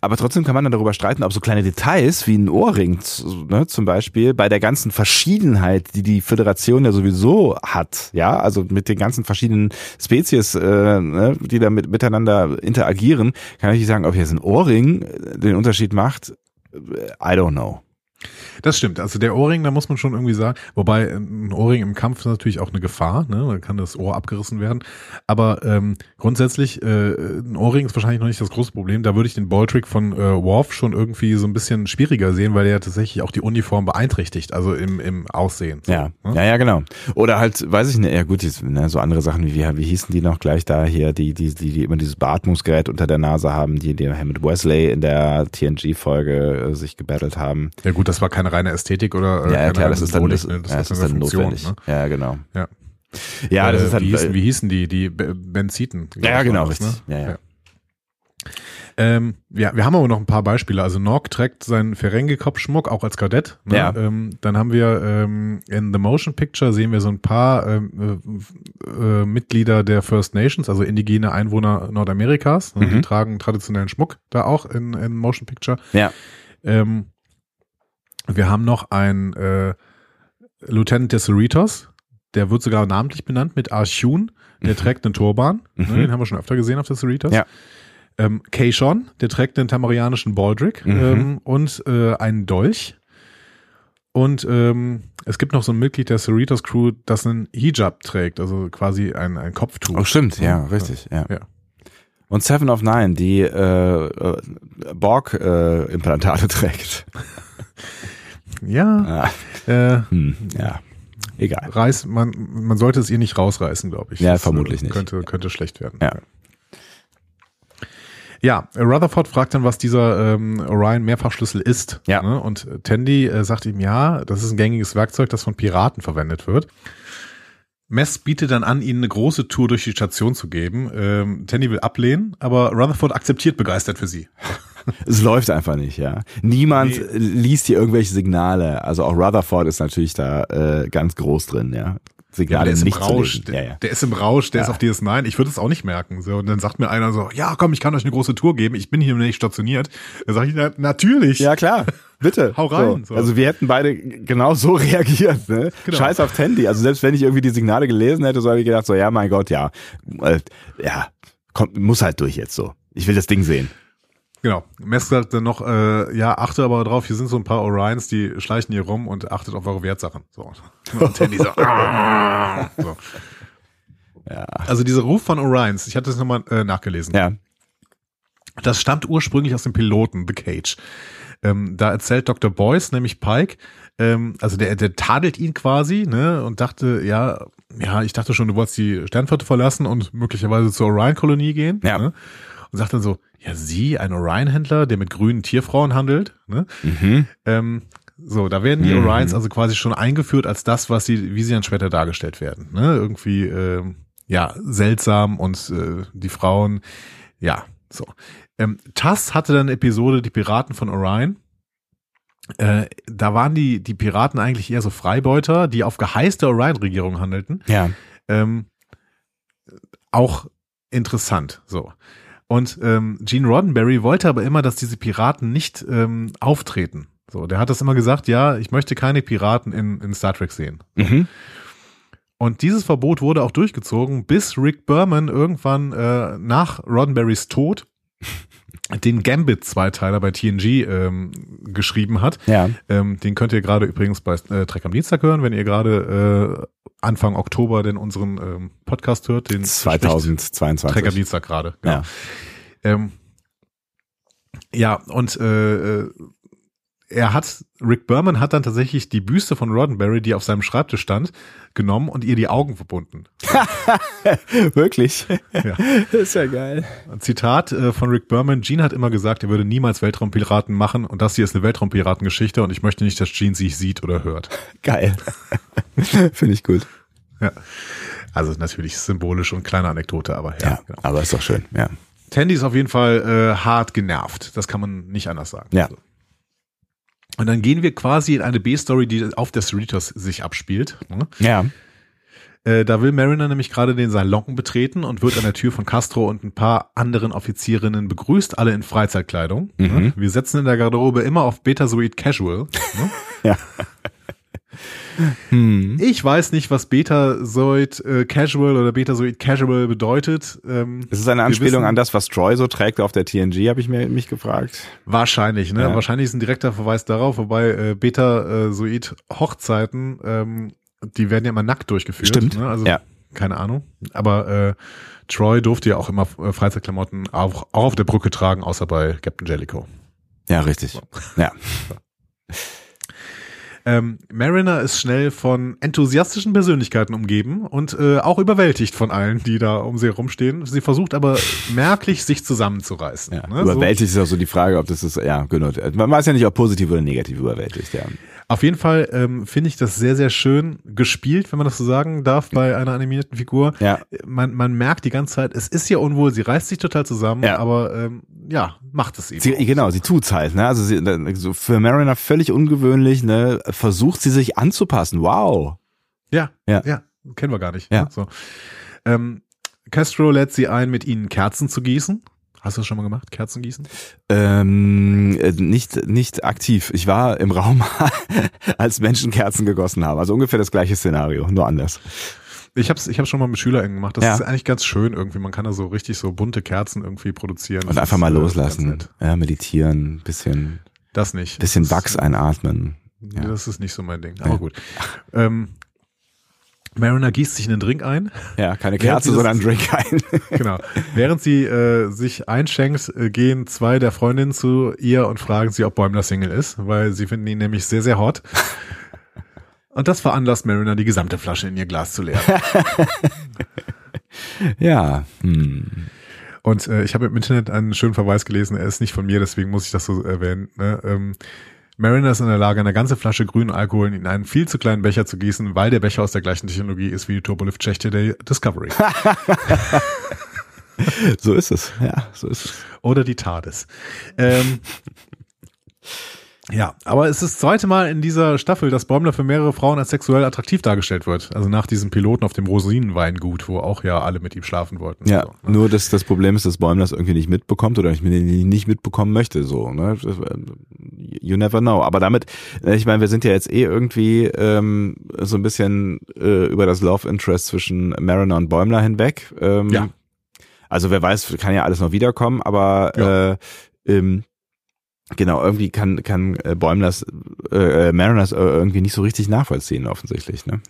Aber trotzdem kann man dann darüber streiten, ob so kleine Details wie ein Ohrring ne, zum Beispiel bei der ganzen Verschiedenheit, die die Föderation ja sowieso hat, ja, also mit den ganzen verschiedenen Spezies, äh, ne, die da mit, miteinander interagieren, kann ich nicht sagen, ob jetzt ein Ohrring den Unterschied macht. I don't know. Das stimmt. Also der Ohrring, da muss man schon irgendwie sagen, wobei ein Ohrring im Kampf ist natürlich auch eine Gefahr, ne? Da kann das Ohr abgerissen werden. Aber ähm, grundsätzlich, äh, ein Ohrring ist wahrscheinlich noch nicht das große Problem. Da würde ich den Balltrick von äh, Worf schon irgendwie so ein bisschen schwieriger sehen, weil der tatsächlich auch die Uniform beeinträchtigt, also im, im Aussehen. So, ja. Ne? ja, ja, genau. Oder halt, weiß ich nicht, ja gut, jetzt, ne, so andere Sachen wie, wie, wie hießen die noch gleich da hier, die, die, die, die immer dieses Beatmungsgerät unter der Nase haben, die, die mit Wesley in der TNG-Folge äh, sich gebettelt haben. Ja gut, das war keine reine Ästhetik oder äh, ja, klar, das ist dann, das, ne? das, ja, das ist dann Funktion, notwendig. Ne? Ja, genau. Ja, ja das äh, ist halt, wie, hießen, wie hießen die, die Benziten? Ja, genau, das, richtig. Ne? Ja, ja. Ähm, ja, wir haben aber noch ein paar Beispiele. Also Nork trägt seinen Ferengi-Kopfschmuck auch als Kadett. Ne? Ja. Ähm, dann haben wir ähm, in The Motion Picture sehen wir so ein paar ähm, äh, äh, Mitglieder der First Nations, also indigene Einwohner Nordamerikas. Ne? Mhm. Die tragen traditionellen Schmuck da auch in, in Motion Picture. Ja. Ähm, wir haben noch einen äh, Lieutenant der Cerritos, der wird sogar namentlich benannt mit Archun, der mhm. trägt einen Turban, ne, mhm. den haben wir schon öfter gesehen auf der Cerritos. Ja. Ähm, Keishon, der trägt einen tamarianischen Baldrick mhm. ähm, und äh, einen Dolch. Und ähm, es gibt noch so ein Mitglied der Cerritos Crew, das einen Hijab trägt, also quasi ein, ein Kopftuch. Oh, stimmt, ja, richtig, ja. ja. Und Seven of Nine, die äh, äh, Borg-Implantate äh, trägt. Ja. Ja. Äh, hm, ja. Egal. Reiß, man, man sollte es ihr nicht rausreißen, glaube ich. Ja, das, vermutlich nicht. Könnte, könnte schlecht werden. Ja. Ja, Rutherford fragt dann, was dieser ähm, Orion Mehrfachschlüssel ist. Ja. Ne? Und Tandy äh, sagt ihm, ja, das ist ein gängiges Werkzeug, das von Piraten verwendet wird. Mess bietet dann an, ihnen eine große Tour durch die Station zu geben. Ähm, Tandy will ablehnen, aber Rutherford akzeptiert begeistert für sie. es läuft einfach nicht, ja. Niemand nee. liest hier irgendwelche Signale. Also auch Rutherford ist natürlich da äh, ganz groß drin, ja. Signale ja, der ist im Rausch, der, ja, ja. der, ist im Rausch, der ist auf DS9. Ich würde es auch nicht merken. So und dann sagt mir einer so, ja, komm, ich kann euch eine große Tour geben. Ich bin hier nicht stationiert. Dann sage ich na, natürlich. Ja klar, bitte, hau rein. So. So. Also wir hätten beide genau so reagiert. Ne? Genau. Scheiß aufs Handy. Also selbst wenn ich irgendwie die Signale gelesen hätte, so habe ich gedacht so, ja, mein Gott, ja, äh, ja, kommt, muss halt durch jetzt so. Ich will das Ding sehen. Genau. Mess sagt dann noch, äh, ja, achte aber drauf, hier sind so ein paar Orions, die schleichen hier rum und achtet auf eure Wertsachen. So. Und Tandy so, so. Ja. Also dieser Ruf von Orions, ich hatte es nochmal äh, nachgelesen. Ja. Das stammt ursprünglich aus dem Piloten The Cage. Ähm, da erzählt Dr. Boyce, nämlich Pike, ähm, also der, der tadelt ihn quasi, ne, und dachte, ja, ja, ich dachte schon, du wolltest die Sternflotte verlassen und möglicherweise zur Orion-Kolonie gehen. Ja. Ne? Und sagt dann so, ja, sie, ein Orion-Händler, der mit grünen Tierfrauen handelt, ne? Mhm. Ähm, so, da werden die Mhm. Orions also quasi schon eingeführt als das, was sie, wie sie dann später dargestellt werden. Ne? Irgendwie, ähm, ja, seltsam und äh, die Frauen, ja, so. Ähm, Tass hatte dann eine Episode, die Piraten von Orion. Äh, da waren die, die Piraten eigentlich eher so Freibeuter, die auf Geheiß der Orion-Regierung handelten. Ja. Ähm, auch interessant, so. Und ähm, Gene Roddenberry wollte aber immer, dass diese Piraten nicht ähm, auftreten. So, der hat das immer gesagt, ja, ich möchte keine Piraten in, in Star Trek sehen. Mhm. Und dieses Verbot wurde auch durchgezogen, bis Rick Berman irgendwann äh, nach Roddenberrys Tod den Gambit-Zweiteiler bei TNG ähm, geschrieben hat. Ja. Ähm, den könnt ihr gerade übrigens bei äh, Trek am Dienstag hören, wenn ihr gerade äh, Anfang Oktober denn unseren ähm, Podcast hört. Den spricht Trek am 2022. Dienstag gerade. Genau. Ja. Ähm, ja, und äh, äh, er hat, Rick Berman hat dann tatsächlich die Büste von Roddenberry, die auf seinem Schreibtisch stand, genommen und ihr die Augen verbunden. Wirklich? Ja. Das ist ja geil. Ein Zitat äh, von Rick Berman, Gene hat immer gesagt, er würde niemals Weltraumpiraten machen und das hier ist eine Weltraumpiratengeschichte und ich möchte nicht, dass Gene sich sieht oder hört. Geil. Finde ich gut. Ja. Also natürlich symbolisch und kleine Anekdote, aber ja. Ja, genau. aber ist doch schön. Ja. Tandy ist auf jeden Fall äh, hart genervt. Das kann man nicht anders sagen. Ja. So. Und dann gehen wir quasi in eine B-Story, die auf der Cerritos sich abspielt. Ne? Ja. Äh, da will Mariner nämlich gerade den Salon betreten und wird an der Tür von Castro und ein paar anderen Offizierinnen begrüßt, alle in Freizeitkleidung. Mhm. Ne? Wir setzen in der Garderobe immer auf Betazoid Casual. Ne? Ja. Hm. Ich weiß nicht, was Betazoid äh, Casual oder Betazoid Casual bedeutet. Ähm, Ist es eine wir Anspielung wissen- an das, was Troy so trägt auf der TNG, habe ich mir, mich gefragt. Wahrscheinlich, ne? Ja. Wahrscheinlich ist ein direkter Verweis darauf, wobei äh, Beta-Soid Hochzeiten, ähm, die werden ja immer nackt durchgeführt. Stimmt. Ne? Also Ja. keine Ahnung. Aber äh, Troy durfte ja auch immer äh, Freizeitklamotten auch, auch auf der Brücke tragen, außer bei Captain Jellicoe. Ja, richtig. Ja. Ähm, Mariner ist schnell von enthusiastischen Persönlichkeiten umgeben und äh, auch überwältigt von allen, die da um sie herumstehen. Sie versucht aber merklich, sich zusammenzureißen. ja. ne? Überwältigt ist auch so die Frage, ob das ist, ja, genau. Man weiß ja nicht, ob positiv oder negativ überwältigt, ja. Auf jeden Fall ähm, finde ich das sehr, sehr schön gespielt, wenn man das so sagen darf, bei einer animierten Figur. Ja. Man, man merkt die ganze Zeit, es ist ja unwohl, sie reißt sich total zusammen, Ja. aber ähm, ja, macht es eben. Sie, genau, sie tut's halt, ne? Also sie, so für Mariner völlig ungewöhnlich, ne? Versucht sie sich anzupassen. Wow. Ja, Ja. ja, kennen wir gar nicht. Ja. Ne? So. Ähm, Castro lädt sie ein, mit ihnen Kerzen zu gießen. Hast du das schon mal gemacht? Kerzen gießen? Ähm, äh, nicht, nicht aktiv. Ich war im Raum, als Menschen Kerzen gegossen haben. Also ungefähr das gleiche Szenario, nur anders. Ich hab's, ich hab's schon mal mit SchülerInnen gemacht. Das Ja. ist eigentlich ganz schön irgendwie. Man kann da so richtig so bunte Kerzen irgendwie produzieren. Und Das einfach mal äh, loslassen. Ja, meditieren, bisschen, Das nicht. bisschen Wachs einatmen. Ja. Das ist nicht so mein Ding. Aber gut. Ähm, Mariner gießt sich einen Drink ein. Ja, keine Kerze, sondern ein Drink ein. Genau. Während sie äh, sich einschenkt, äh, gehen zwei der Freundinnen zu ihr und fragen sie, ob Bäumler Single ist, weil sie finden ihn nämlich sehr, sehr hot. Und das veranlasst Mariner, die gesamte Flasche in ihr Glas zu leeren. ja, hm. Und äh, ich habe im Internet einen schönen Verweis gelesen, er ist nicht von mir, deswegen muss ich das so erwähnen. Ne? Ähm, Mariner ist in der Lage, eine ganze Flasche grünen Alkohol in einen viel zu kleinen Becher zu gießen, weil der Becher aus der gleichen Technologie ist wie die Turbolift-Schächte der Discovery. so ist es. Ja, so ist es. Oder die TARDIS. Ähm, ja, aber es ist das zweite Mal in dieser Staffel, dass Bäumler für mehrere Frauen als sexuell attraktiv dargestellt wird. Also nach diesem Piloten auf dem Rosinenweingut, wo auch ja alle mit ihm schlafen wollten. Ja, So, ne? nur das, das Problem ist, dass Bäumler das irgendwie nicht mitbekommt oder ich nicht mitbekommen möchte, so, ne? You never know. Aber damit, ich meine, wir sind ja jetzt eh irgendwie ähm, so ein bisschen äh, über das Love Interest zwischen Mariner und Bäumler hinweg. Ähm, Ja. Also wer weiß, kann ja alles noch wiederkommen, aber Ja. äh, ähm, genau, irgendwie kann, kann äh, Bäumlers, äh, äh, Mariners äh, irgendwie nicht so richtig nachvollziehen, offensichtlich, ne?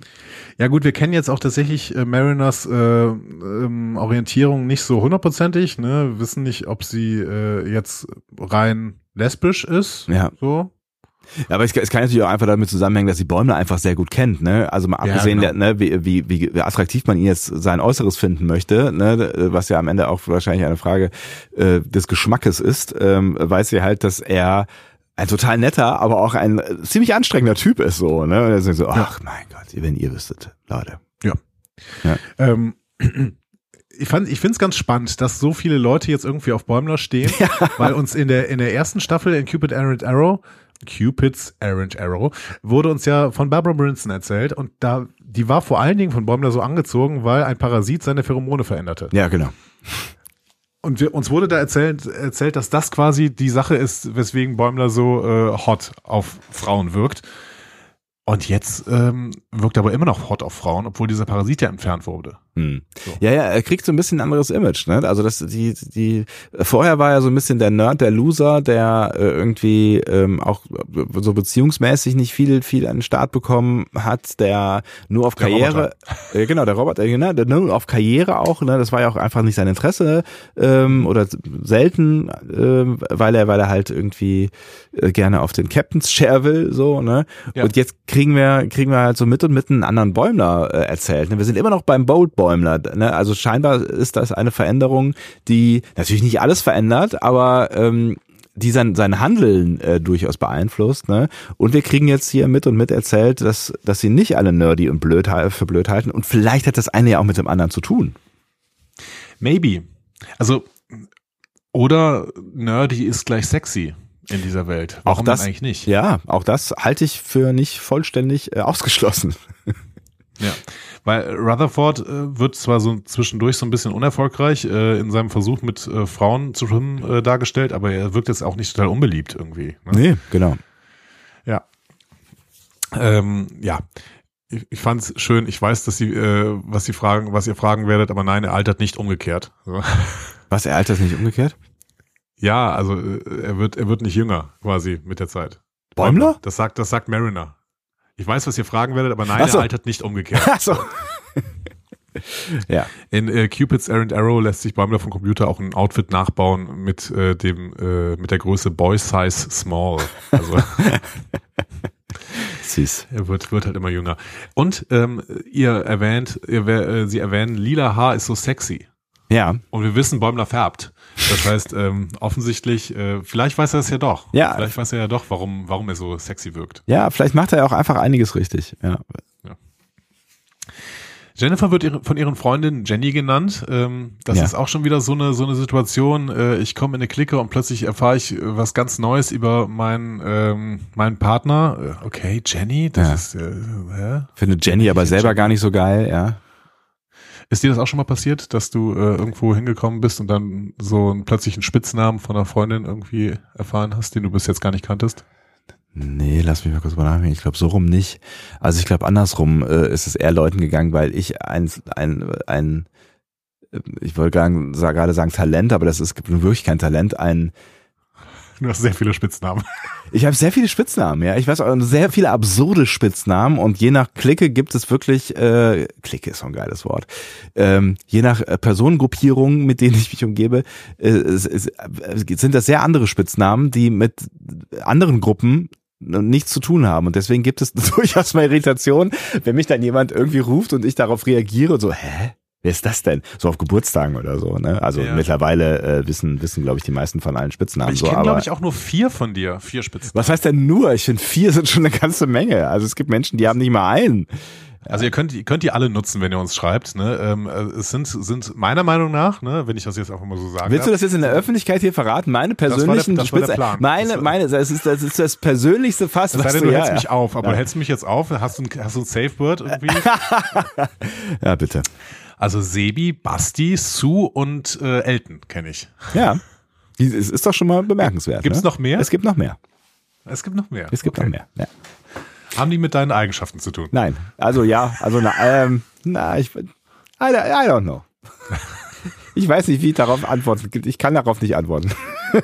Ja gut, wir kennen jetzt auch tatsächlich äh, Mariners äh, ähm, Orientierung nicht so hundertprozentig, ne? wissen nicht, ob sie äh, jetzt rein lesbisch ist. Ja. So. Ja, aber es, es kann natürlich auch einfach damit zusammenhängen, dass sie Bäumler einfach sehr gut kennt, ne? Also mal Ja, abgesehen, genau. der, ne, wie, wie, wie wie attraktiv man ihn jetzt sein Äußeres finden möchte, ne, was ja am Ende auch wahrscheinlich eine Frage äh, des Geschmackes ist, ähm, weiß sie halt, dass er ein total netter, aber auch ein äh, ziemlich anstrengender Typ ist so, ne? Und er sagt so, ach mein Gott, wenn ihr wüsstet, Leute. Ähm, ich fand, ich finde es ganz spannend, dass so viele Leute jetzt irgendwie auf Bäumler stehen, weil uns in der in der ersten Staffel in Cupid Errant Arrow Cupid's Errant Arrow wurde uns ja von Barbara Brinson erzählt und da die war vor allen Dingen von Bäumler so angezogen, weil ein Parasit seine Pheromone veränderte. Ja, genau. Und wir, uns wurde da erzählt, erzählt, dass das quasi die Sache ist, weswegen Bäumler so äh, hot auf Frauen wirkt. Und jetzt ähm, wirkt er aber immer noch hot auf Frauen, obwohl dieser Parasit ja entfernt wurde. Hm. So. Ja, ja, er kriegt so ein bisschen ein anderes Image, ne? Also das, die, die, vorher war er so ein bisschen der Nerd, der Loser, der äh, irgendwie ähm, auch so beziehungsmäßig nicht viel, viel an den Start bekommen hat, der nur auf Der Karriere, äh, genau, der Roboter, genau, der nur auf Karriere auch, ne? Das war ja auch einfach nicht sein Interesse ähm, oder selten, ähm, weil er, weil er halt irgendwie äh, gerne auf den Captain's Chair will, so, ne? Ja. Und jetzt kriegen wir, kriegen wir halt so mit und mit einen anderen Bäumler äh, erzählt. Ne? Wir sind immer noch beim Bold Bäumler. Ne? Also scheinbar ist das eine Veränderung, die natürlich nicht alles verändert, aber ähm, die sein, sein Handeln äh, durchaus beeinflusst. Ne? Und wir kriegen jetzt hier mit und mit erzählt, dass, dass sie nicht alle nerdy und blöd für blöd halten. Und vielleicht hat das eine ja auch mit dem anderen zu tun. Maybe. Also, oder nerdy ist gleich sexy in dieser Welt. Warum auch das eigentlich nicht? Ja, auch das halte ich für nicht vollständig äh, ausgeschlossen. Ja. Weil Rutherford äh, wird zwar so zwischendurch so ein bisschen unerfolgreich äh, in seinem Versuch mit äh, Frauen zu schwimmen äh, dargestellt, aber er wirkt jetzt auch nicht total unbeliebt irgendwie. Ne? Nee, genau. Ja. Ähm, ja. Ich, ich fand's schön. Ich weiß, dass sie, äh, was sie fragen, was ihr fragen werdet, aber nein, er altert nicht umgekehrt. So. Was, er altert nicht umgekehrt? Ja, also äh, er wird, er wird nicht jünger quasi mit der Zeit. Bäumler? Das sagt, das sagt Mariner. Ich weiß, was ihr fragen werdet, aber nein, so. er altert nicht umgekehrt. Ach so. ja. In äh, Cupid's Errant Arrow lässt sich Bäumler vom Computer auch ein Outfit nachbauen mit äh, dem äh, mit der Größe Boy Size Small. Also Süß. er wird wird halt immer jünger. Und ähm, ihr erwähnt, ihr, äh, sie erwähnen, lila Haar ist so sexy. Ja. Und wir wissen, Bäumler färbt. Das heißt, ähm, offensichtlich, äh, vielleicht weiß er es ja doch. Ja. Vielleicht weiß er ja doch, warum, warum er so sexy wirkt. Ja, vielleicht macht er ja auch einfach einiges richtig. Ja. Jennifer wird ihre, von ihren Freundinnen Jenny genannt. Ähm, das Ja. ist auch schon wieder so eine so eine Situation. Äh, ich komme in eine Clique und plötzlich erfahre ich äh, was ganz Neues über meinen ähm, meinen Partner. Äh, okay, Jenny, das Ja. ist äh, hä? Finde Jenny aber selber gar nicht so geil, ja. Ist dir das auch schon mal passiert, dass du äh, irgendwo hingekommen bist und dann so einen plötzlichen Spitznamen von einer Freundin irgendwie erfahren hast, den du bis jetzt gar nicht kanntest? Nee, lass mich mal kurz mal nachdenken. Ich glaube, so rum nicht. Also ich glaube, andersrum äh, ist es eher Leuten gegangen, weil ich ein, ein, ein äh, ich wollte gerade sa- gerade sagen Talent, aber das ist wirklich kein Talent, ein Du hast sehr viele Spitznamen. Ich habe sehr viele Spitznamen, ja. Ich weiß auch sehr viele absurde Spitznamen und je nach Clique gibt es wirklich, äh, Clique ist so ein geiles Wort, ähm, je nach äh, Personengruppierung, mit denen ich mich umgebe, äh, äh, sind das sehr andere Spitznamen, die mit anderen Gruppen nichts zu tun haben. Und deswegen gibt es durchaus mal Irritation, wenn mich dann jemand irgendwie ruft und ich darauf reagiere so, hä? Wer ist das denn? So auf Geburtstagen oder so, ne? Also Ja. mittlerweile äh, wissen, wissen, glaube ich, die meisten von allen Spitznamen Ich so. kenne, glaube ich, auch nur vier von dir. Vier Spitznamen. was heißt denn nur? Ich finde, vier sind schon eine ganze Menge. Also es gibt Menschen, die haben nicht mal einen. Also ihr könnt, ihr könnt die alle nutzen, wenn ihr uns schreibt. Ne? Ähm, äh, es sind, sind meiner Meinung nach, ne, wenn ich das jetzt einfach mal so sagen Willst du darf, das jetzt in der Öffentlichkeit hier verraten? Meine war der- persönlichen das war der Plan. meine, Das- meine, das ist, das ist das persönlichste Fass, sei was denn, du, du hältst ja. mich auf, aber Ja. hältst du mich jetzt auf? Hast du ein, hast du ein Safe Word irgendwie? ja, bitte. Also Sebi, Basti, Sue und äh, Elton kenne ich. Ja. Es ist doch schon mal bemerkenswert. Gibt's ne? noch mehr? Es gibt noch mehr. Es gibt noch mehr. Es gibt Okay. noch mehr. Ja. Haben die mit deinen Eigenschaften zu tun? Nein. Also ja, also na, ähm, na, ich, I, don't- I don't know. Ich weiß nicht, wie ich darauf antworten. Ich kann darauf nicht antworten.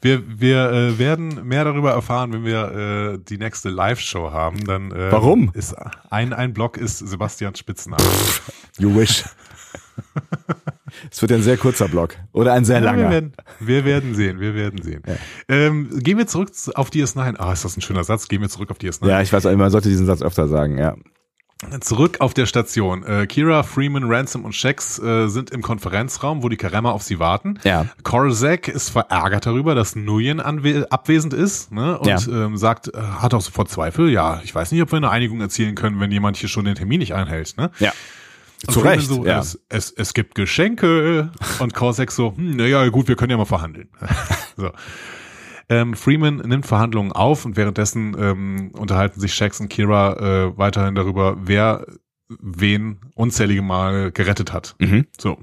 Wir, wir äh, werden mehr darüber erfahren, wenn wir äh, die nächste Live-Show haben. Dann, äh, Warum? Ist ein, ein Block ist Sebastians Spitzname. You wish. Es wird ein sehr kurzer Block oder ein sehr Ja, langer. wir, werden, wir werden sehen, wir werden sehen. Ähm, gehen wir zurück auf DS9. Ah, ist das ein schöner Satz? Gehen wir zurück auf DS9. Ja, ich weiß, man sollte diesen Satz öfter sagen, ja. Zurück auf der Station. Äh, Kira, Freeman, Ransom und Shax äh, sind im Konferenzraum, wo die Karemma auf sie warten. Ja. Korzak ist verärgert darüber, dass Nguyen anwe- abwesend ist ne? und Ja. ähm, sagt, äh, hat auch sofort Zweifel. Ja, ich weiß nicht, ob wir eine Einigung erzielen können, wenn jemand hier schon den Termin nicht einhält. Ne? Ja. Und Zu Recht, So, ja. es, es, es gibt Geschenke und Korzak so, hm, naja, gut, wir können ja mal verhandeln. so. Ähm, Freeman nimmt Verhandlungen auf und währenddessen ähm, unterhalten sich Shax und Kira äh, weiterhin darüber, wer wen unzählige Mal gerettet hat. Mhm. So.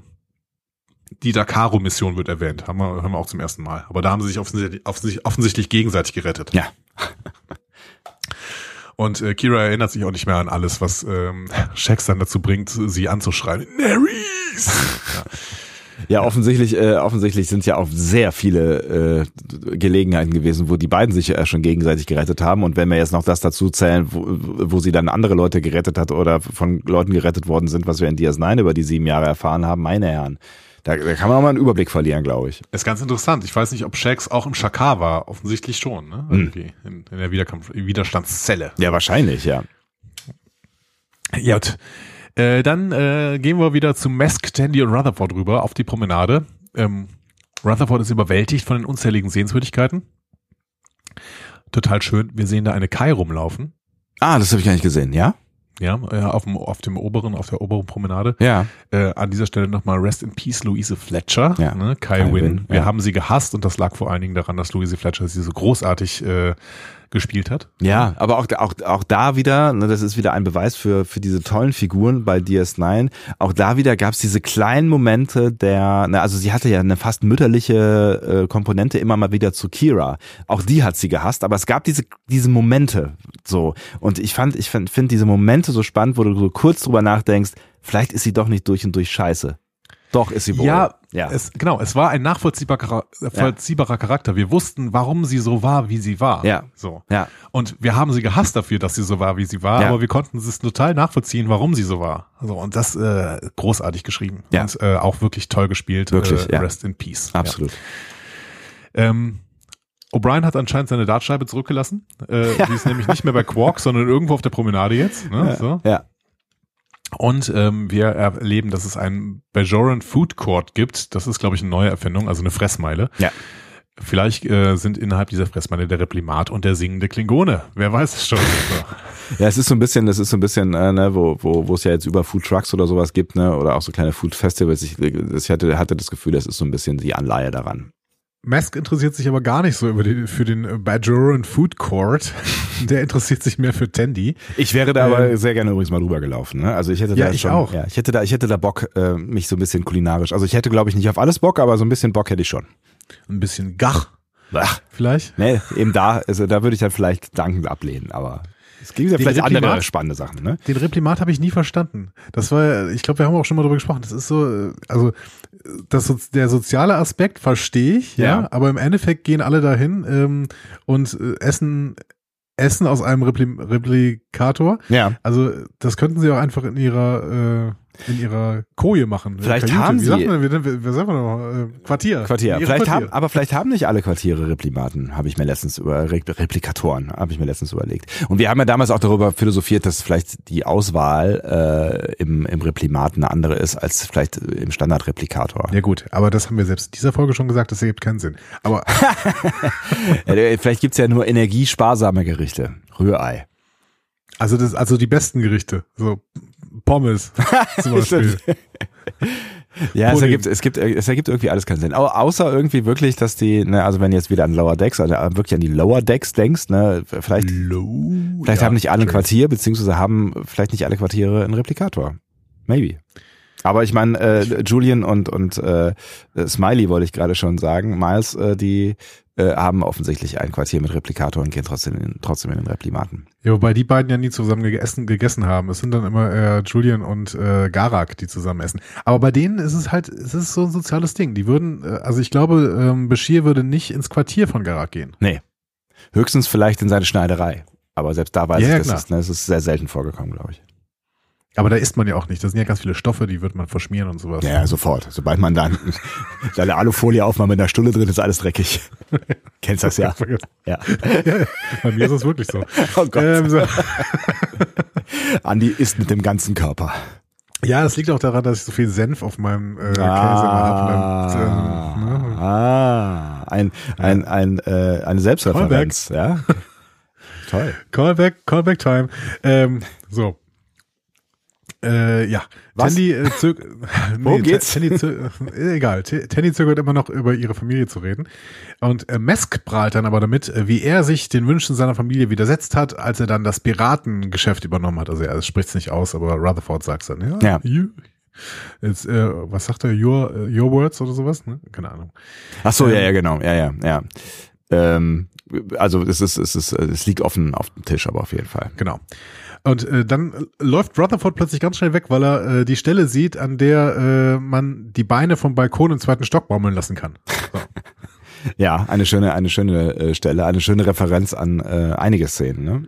Die Dakaro-Mission wird erwähnt, haben wir, haben wir auch zum ersten Mal. Aber da haben sie sich offensichtlich, offensichtlich, offensichtlich gegenseitig gerettet. Ja. Und äh, Kira erinnert sich auch nicht mehr an alles, was ähm, Shax dann dazu bringt, sie anzuschreien. Nerys! ja. Ja, offensichtlich, äh, offensichtlich sind ja auch sehr viele äh, Gelegenheiten gewesen, wo die beiden sich äh, schon gegenseitig gerettet haben. Und wenn wir jetzt noch das dazu zählen, wo, wo sie dann andere Leute gerettet hat oder von Leuten gerettet worden sind, was wir in DS9 über die sieben Jahre erfahren haben, meine Herren, da, da kann man auch mal einen Überblick verlieren, glaube ich. Ist ganz interessant. Ich weiß nicht, ob Shax auch im Shakar war. Offensichtlich schon, ne? Hm. In, in der Wiederkampf Widerstandszelle. Ja, wahrscheinlich, ja. Ja, gut. Äh, dann äh, gehen wir wieder zu Mesk, Tandy und Rutherford rüber auf die Promenade. Ähm, Rutherford ist überwältigt von den unzähligen Sehenswürdigkeiten. Total schön. Wir sehen da eine Kai rumlaufen. Ah, das habe ich gar nicht gesehen, ja? Ja, äh, auf dem, auf dem oberen, auf der oberen Promenade. Ja. Äh, an dieser Stelle nochmal Rest in Peace, Louise Fletcher, Ja. ne? Kai, Kai Wynn. Wynn, Wir ja. haben sie gehasst und das lag vor allen Dingen daran, dass Louise Fletcher sie so großartig äh, gespielt hat. Ja, aber auch, auch, auch da wieder, ne, das ist wieder ein Beweis für, für diese tollen Figuren bei DS9. Auch da wieder gab es diese kleinen Momente der, ne, also sie hatte ja eine fast mütterliche äh, Komponente immer mal wieder zu Kira. Auch die hat sie gehasst, aber es gab diese, diese Momente so. Und ich fand, ich finde find diese Momente so spannend, wo du so kurz drüber nachdenkst, vielleicht ist sie doch nicht durch und durch scheiße. Doch ist sie wohl. Ja, ja. Es, genau, es war ein nachvollziehbarer, vollziehbarer Charakter. Wir wussten, warum sie so war, wie sie war. Ja. So. ja. Und wir haben sie gehasst dafür, dass sie so war, wie sie war, Ja. aber wir konnten es total nachvollziehen, warum sie so war. So, und das äh, großartig geschrieben. Ja. Und äh, auch wirklich toll gespielt. Wirklich, äh, ja. Rest in Peace. Absolut. Ja. Ähm, O'Brien hat anscheinend seine Dartscheibe zurückgelassen. Äh, Die ist nämlich nicht mehr bei Quark, sondern irgendwo auf der Promenade jetzt. Ne? So. Ja. Und ähm, wir erleben, dass es einen Bajoran Food Court gibt. Das ist, glaube ich, eine neue Erfindung, also eine Fressmeile. Ja. Vielleicht äh, sind innerhalb dieser Fressmeile der Replimat und der singende Klingone. Wer weiß es schon. Ja, es ist so ein bisschen, das ist so ein bisschen, äh, ne, wo, wo, wo es ja jetzt über Food Trucks oder sowas gibt, ne, oder auch so kleine Food Festivals. Ich, ich hatte, hatte das Gefühl, das ist so ein bisschen die Anleihe daran. Mask interessiert sich aber gar nicht so über den, für den Bajoran Food Court. Der interessiert sich mehr für Tandy. Ich wäre da aber Ähm, sehr gerne übrigens mal rübergelaufen. Ne? Also ich hätte Ja, da ich schon, auch. ja, ich hätte da, ich hätte da Bock, äh, mich so ein bisschen kulinarisch. Also ich hätte, glaube ich, nicht auf alles Bock, aber so ein bisschen Bock hätte ich schon. Ein bisschen Gach Ach, vielleicht. ne, eben da, also da würde ich dann vielleicht dankend ablehnen, aber es gibt ja Den vielleicht andere Reprimat- spannende Sachen, ne? Den Replimat habe ich nie verstanden. Das war, ich glaube, wir haben auch schon mal darüber gesprochen. Das ist so, äh, also das, der soziale Aspekt verstehe ich, ja, Ja. aber im Endeffekt gehen alle dahin ähm, und äh, essen essen aus einem Repli Replikator. Ja. Also das könnten sie auch einfach in ihrer äh, in ihrer Koje machen. Vielleicht Kajüte. haben Wie sie- sagt man, wie, wie, wie sagt man noch? Äh, Quartier. Quartier. Vielleicht Quartier. haben, aber vielleicht haben nicht alle Quartiere Replimaten, habe ich mir letztens über Re Replikatoren, habe ich mir letztens überlegt. Und wir haben ja damals auch darüber philosophiert, dass vielleicht die Auswahl äh, im, im Replimat eine andere ist als vielleicht im Standardreplikator. Ja gut, aber das haben wir selbst in dieser Folge schon gesagt, das ergibt keinen Sinn. Aber vielleicht gibt's ja nur energiesparsame Gerichte. Rührei. also das, also die besten Gerichte, so Pommes zum Beispiel. Ja, es ergibt, es gibt, es ergibt irgendwie alles keinen Sinn. Au- Außer irgendwie wirklich, dass die, ne, also wenn du jetzt wieder an Lower Decks, also wirklich an die Lower Decks denkst, ne, vielleicht, Low. vielleicht Ja, haben nicht alle ein. Quartier, beziehungsweise haben vielleicht nicht alle Quartiere einen Replikator. Maybe. Aber ich meine, äh, Julian und, und äh, Smiley wollte ich gerade schon sagen, Miles, äh, die äh, haben offensichtlich ein Quartier mit Replikator und gehen trotzdem in, trotzdem in den Replimaten. Ja, wobei die beiden ja nie zusammen gegessen, gegessen haben. Es sind dann immer äh, Julian und äh, Garak, die zusammen essen. Aber bei denen ist es halt, es ist so ein soziales Ding. Die würden, äh, also ich glaube, ähm, Bashir würde nicht ins Quartier von Garak gehen. Nee. Höchstens vielleicht in seine Schneiderei. Aber selbst da weiß Ja, ich, ja, das klar. ist, ne, das ist sehr selten vorgekommen, glaube ich. Aber da isst man ja auch nicht. Da sind ja ganz viele Stoffe, die wird man verschmieren und sowas. Ja, ja, sofort. Sobald man dann seine Alufolie aufmacht mit einer Stulle drin, ist alles dreckig. Kennst das ja? Ja. ja. Bei mir ist es wirklich so. Oh Gott. Ähm, so. Andi isst mit dem ganzen Körper. Ja, das liegt auch daran, dass ich so viel Senf auf meinem äh, Käse habe. Ah, ne? ah, ein, ein, ein, äh, eine Selbstreferenz. Ja. Toll. Callback, Callback Time. Ähm, so. Äh, ja, Was? Tandy äh, zög Worum geht's? Tandy äh, egal, T- Tandy zögert immer noch über ihre Familie zu reden. Und äh, Mesk prahlt dann aber damit, äh, wie er sich den Wünschen seiner Familie widersetzt hat, als er dann das Piratengeschäft übernommen hat. Also er spricht es nicht aus, aber Rutherford sagt dann, ja. Ja. You, jetzt, äh, was sagt er? Your, äh, your words oder sowas? Ne? Keine Ahnung. Ach so, ja, ja, genau. Ja, ja, ja. Ähm, also es ist, es ist, es liegt offen auf dem Tisch, aber auf jeden Fall. Genau. Und äh, dann läuft Rutherford plötzlich ganz schnell weg, weil er äh, die Stelle sieht, an der äh, man die Beine vom Balkon im zweiten Stock baumeln lassen kann. So. Ja, eine schöne, eine schöne äh, Stelle, eine schöne Referenz an äh, einige Szenen. Ne?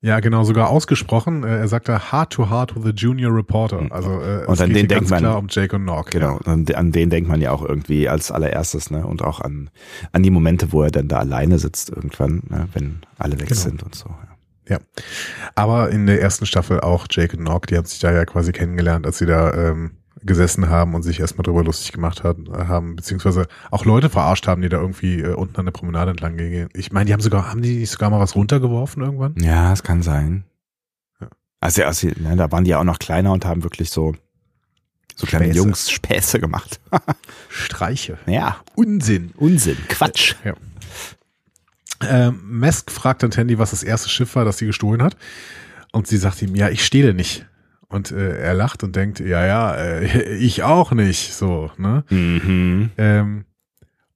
Ja, genau, sogar ausgesprochen. Äh, er sagte Heart to Heart with a Junior Reporter. Also äh, Und es an geht den denkt ganz man- klar um Jake und Nog. Genau, an, an den denkt man ja auch irgendwie als allererstes, ne? Und auch an, an die Momente, wo er dann da alleine sitzt irgendwann, ne? wenn alle weg Genau. sind und so. Ja. Ja. Aber in der ersten Staffel auch Jake und Nog, die haben sich da ja quasi kennengelernt, als sie da ähm, gesessen haben und sich erstmal drüber lustig gemacht hat, haben, beziehungsweise auch Leute verarscht haben, die da irgendwie äh, unten an der Promenade entlang gehen. Ich meine, die haben sogar, haben die nicht sogar mal was runtergeworfen irgendwann? Ja, es kann sein. Ja. Also, also ne, da waren die ja auch noch kleiner und haben wirklich so so kleine. Jungs Späße gemacht. Streiche. ja, Unsinn. Unsinn, Quatsch. Ja. Ähm, Mesk fragt dann Tandy, was das erste Schiff war, das sie gestohlen hat. Und sie sagt ihm, ja, ich stehle nicht. Und äh, er lacht und denkt, ja, ja, äh, ich auch nicht. So, ne? Mhm. Ähm,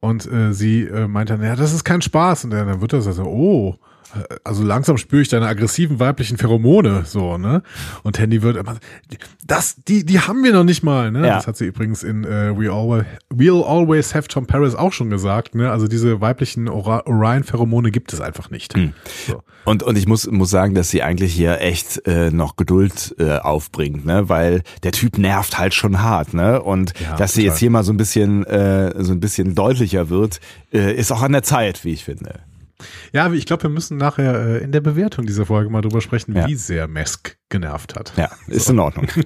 und äh, sie äh, meint dann, ja, das ist kein Spaß. Und dann wird er so, oh, äh, also langsam spüre ich deine aggressiven weiblichen Pheromone, so, ne? Und Tandy wird immer, das, die, die haben wir noch nicht mal, ne? Ja. Das hat sie übrigens in äh, We Always, We'll Always Have Tom Paris auch schon gesagt, ne? Also diese weiblichen Orion-Pheromone gibt es einfach nicht. Hm. So. Und, und ich muss, muss sagen, dass sie eigentlich hier echt äh, noch Geduld äh, aufbringt, ne? Weil der Typ nervt halt schon hart, ne? Und Ja, dass sie total. jetzt hier mal so ein bisschen, äh, so ein bisschen deutlicher wird, äh, ist auch an der Zeit, wie ich finde. Ja, ich glaube, wir müssen nachher äh, in der Bewertung dieser Folge mal drüber sprechen, Ja. wie sehr Mesk genervt hat. Ja, ist in Ordnung.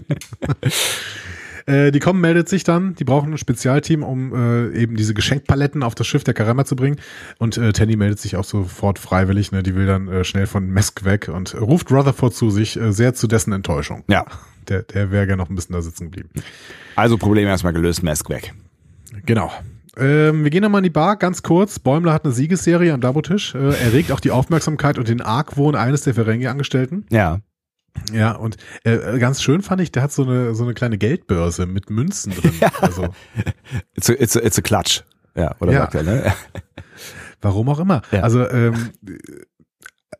Äh, die kommen, meldet sich dann, die brauchen ein Spezialteam, um äh, eben diese Geschenkpaletten auf das Schiff der Karama zu bringen. Und äh, Tandy meldet sich auch sofort freiwillig, ne? Die will dann äh, schnell von Mesk weg und ruft Rutherford zu sich, äh, sehr zu dessen Enttäuschung. Ja. Der, der wäre gerne noch ein bisschen da sitzen geblieben. Also Problem erstmal gelöst, Mask weg. Genau. Ähm, wir gehen nochmal in die Bar, ganz kurz. Bäumler hat eine Siegesserie am Dabotisch. Äh, er regt auch die Aufmerksamkeit und den Argwohn eines der Ferengi-Angestellten. Ja. Ja, und äh, ganz schön fand ich, der hat so eine, so eine kleine Geldbörse mit Münzen drin. Also, It's a, it's a, it's a clutch. Ja, oder Ja. sagt er, ne? Warum auch immer. Ja. Also ähm,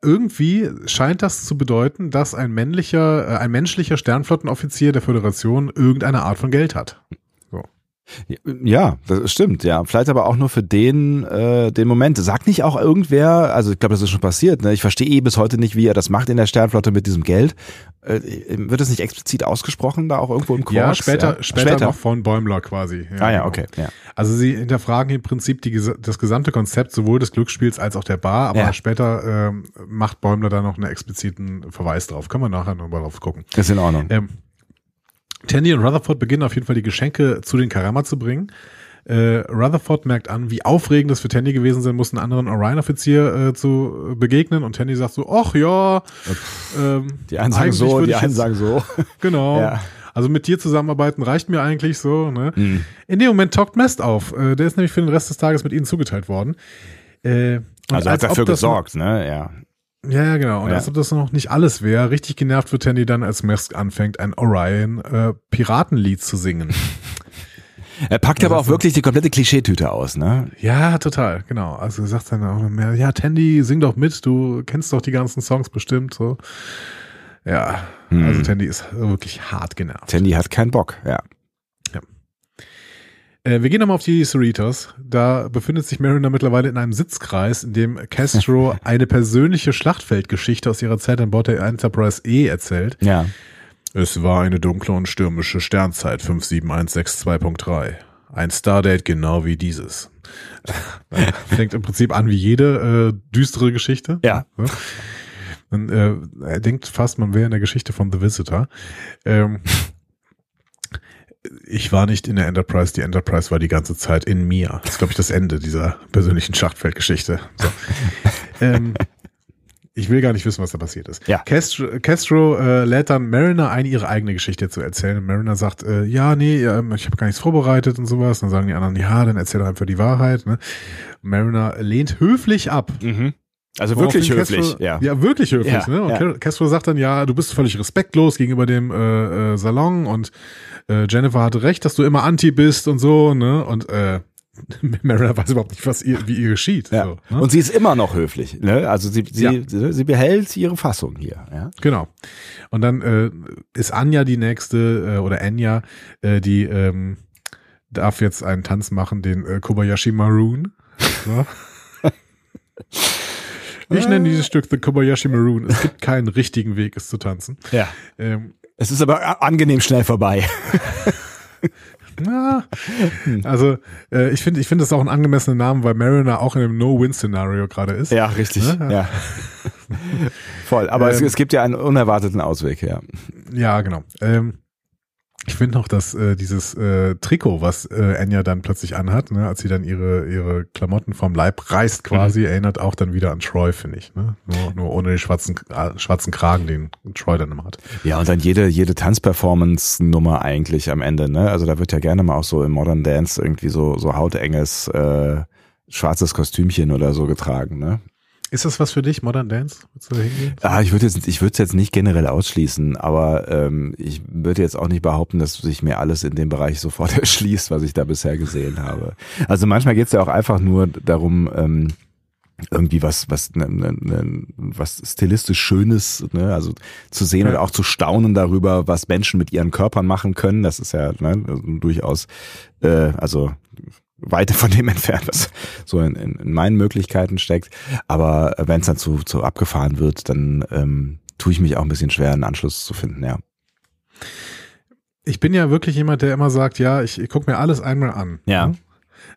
irgendwie scheint das zu bedeuten, dass ein männlicher, äh, ein menschlicher Sternflottenoffizier der Föderation irgendeine Art von Geld hat. Ja, das stimmt, ja. Vielleicht aber auch nur für den, äh, den Moment. Sagt nicht auch irgendwer, also ich glaube, das ist schon passiert, ne? Ich verstehe eh bis heute nicht, wie er das macht in der Sternflotte mit diesem Geld. Äh, wird es nicht explizit ausgesprochen, da auch irgendwo im Quarks? ja, später, später, noch von Bäumler quasi. Ah ja, genau. okay. Ja. Also sie hinterfragen im Prinzip die, das gesamte Konzept sowohl des Glücksspiels als auch der Bar, aber Ja. später ähm, macht Bäumler da noch einen expliziten Verweis drauf. Können wir nachher nochmal drauf gucken. Ist in Ordnung. Ähm, Tandy und Rutherford beginnen auf jeden Fall die Geschenke zu den Karama zu bringen. Äh, Rutherford merkt an, wie aufregend es für Tandy gewesen sein muss, einen anderen Orion-Offizier äh, zu begegnen. Und Tandy sagt so, ach ja. Ähm, Die einen sagen so, die einen jetzt- sagen so. Genau. Ja. Also mit dir zusammenarbeiten reicht mir eigentlich so. Ne? Mhm. In dem Moment taucht Mest auf. Äh, der ist nämlich für den Rest des Tages mit ihnen zugeteilt worden. Äh, Also als hat dafür gesorgt, ne? Ja. Ja, ja, genau. Und Ja. als ob das noch nicht alles wäre, richtig genervt wird Tandy dann, als Mesk anfängt, ein Orion-Piratenlied zu singen. Er packt aber auch wirklich die komplette Klischeetüte aus, ne? ja, total, genau. Also er sagt dann auch mehr, ja, Tandy, sing doch mit, du kennst doch die ganzen Songs bestimmt, so. Ja, Hm. also Tandy ist wirklich hart genervt. Tandy hat keinen Bock, ja. Äh, wir gehen nochmal auf die Cerritos. Da befindet sich Mariner mittlerweile in einem Sitzkreis, in dem Castro eine persönliche Schlachtfeldgeschichte aus ihrer Zeit an Bord der Enterprise E erzählt. Ja. Es war eine dunkle und stürmische Sternzeit 57162.3. Ein Stardate genau wie dieses. Fängt im Prinzip an wie jede äh, düstere Geschichte. Ja. Man, äh, er denkt fast, man wäre in der Geschichte von The Visitor. Ähm, ich war nicht in der Enterprise, die Enterprise war die ganze Zeit in mir. Das ist, glaube ich, das Ende dieser persönlichen Schachtfeldgeschichte. So. ähm, ich will gar nicht wissen, was da passiert ist. Ja. Castro, Castro äh, lädt dann Mariner ein, ihre eigene Geschichte zu erzählen. Und Mariner sagt, äh, ja, nee, ähm, ich habe gar nichts vorbereitet und sowas. dann sagen die anderen, ja, dann erzähl doch einfach die Wahrheit. Ne? Mariner lehnt höflich ab. Mhm. Also wirklich höflich, ja. Ja, wirklich höflich. Ja, ne? Und ja. Castro sagt dann, ja, du bist völlig respektlos gegenüber dem äh, äh, Salon und äh, Jennifer hatte recht, dass du immer Anti bist und so. ne Und äh, Mariner weiß überhaupt nicht, was ihr, wie ihr geschieht. Ja. So, ne? Und sie ist immer noch höflich. Ne? Also sie, sie, Ja. sie, behält ihre Fassung hier. Ja? Genau. Und dann äh, ist Anja die nächste äh, oder Enya, äh, die ähm, darf jetzt einen Tanz machen, den äh, Kobayashi Maroon. So. Ich nenne dieses Stück The Kobayashi Maroon. Es gibt keinen richtigen Weg, es zu tanzen. ja. Ähm, Es ist aber angenehm schnell vorbei. na, also äh, ich finde, ich finde das auch ein angemessener Name, weil Mariner auch in einem No-Win-Szenario gerade ist. Ja, richtig. Ne? Ja. Voll. Aber es, Ähm, es gibt ja einen unerwarteten Ausweg, ja. Ja, genau. Ähm, ich finde noch, dass äh, dieses äh, Trikot, was äh, Enya dann plötzlich anhat, ne, als sie dann ihre ihre Klamotten vom Leib reißt, quasi, erinnert auch dann wieder an Troy, finde ich. Ne? Nur, nur ohne den schwarzen äh, schwarzen Kragen, den Troy dann immer hat. Ja, und dann jede, jede Tanzperformance-Nummer eigentlich am Ende, ne? Also da wird ja gerne mal auch so im Modern Dance irgendwie so, so hautenges, äh, schwarzes Kostümchen oder so getragen, ne? Ist das was für dich, Modern Dance? Ah, ich würde jetzt, ich würde es jetzt nicht generell ausschließen, aber ähm, ich würde jetzt auch nicht behaupten, dass sich mir alles in dem Bereich sofort erschließt, was ich da bisher gesehen habe. Also manchmal geht es ja auch einfach nur darum, ähm, irgendwie was, was, ne, ne, ne, was stilistisch Schönes, ne, also zu sehen Ja. und auch zu staunen darüber, was Menschen mit ihren Körpern machen können. Das ist ja ne, also durchaus, äh, also weiter von dem entfernt, was so in, in, in meinen Möglichkeiten steckt. Aber wenn es dann zu, zu abgefahren wird, dann ähm, tue ich mich auch ein bisschen schwer, einen Anschluss zu finden, ja. Ich bin ja wirklich jemand, der immer sagt, ja, ich, ich gucke mir alles einmal an. Ja. Ne?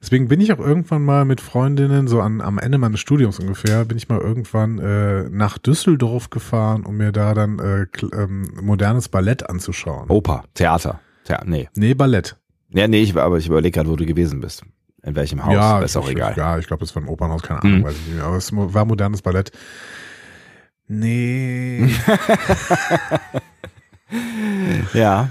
Deswegen bin ich auch irgendwann mal mit Freundinnen, so an, am Ende meines Studiums ungefähr, bin ich mal irgendwann äh, nach Düsseldorf gefahren, um mir da dann äh, ähm, modernes Ballett anzuschauen. Oper, Theater. Thea nee. Nee, Ballett. Ja, nee, ich, aber ich überlege gerade, wo du gewesen bist. In welchem Haus, ja, ist auch ich, egal. Ja, ich glaube, es war ein Opernhaus, keine Ahnung, Mhm. weiß ich nicht mehr. Aber es war modernes Ballett. Nee, Ja.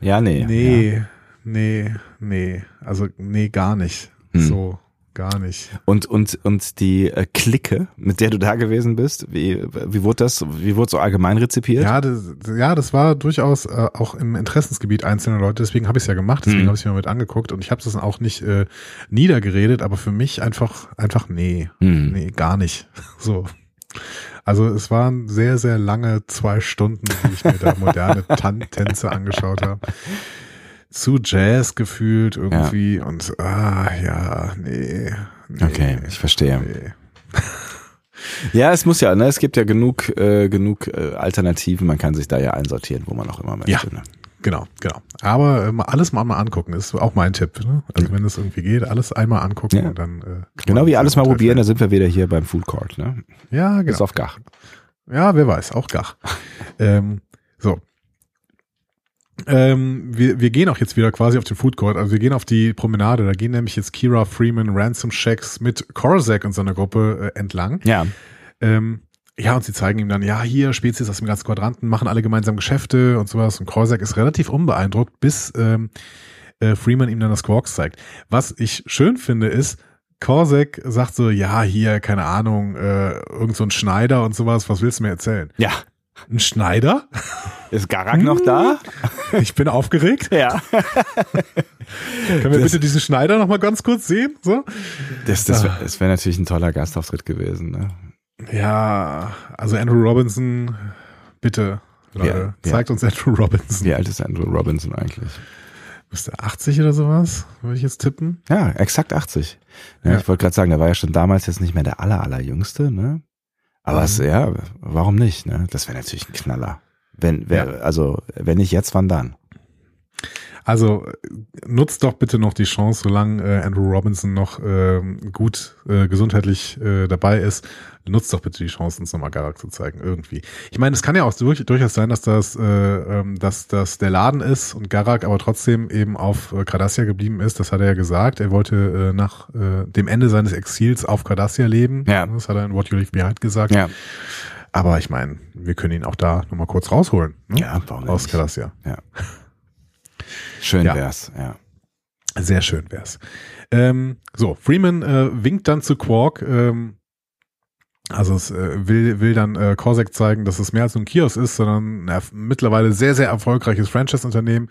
Ja, nee. nee, nee, nee. Also, nee, gar nicht. Hm. So, gar nicht. Und, und, und die äh, Clique, mit der du da gewesen bist, wie, wie wurde das, wie wurde so allgemein rezipiert? Ja, das, ja, das war durchaus äh, auch im Interessensgebiet einzelner Leute. Deswegen habe ich es ja gemacht. Deswegen Mhm. habe ich mir mit angeguckt und ich habe das dann auch nicht äh, niedergeredet. Aber für mich einfach, einfach nee, Hm. nee, gar nicht. So. Also es waren sehr, sehr lange zwei Stunden, die ich mir da moderne Tan Tänze angeschaut habe. Zu Jazz gefühlt irgendwie und ah ja, nee. nee Okay, ich verstehe. Nee. Ja, es muss ja, ne, es gibt ja genug, äh, genug äh, Alternativen, man kann sich da ja einsortieren, wo man auch immer möchte. Ja. Ne? Genau, genau. Aber äh, alles mal, mal angucken, ist auch mein Tipp. Ne? Also wenn es irgendwie geht, alles einmal angucken Ja. und dann. Äh, Genau wie alles mal probieren, da sind wir wieder hier beim Food Court, ne? Ja, Bis genau. auf Gach. Ja, wer weiß, auch Gach. ähm, so. Ähm, wir, wir gehen auch jetzt wieder quasi auf den Food Court, also wir gehen auf die Promenade, da gehen nämlich jetzt Kira Freeman, Ransom Shacks mit Korzak und seiner Gruppe äh, entlang. Ja. Ähm, ja, und sie zeigen ihm dann, ja, hier, Spezies aus dem ganzen Quadranten machen alle gemeinsam Geschäfte und sowas. Und Korzak ist relativ unbeeindruckt, bis ähm, äh, Freeman ihm dann das Quarks zeigt. Was ich schön finde, ist, Korzak sagt so, ja, hier, keine Ahnung, äh, irgend so ein Schneider und sowas, was willst du mir erzählen? Ja. Ein Schneider? Ist Garak noch da? Ich bin aufgeregt. Ja. Können wir Das- bitte diesen Schneider noch mal ganz kurz sehen? So? Das, das wäre das wär natürlich ein toller Gastauftritt gewesen, ne? Ja, also Andrew Robinson, bitte, Leute, Ja, ja. zeigt uns Andrew Robinson. Wie alt ist Andrew Robinson eigentlich? Müsste 80 oder sowas, würde ich jetzt tippen. Ja, exakt 80. Ja, Ja. Ich wollte gerade sagen, der war ja schon damals jetzt nicht mehr der aller, allerjüngste, ne? Aber es, Mhm. ja, warum nicht, ne? Das wäre natürlich ein Knaller. Wenn, wer, also, wenn nicht jetzt, wann dann? Also nutzt doch bitte noch die Chance, solange äh, Andrew Robinson noch äh, gut äh, gesundheitlich äh, dabei ist, nutzt doch bitte die Chance, uns nochmal Garak zu zeigen, irgendwie. Ich meine, es kann ja auch durch, durchaus sein, dass das, äh, ähm, dass das der Laden ist und Garak aber trotzdem eben auf äh, Cardassia geblieben ist. Das hat er ja gesagt. Er wollte äh, nach äh, dem Ende seines Exils auf Cardassia leben. Ja. Das hat er in What You Leave Behind gesagt. Ja. Aber ich meine, wir können ihn auch da nochmal kurz rausholen. Ne? Ja, warum denn Aus nicht? Cardassia. Ja. Schön Ja. wär's, ja. Sehr schön wär's. Ähm, so, Freeman äh, winkt dann zu Quark. Ähm, also es äh, will, will dann äh, Corsac zeigen, dass es mehr als nur ein Kiosk ist, sondern ein mittlerweile sehr, sehr erfolgreiches Franchise-Unternehmen.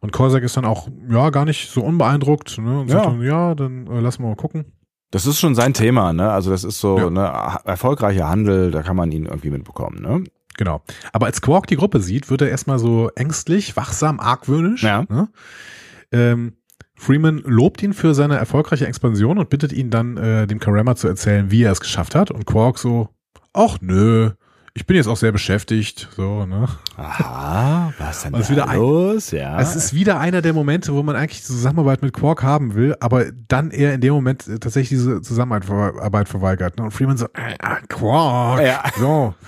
Und Corsac ist dann auch, ja, gar nicht so unbeeindruckt. Ne? Und sagt Ja. dann, ja, dann äh, lassen wir mal gucken. Das ist schon sein Thema, ne? Also das ist so Ja. ne, erfolgreicher Handel, da kann man ihn irgendwie mitbekommen, ne? Genau. Aber als Quark die Gruppe sieht, wird er erstmal so ängstlich, wachsam, argwöhnisch. Ja. Ne? Ähm, Freeman lobt ihn für seine erfolgreiche Expansion und bittet ihn dann, äh, dem Karama zu erzählen, wie er es geschafft hat. Und Quark so, ach nö, ich bin jetzt auch sehr beschäftigt. So, ne? Aha, was denn da wieder ein- los? Ja. Es ist wieder einer der Momente, wo man eigentlich die Zusammenarbeit mit Quark haben will, aber dann eher in dem Moment äh, tatsächlich diese Zusammenarbeit verweigert. Ne? Und Freeman so, äh, äh, Quark, Ja. so.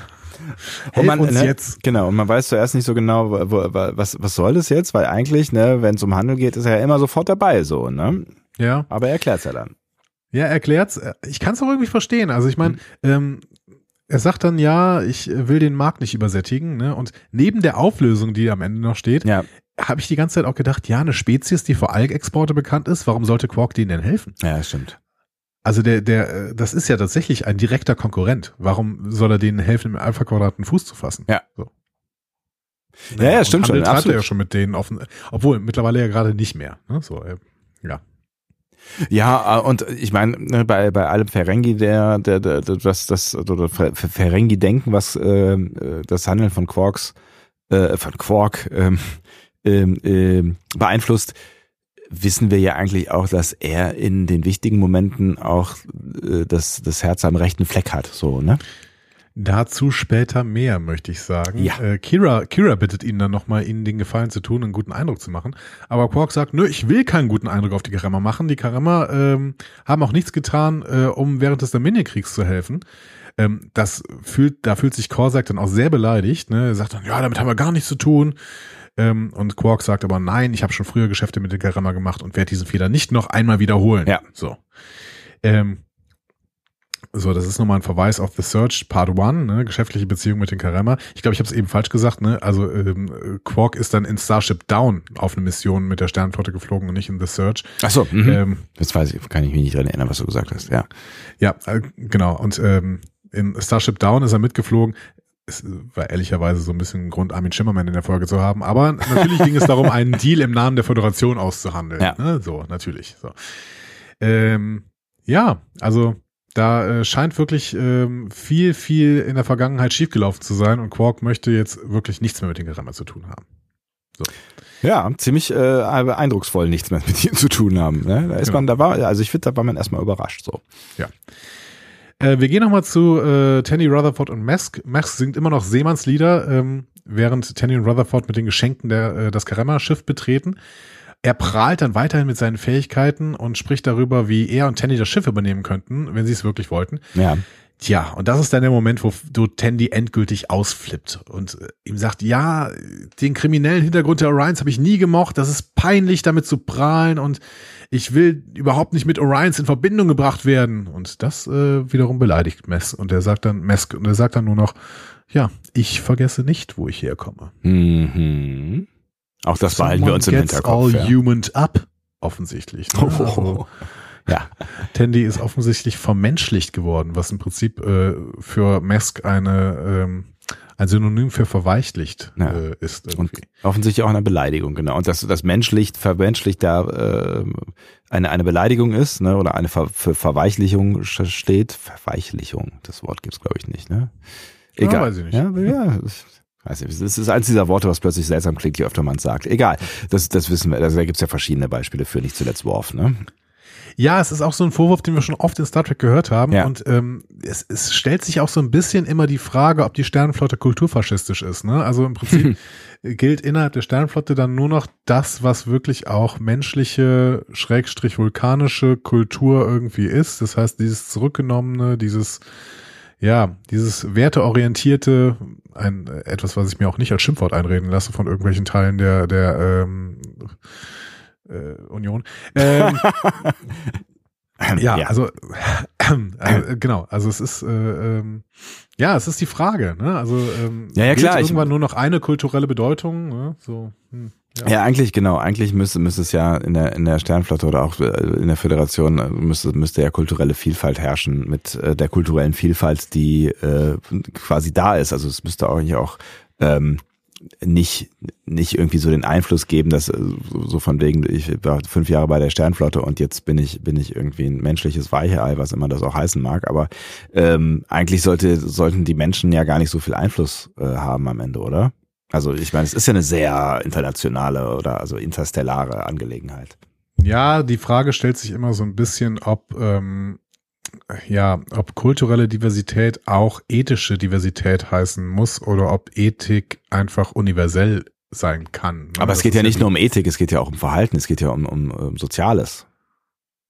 Und Helf man, uns ne, jetzt. Genau, und man weiß zuerst nicht so genau, wo, wo, was, was soll das jetzt, weil eigentlich, ne, wenn es um Handel geht, ist er ja immer sofort dabei, so, ne? Ja. Aber er erklärt's ja dann. Ja, erklärt's. Ich kann es auch irgendwie verstehen. Also ich meine, ähm, er sagt dann ja, ich will den Markt nicht übersättigen. Ne? Und neben der Auflösung, die am Ende noch steht, Ja, habe ich die ganze Zeit auch gedacht, ja, eine Spezies, die für Algexporte bekannt ist, warum sollte Quark denen denn helfen? ja, stimmt. Also der, der, äh, das ist ja tatsächlich ein direkter Konkurrent. Warum soll er denen helfen, im Alpha-Quadrat einen Fuß zu fassen? Ja. So. Ja, ja, und stimmt schon, Handel treibt er absolut. ja schon mit denen offen, obwohl mittlerweile ja gerade nicht mehr. Ne? So, äh, ja. Ja, äh, und ich meine, ne, bei, bei allem Ferengi, der, der, der, das, das, oder Fer- Fer- Ferengi-Denken, was ähm, äh, das Handeln von Quarks, äh, von Quark ähm, ähm, ähm, beeinflusst, wissen wir ja eigentlich auch, dass er in den wichtigen Momenten auch äh, das, das Herz am rechten Fleck hat, so, ne? Dazu später mehr, möchte ich sagen. Ja. Äh, Kira, Kira bittet ihn dann nochmal, ihnen den Gefallen zu tun, einen guten Eindruck zu machen. Aber Quark sagt, nö, ich will keinen guten Eindruck auf die Karama machen. Die Karama ähm, haben auch nichts getan, äh, um während des Dominionkriegs zu helfen. Ähm, das fühlt, da fühlt sich Korsak dann auch sehr beleidigt. Ne? Er sagt dann, ja, damit haben wir gar nichts zu tun. Ähm, und Quark sagt aber, nein, ich habe schon früher Geschäfte mit der Karama gemacht und werde diesen Fehler nicht noch einmal wiederholen. Ja. So. Ähm, so, das ist nochmal ein Verweis auf The Search Part 1, ne? geschäftliche Beziehung mit den Karama. Ich glaube, ich habe es eben falsch gesagt, ne? Also ähm, Quark ist dann in Starship Down auf eine Mission mit der Sternenflotte geflogen und nicht in The Search. Ach so, mhm. Ähm, Jetzt weiß ich, kann ich mich nicht dran erinnern, was du gesagt hast, ja. ja, äh, genau. Und ähm, in Starship Down ist er mitgeflogen. Es war ehrlicherweise so ein bisschen ein Grund, Armin Schimmermann in der Folge zu haben. Aber natürlich ging es darum, einen Deal im Namen der Föderation auszuhandeln. Ja. Ne? So, natürlich. So. Ähm, ja, also da äh, scheint wirklich ähm, viel, viel in der Vergangenheit schiefgelaufen zu sein und Quark möchte jetzt wirklich nichts mehr mit den Gerammer zu tun haben. Ja, ziemlich äh, eindrucksvoll nichts mehr mit ihm zu tun haben. Ne? Da ist Genau. man, da war, also ich finde, da war man erstmal überrascht so. Äh, wir gehen nochmal zu äh, Tandy Rutherford und Mask. Mask singt immer noch Seemannslieder, ähm, während Tandy und Rutherford mit den Geschenken der, äh, das Karama-Schiff betreten. Er prahlt dann weiterhin mit seinen Fähigkeiten und spricht darüber, wie er und Tandy das Schiff übernehmen könnten, wenn sie es wirklich wollten. Ja. Tja, und das ist dann der Moment, wo du Tandy endgültig ausflippt und äh, ihm sagt, ja, den kriminellen Hintergrund der Orions habe ich nie gemocht, das ist peinlich, damit zu prahlen und ich will überhaupt nicht mit Orions in Verbindung gebracht werden. Und das äh, wiederum beleidigt Mesk. Und er sagt dann, Mesk, und er sagt dann nur noch, ja, ich vergesse nicht, wo ich herkomme. Mhm. Auch das behalten wir uns im Hinterkopf. all Ja. humaned up, offensichtlich. Ne? Also, ja. Tandy ist offensichtlich vermenschlicht geworden, was im Prinzip äh, für Mesk eine ähm, ein Synonym für verweichlicht Ja. äh, ist. Und Irgendwie. offensichtlich auch eine Beleidigung, genau. Und dass das menschlicht, vermenschlicht da äh, eine, eine Beleidigung ist, ne, oder eine Ver, für Verweichlichung steht. Verweichlichung, das Wort gibt's glaube ich nicht, ne? Ja, Egal. weiß ich nicht. Ja, ja. Weiß nicht, es ist eins dieser Worte, was plötzlich seltsam klingt, je öfter man es sagt. Egal, das, das wissen wir. Also da gibt's ja verschiedene Beispiele für, nicht zuletzt Worf, ne? Ja, es ist auch so ein Vorwurf, den wir schon oft in Star Trek gehört haben. Ja. Und ähm, es, es stellt sich auch so ein bisschen immer die Frage, ob die Sternenflotte kulturfaschistisch ist. Ne? Also im Prinzip gilt innerhalb der Sternenflotte dann nur noch das, was wirklich auch menschliche, schrägstrich vulkanische Kultur irgendwie ist. Das heißt, dieses zurückgenommene, dieses ja, dieses werteorientierte, ein etwas, was ich mir auch nicht als Schimpfwort einreden lasse von irgendwelchen Teilen der der ähm, äh, Union. Ähm, ja, Ja. also äh, genau, also es ist äh, ähm, ja, es ist die Frage, ne? Also ähm, Ja, ja, klar, ich- irgendwann nur noch eine kulturelle Bedeutung, ne? So. Hm, ja. Ja, eigentlich genau. Eigentlich müsste, müsste es ja in der in der Sternflotte oder auch äh, in der Föderation äh, müsste müsste ja kulturelle Vielfalt herrschen mit äh, der kulturellen Vielfalt, die äh, quasi da ist. Also es müsste auch eigentlich auch ähm, nicht nicht irgendwie so den Einfluss geben, dass äh, so von wegen ich war fünf Jahre bei der Sternflotte und jetzt bin ich bin ich irgendwie ein menschliches Weichei, was immer das auch heißen mag. Aber ähm, eigentlich sollte sollten die Menschen ja gar nicht so viel Einfluss äh, haben am Ende, oder? Also ich meine, es ist ja eine sehr internationale oder also interstellare Angelegenheit. Ja, die Frage stellt sich immer so ein bisschen, ob ähm, ja, ob kulturelle Diversität auch ethische Diversität heißen muss oder ob Ethik einfach universell sein kann. ne? Aber es geht ja nicht nur um Ethik, es geht ja auch um Verhalten, es geht ja um, um, um Soziales.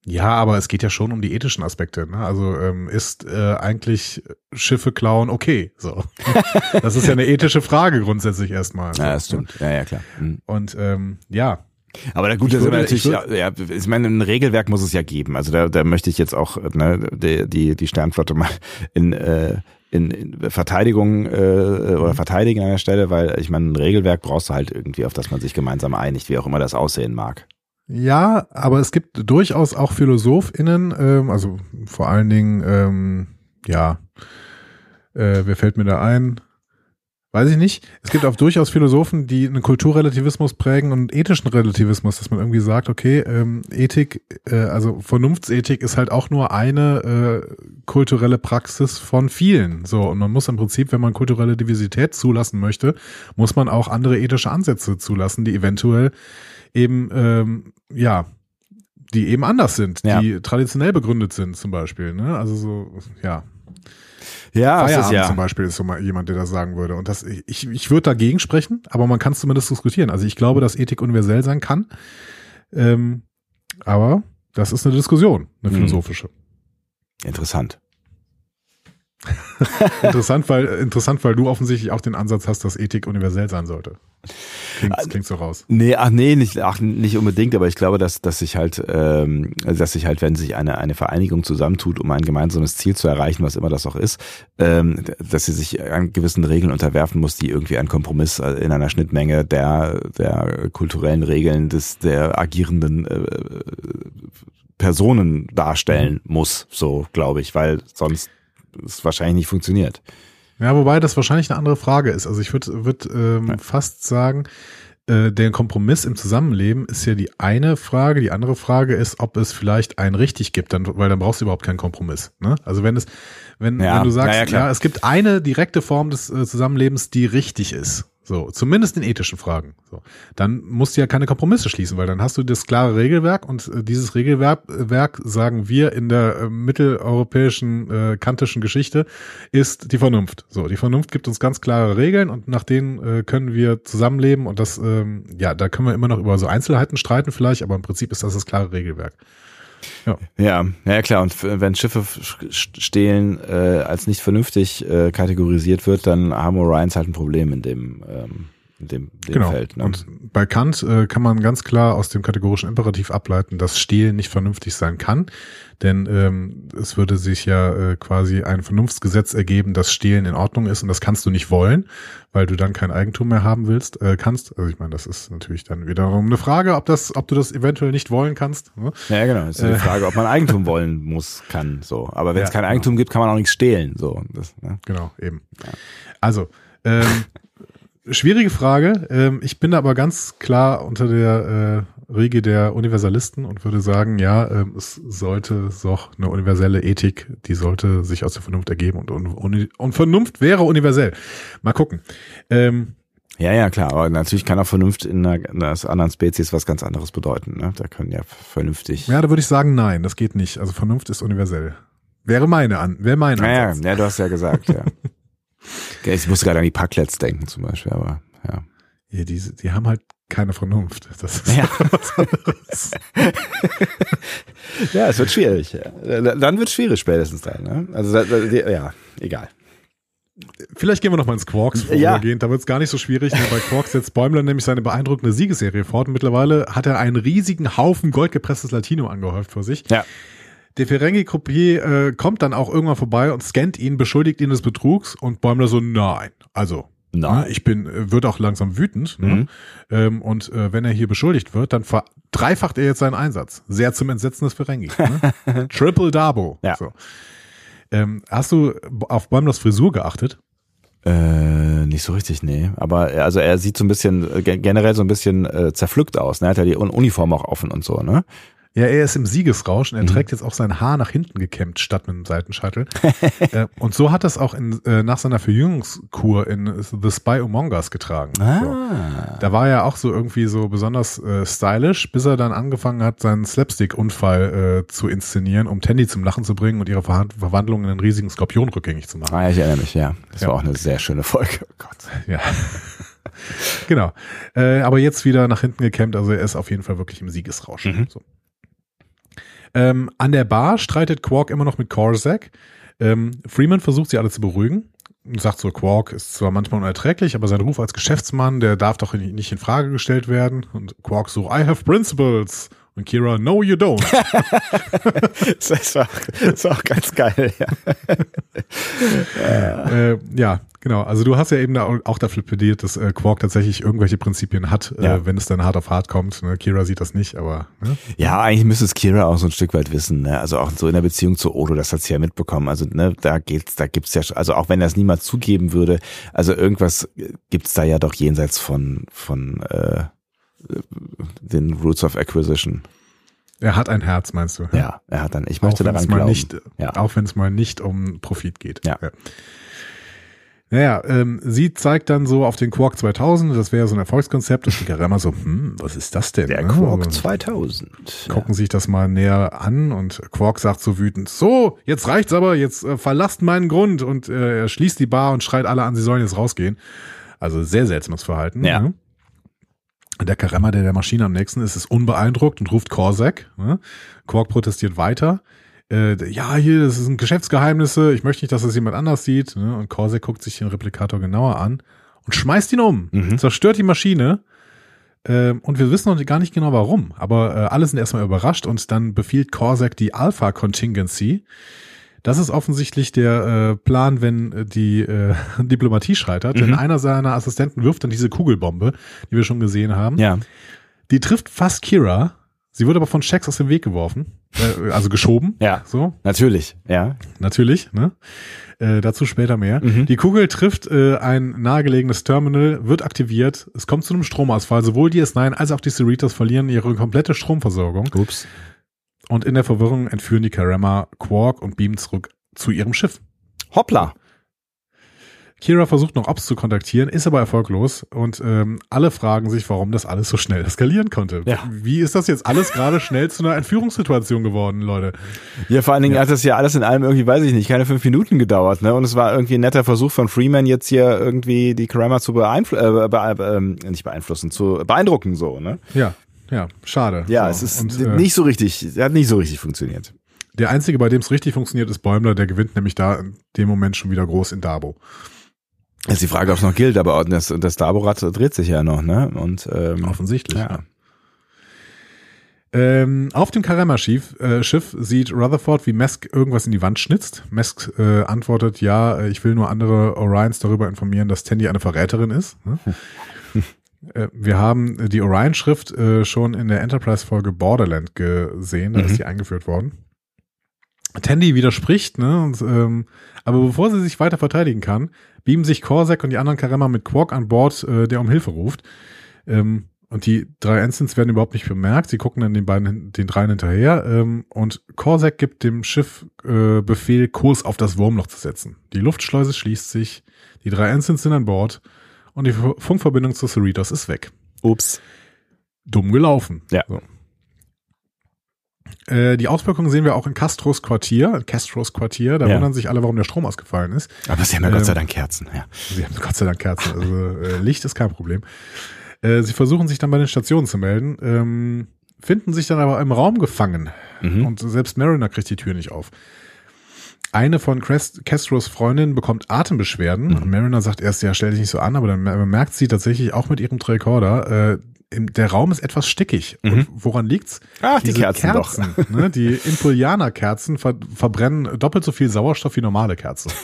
Ja, aber es geht ja schon um die ethischen Aspekte. Ne? Also ähm, ist äh, eigentlich Schiffe klauen okay? So, das ist ja eine ethische Frage grundsätzlich erstmal. Ja, das stimmt. Ja, ja, klar. Mhm. Und ähm, ja, Aber da gut, Ich da sind wir würde- natürlich, ich ja, ja, ich meine, ein Regelwerk muss es ja geben. Also da, da möchte ich jetzt auch ne, die, die, die Sternflotte mal in, äh, in, in Verteidigung äh, oder verteidigen an der Stelle, weil ich meine, ein Regelwerk brauchst du halt irgendwie, auf das man sich gemeinsam einigt, wie auch immer das aussehen mag. Ja, aber es gibt durchaus auch PhilosophInnen, ähm, also vor allen Dingen, ähm, ja, äh, wer fällt mir da ein? Weiß ich nicht. Es gibt auch durchaus Philosophen, die einen Kulturrelativismus prägen und einen ethischen Relativismus, dass man irgendwie sagt, okay, ähm, Ethik, äh, also Vernunftsethik ist halt auch nur eine äh, kulturelle Praxis von vielen. So, und man muss im Prinzip, wenn man kulturelle Diversität zulassen möchte, muss man auch andere ethische Ansätze zulassen, die eventuell eben, ähm, ja, die eben anders sind, Ja. die traditionell begründet sind, zum Beispiel. Ne? Also so, ja. Ja, das ist Feierabend ja. zum Beispiel ist so mal jemand, der das sagen würde. Und das, ich, ich würde dagegen sprechen, aber man kann es zumindest diskutieren. Also ich glaube, dass Ethik universell sein kann. Ähm, aber das ist eine Diskussion, eine Mhm. philosophische. Interessant. interessant, weil, interessant, weil du offensichtlich auch den Ansatz hast, dass Ethik universell sein sollte. Klingt, Äh, klingt so raus. Nee, ach nee, nicht, ach, nicht unbedingt, aber ich glaube, dass, dass sich halt, ähm, dass sich halt, wenn sich eine, eine Vereinigung zusammentut, um ein gemeinsames Ziel zu erreichen, was immer das auch ist, ähm, dass sie sich an gewissen Regeln unterwerfen muss, die irgendwie ein Kompromiss in einer Schnittmenge der, der kulturellen Regeln des, der agierenden äh, Personen darstellen muss, so glaube ich, weil sonst es wahrscheinlich nicht funktioniert. Ja, wobei das wahrscheinlich eine andere Frage ist. Also ich würde würd, ähm, Ja. fast sagen, äh, der Kompromiss im Zusammenleben ist ja die eine Frage. Die andere Frage ist, ob es vielleicht einen richtig gibt, dann, weil dann brauchst du überhaupt keinen Kompromiss. Ne? Also wenn es, wenn, Ja, wenn du sagst, ja, ja, es gibt eine direkte Form des äh, Zusammenlebens, die richtig ist. So, zumindest in ethischen Fragen. So, dann musst du ja keine Kompromisse schließen, weil dann hast du das klare Regelwerk und äh, dieses Regelwerk, äh, Werk, sagen wir in der äh, mitteleuropäischen äh, kantischen Geschichte, ist die Vernunft. So, die Vernunft gibt uns ganz klare Regeln und nach denen äh, können wir zusammenleben und das, ähm, ja, da können wir immer noch über so Einzelheiten streiten vielleicht, aber im Prinzip ist das das klare Regelwerk. Ja, ja, ja klar. Und wenn Schiffe stehlen äh, als nicht vernünftig äh, kategorisiert wird, dann haben Orions halt ein Problem in dem, ähm, in dem, dem genau. Feld. Ne? Und bei Kant äh, kann man ganz klar aus dem kategorischen Imperativ ableiten, dass Stehlen nicht vernünftig sein kann. Denn ähm, es würde sich ja äh, quasi ein Vernunftsgesetz ergeben, dass Stehlen in Ordnung ist und das kannst du nicht wollen, weil du dann kein Eigentum mehr haben willst, äh, kannst. Also ich meine, das ist natürlich dann wiederum eine Frage, ob das, ob du das eventuell nicht wollen kannst. Ne? ja, genau. Es ist Äh. die Frage, ob man Eigentum wollen muss, kann. So. Aber wenn es Ja, kein genau. Eigentum gibt, kann man auch nichts stehlen. So. Das, ne? Genau, eben. Also, ähm, schwierige Frage. Ähm, ich bin aber ganz klar unter der äh, Riege der Universalisten und würde sagen, ja, ähm, es sollte doch eine universelle Ethik, die sollte sich aus der Vernunft ergeben und, und, und, Vernunft wäre universell. Mal gucken. Ähm, Ja, ja, klar, aber natürlich kann auch Vernunft in einer, in einer anderen Spezies was ganz anderes bedeuten. Ne? Da können ja vernünftig. Ja, da würde ich sagen, nein, das geht nicht. Also Vernunft ist universell. Wäre meine an, wäre meine ja, ja, Ansatz. ja, du hast ja gesagt, ja. Ich musste gerade an die Parklets denken zum Beispiel, aber ja. Ja, die, die haben halt keine Vernunft. Das ist Ja. was anderes. Ja, es wird schwierig. Ja. Dann wird schwierig spätestens dann. Ne? Also ja, egal. Vielleicht gehen wir noch mal ins Quarks Ja. vorübergehend. Da wird es gar nicht so schwierig. Bei Quarks setzt Bäumler nämlich seine beeindruckende Siegesserie fort. Und mittlerweile hat er einen riesigen Haufen goldgepresstes Latino angehäuft vor sich. Ja. Der Ferengi-Croupier äh, kommt dann auch irgendwann vorbei und scannt ihn, beschuldigt ihn des Betrugs und Bäumler so, nein. Also, Nein. ne, ich bin, äh, wird auch langsam wütend. Ne? Mhm. Ähm, und äh, wenn er hier beschuldigt wird, dann verdreifacht er jetzt seinen Einsatz. Sehr zum Entsetzen des Ferengi. Ne? Triple Dabo. Ja. So. Ähm, hast du auf Bäumlers Frisur geachtet? Äh, nicht so richtig, nee. Aber er- also er sieht so ein bisschen, äh, gen- generell so ein bisschen äh, zerpflückt aus. Ne? Er hat ja die Un- Uniform auch offen und so, ne? Ja, er ist im Siegesrausch und er Mhm. trägt jetzt auch sein Haar nach hinten gekämmt statt mit einem Seitenscheitel. äh, und so hat er es auch in, äh, nach seiner Verjüngungskur in The Spy Among Us getragen. So. Ah. Da war er auch so irgendwie so besonders äh, stylisch, bis er dann angefangen hat, seinen Slapstick-Unfall äh, zu inszenieren, um Tandy zum Lachen zu bringen und ihre Verhand Verwandlung in einen riesigen Skorpion rückgängig zu machen. Ah, ich erinnere mich, ja. Das Ja. war auch eine sehr schöne Folge. Oh Gott. Ja. genau. Äh, aber jetzt wieder nach hinten gekämmt, also er ist auf jeden Fall wirklich im Siegesrausch. Mhm. So. Ähm, an der Bar streitet Quark immer noch mit Korsak. Ähm, Freeman versucht sie alle zu beruhigen und sagt so, Quark ist zwar manchmal unerträglich, aber sein Ruf als Geschäftsmann, der darf doch nicht in Frage gestellt werden. Und Quark so, I have principles. Und Kira, no you don't. Das ist auch, das ist auch ganz geil, ja. äh, ja, genau. Also du hast ja eben da auch dafür plädiert, dass äh, Quark tatsächlich irgendwelche Prinzipien hat, Ja. äh, wenn es dann hart auf hart kommt. Ne? Kira sieht das nicht, aber ne? Ja, eigentlich müsste es Kira auch so ein Stück weit wissen, ne? Also auch so in der Beziehung zu Odo, das hat sie ja mitbekommen. Also, ne, da geht's, da gibt's ja, also auch wenn das niemand zugeben würde, also irgendwas gibt's da ja doch jenseits von, von äh, den Roots of Acquisition. er hat ein Herz, meinst du? Ja, er hat dann, ich möchte daran glauben. nicht, Ja. auch wenn es mal nicht um Profit geht. Ja. Naja, ähm, sie zeigt dann so auf den Quark 2000, das wäre so ein Erfolgskonzept, und die Garama so, hm, was ist das denn? Der ne? Quark Also, 2000. gucken sich das mal näher an und Quark sagt so wütend, so, jetzt reicht's aber, jetzt äh, verlasst meinen Grund und äh, er schließt die Bar und schreit alle an, sie sollen jetzt rausgehen. Also sehr seltsames Verhalten. Ja. Ne? Der Karemmer, der der Maschine am nächsten ist, ist unbeeindruckt und ruft Korsak. Ne? Quark protestiert weiter. Äh, ja, hier, das sind Geschäftsgeheimnisse, ich möchte nicht, dass das jemand anders sieht. Ne? Und Korsak guckt sich den Replikator genauer an und schmeißt ihn um, Mhm. zerstört die Maschine. Ähm, und wir wissen noch gar nicht genau warum, aber äh, alle sind erstmal überrascht und dann befiehlt Korsak die Alpha Contingency. Das ist offensichtlich der äh, Plan, wenn äh, die äh, Diplomatie scheitert. Denn Mhm. einer seiner Assistenten wirft dann diese Kugelbombe, die wir schon gesehen haben. Ja. Die trifft fast Kira. Sie wird aber von Shax aus dem Weg geworfen. Äh, also geschoben. Ja. So, Natürlich, ja. natürlich. Ne? Äh, dazu später mehr. Mhm. Die Kugel trifft äh, ein nahegelegenes Terminal, wird aktiviert. Es kommt zu einem Stromausfall. Sowohl die S9 als auch die Cerritos verlieren ihre komplette Stromversorgung. Ups. Und in der Verwirrung entführen die Karama Quark und beamen zurück zu ihrem Schiff. Hoppla. Kira versucht noch Ops zu kontaktieren, ist aber erfolglos und ähm, alle fragen sich, warum das alles so schnell eskalieren konnte. Ja. Wie ist das jetzt alles gerade schnell zu einer Entführungssituation geworden, Leute? Ja, vor allen Dingen Ja. hat das ja alles in allem irgendwie, weiß ich nicht, keine fünf Minuten gedauert, ne? Und es war irgendwie ein netter Versuch von Freeman, jetzt hier irgendwie die Karama zu beeinflussen, äh, be ähm, nicht beeinflussen, zu beeindrucken, so, ne? Ja, ja, schade. Ja, So, es ist und, äh, nicht so richtig, hat nicht so richtig funktioniert. Der einzige, bei dem es richtig funktioniert, ist Bäumler, der gewinnt nämlich da in dem Moment schon wieder groß in Dabo. Das ist die Frage, ob es noch gilt, aber das, das Daborad dreht sich ja noch, ne? Und ähm, Offensichtlich. ja. Ja. Ähm, auf dem Karama-Schiff äh, Schiff sieht Rutherford, wie Mesk irgendwas in die Wand schnitzt. Mesk äh, antwortet, ja, äh, ich will nur andere Orions darüber informieren, dass Tandy eine Verräterin ist. Ne? äh, wir haben äh, die Orion-Schrift äh, schon in der Enterprise-Folge Borderland gesehen, da Mhm. ist die eingeführt worden. Tandy widerspricht, ne? Und, ähm, aber bevor sie sich weiter verteidigen kann, beamen sich Korsak und die anderen Karama mit Quark an Bord, äh, der um Hilfe ruft. Ähm, und die drei Ensigns werden überhaupt nicht bemerkt. Sie gucken dann den beiden, den dreien hinterher. Ähm, und Korsak gibt dem Schiff äh, Befehl, Kurs auf das Wurmloch zu setzen. Die Luftschleuse schließt sich. Die drei Ensigns sind an Bord. Und die Funkverbindung zu Cerritos ist weg. Ups. Dumm gelaufen. Ja. So. Äh, die Auswirkungen sehen wir auch in Castros Quartier, Castros Quartier. Da Ja. wundern sich alle, warum der Strom ausgefallen ist. Aber sie haben ja Ähm, Gott sei Dank Kerzen, ja. Sie haben Gott sei Dank Kerzen. Also äh, Licht ist kein Problem. Äh, sie versuchen sich dann bei den Stationen zu melden, ähm, finden sich dann aber im Raum gefangen. Mhm. Und selbst Mariner kriegt die Tür nicht auf. Eine von Castros Freundinnen bekommt Atembeschwerden. Mhm. Mariner sagt erst, ja, stell dich nicht so an, aber dann mer- merkt sie tatsächlich auch mit ihrem Tricorder, äh, der Raum ist etwas stickig. Und woran liegt's? Mhm. Ach, die Diese Kerzen doch. ne, die Impullianer-Kerzen ver verbrennen doppelt so viel Sauerstoff wie normale Kerzen.